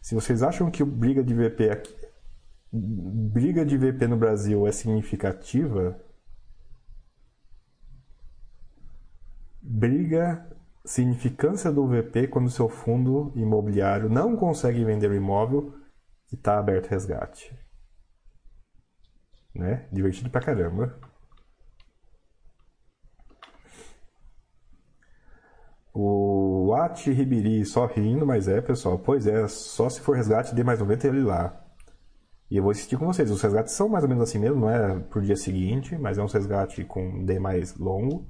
Se vocês acham que briga de VP aqui, briga de VP no Brasil é significativa, briga significância do VP quando seu fundo imobiliário não consegue vender o imóvel e está aberto resgate né? Divertido pra caramba. O Ati Ribiri só rindo, mas é, pessoal. Pois é, só se for resgate, dê mais 90 ele lá. E eu vou insistir com vocês. Os resgates são mais ou menos assim mesmo, não é por dia seguinte, mas é um resgate com D mais longo,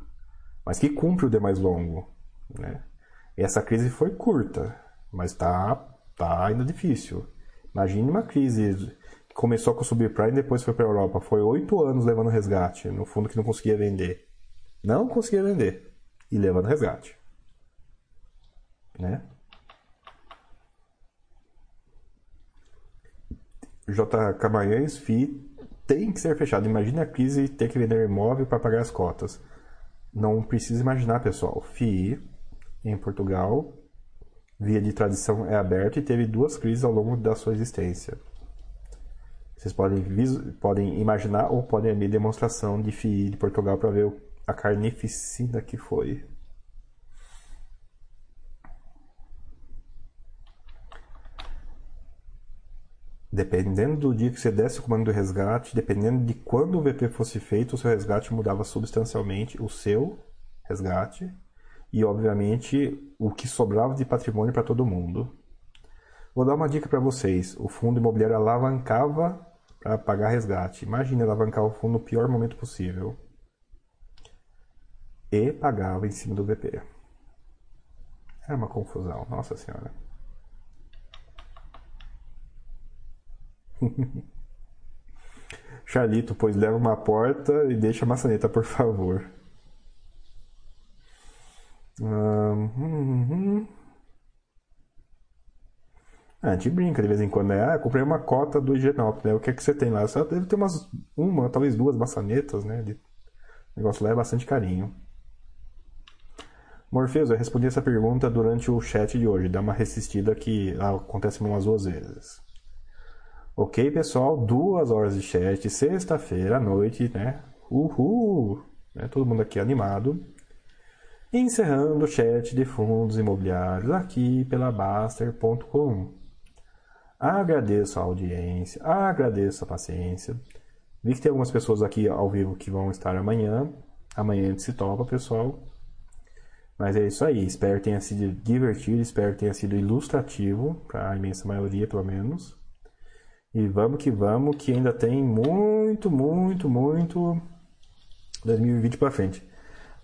mas que cumpre o D mais longo. Né? E essa crise foi curta, mas tá, tá ainda difícil. Imagine uma crise começou com o subprime e depois foi para a Europa. Foi oito anos levando resgate, no fundo que não conseguia vender. Não conseguia vender e levando resgate. Né? J. Camarães, FI tem que ser fechado. Imagina a crise e ter que vender imóvel para pagar as cotas. Não precisa imaginar, pessoal. FI em Portugal, via de tradição, é aberto e teve duas crises ao longo da sua existência. Vocês podem, podem imaginar ou podem abrir demonstração de FII de Portugal para ver a carnificina que foi. Dependendo do dia que você desse o comando do resgate, dependendo de quando o VP fosse feito, o seu resgate mudava substancialmente o seu resgate e, obviamente, o que sobrava de patrimônio para todo mundo. Vou dar uma dica para vocês: o fundo imobiliário alavancava para pagar resgate. Imagina alavancar o fundo no pior momento possível. E pagava em cima do VP. Era uma confusão, nossa senhora. Charlito, pois leva uma porta e deixa a maçaneta, por favor. Hum, hum. Ah, a gente brinca de vez em quando, né? Ah, comprei uma cota do Higienop, né? O que é que você tem lá? Deve ter umas, uma, talvez duas maçanetas, né? De... O negócio lá é bastante carinho. Morpheus, eu respondi essa pergunta durante o chat de hoje. Dá uma resistida que acontece umas duas vezes. Ok, pessoal? Duas horas de chat, sexta-feira à noite, né? Uhul! Né? Todo mundo aqui animado. encerrando o chat de fundos imobiliários aqui pela Baster.com. Agradeço a audiência, agradeço a paciência. Vi que tem algumas pessoas aqui ao vivo que vão estar amanhã. Amanhã a gente se topa, pessoal. Mas é isso aí. Espero que tenha sido divertido, espero que tenha sido ilustrativo, para a imensa maioria, pelo menos. E vamos que vamos, que ainda tem muito, muito, muito 2020 para frente.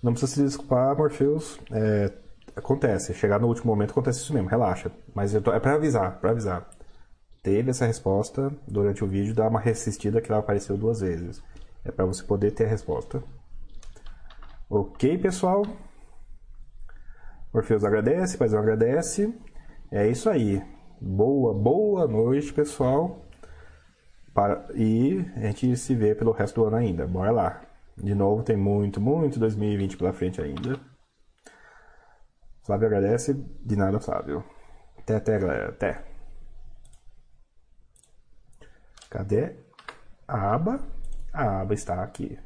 Não precisa se desculpar, Morpheus. É, acontece. Chegar no último momento acontece isso mesmo, relaxa. Mas tô, é para avisar, para avisar teve essa resposta durante o vídeo, dá uma resistida que ela apareceu duas vezes. É para você poder ter a resposta. Ok, pessoal? Orfeus agradece, Paizão agradece. É isso aí. Boa, boa noite, pessoal. Para... E a gente se vê pelo resto do ano ainda. Bora lá. De novo, tem muito, muito 2020 pela frente ainda. Flávio agradece. De nada, Flávio. Até, até, galera. Até. Cadê a aba? A aba está aqui.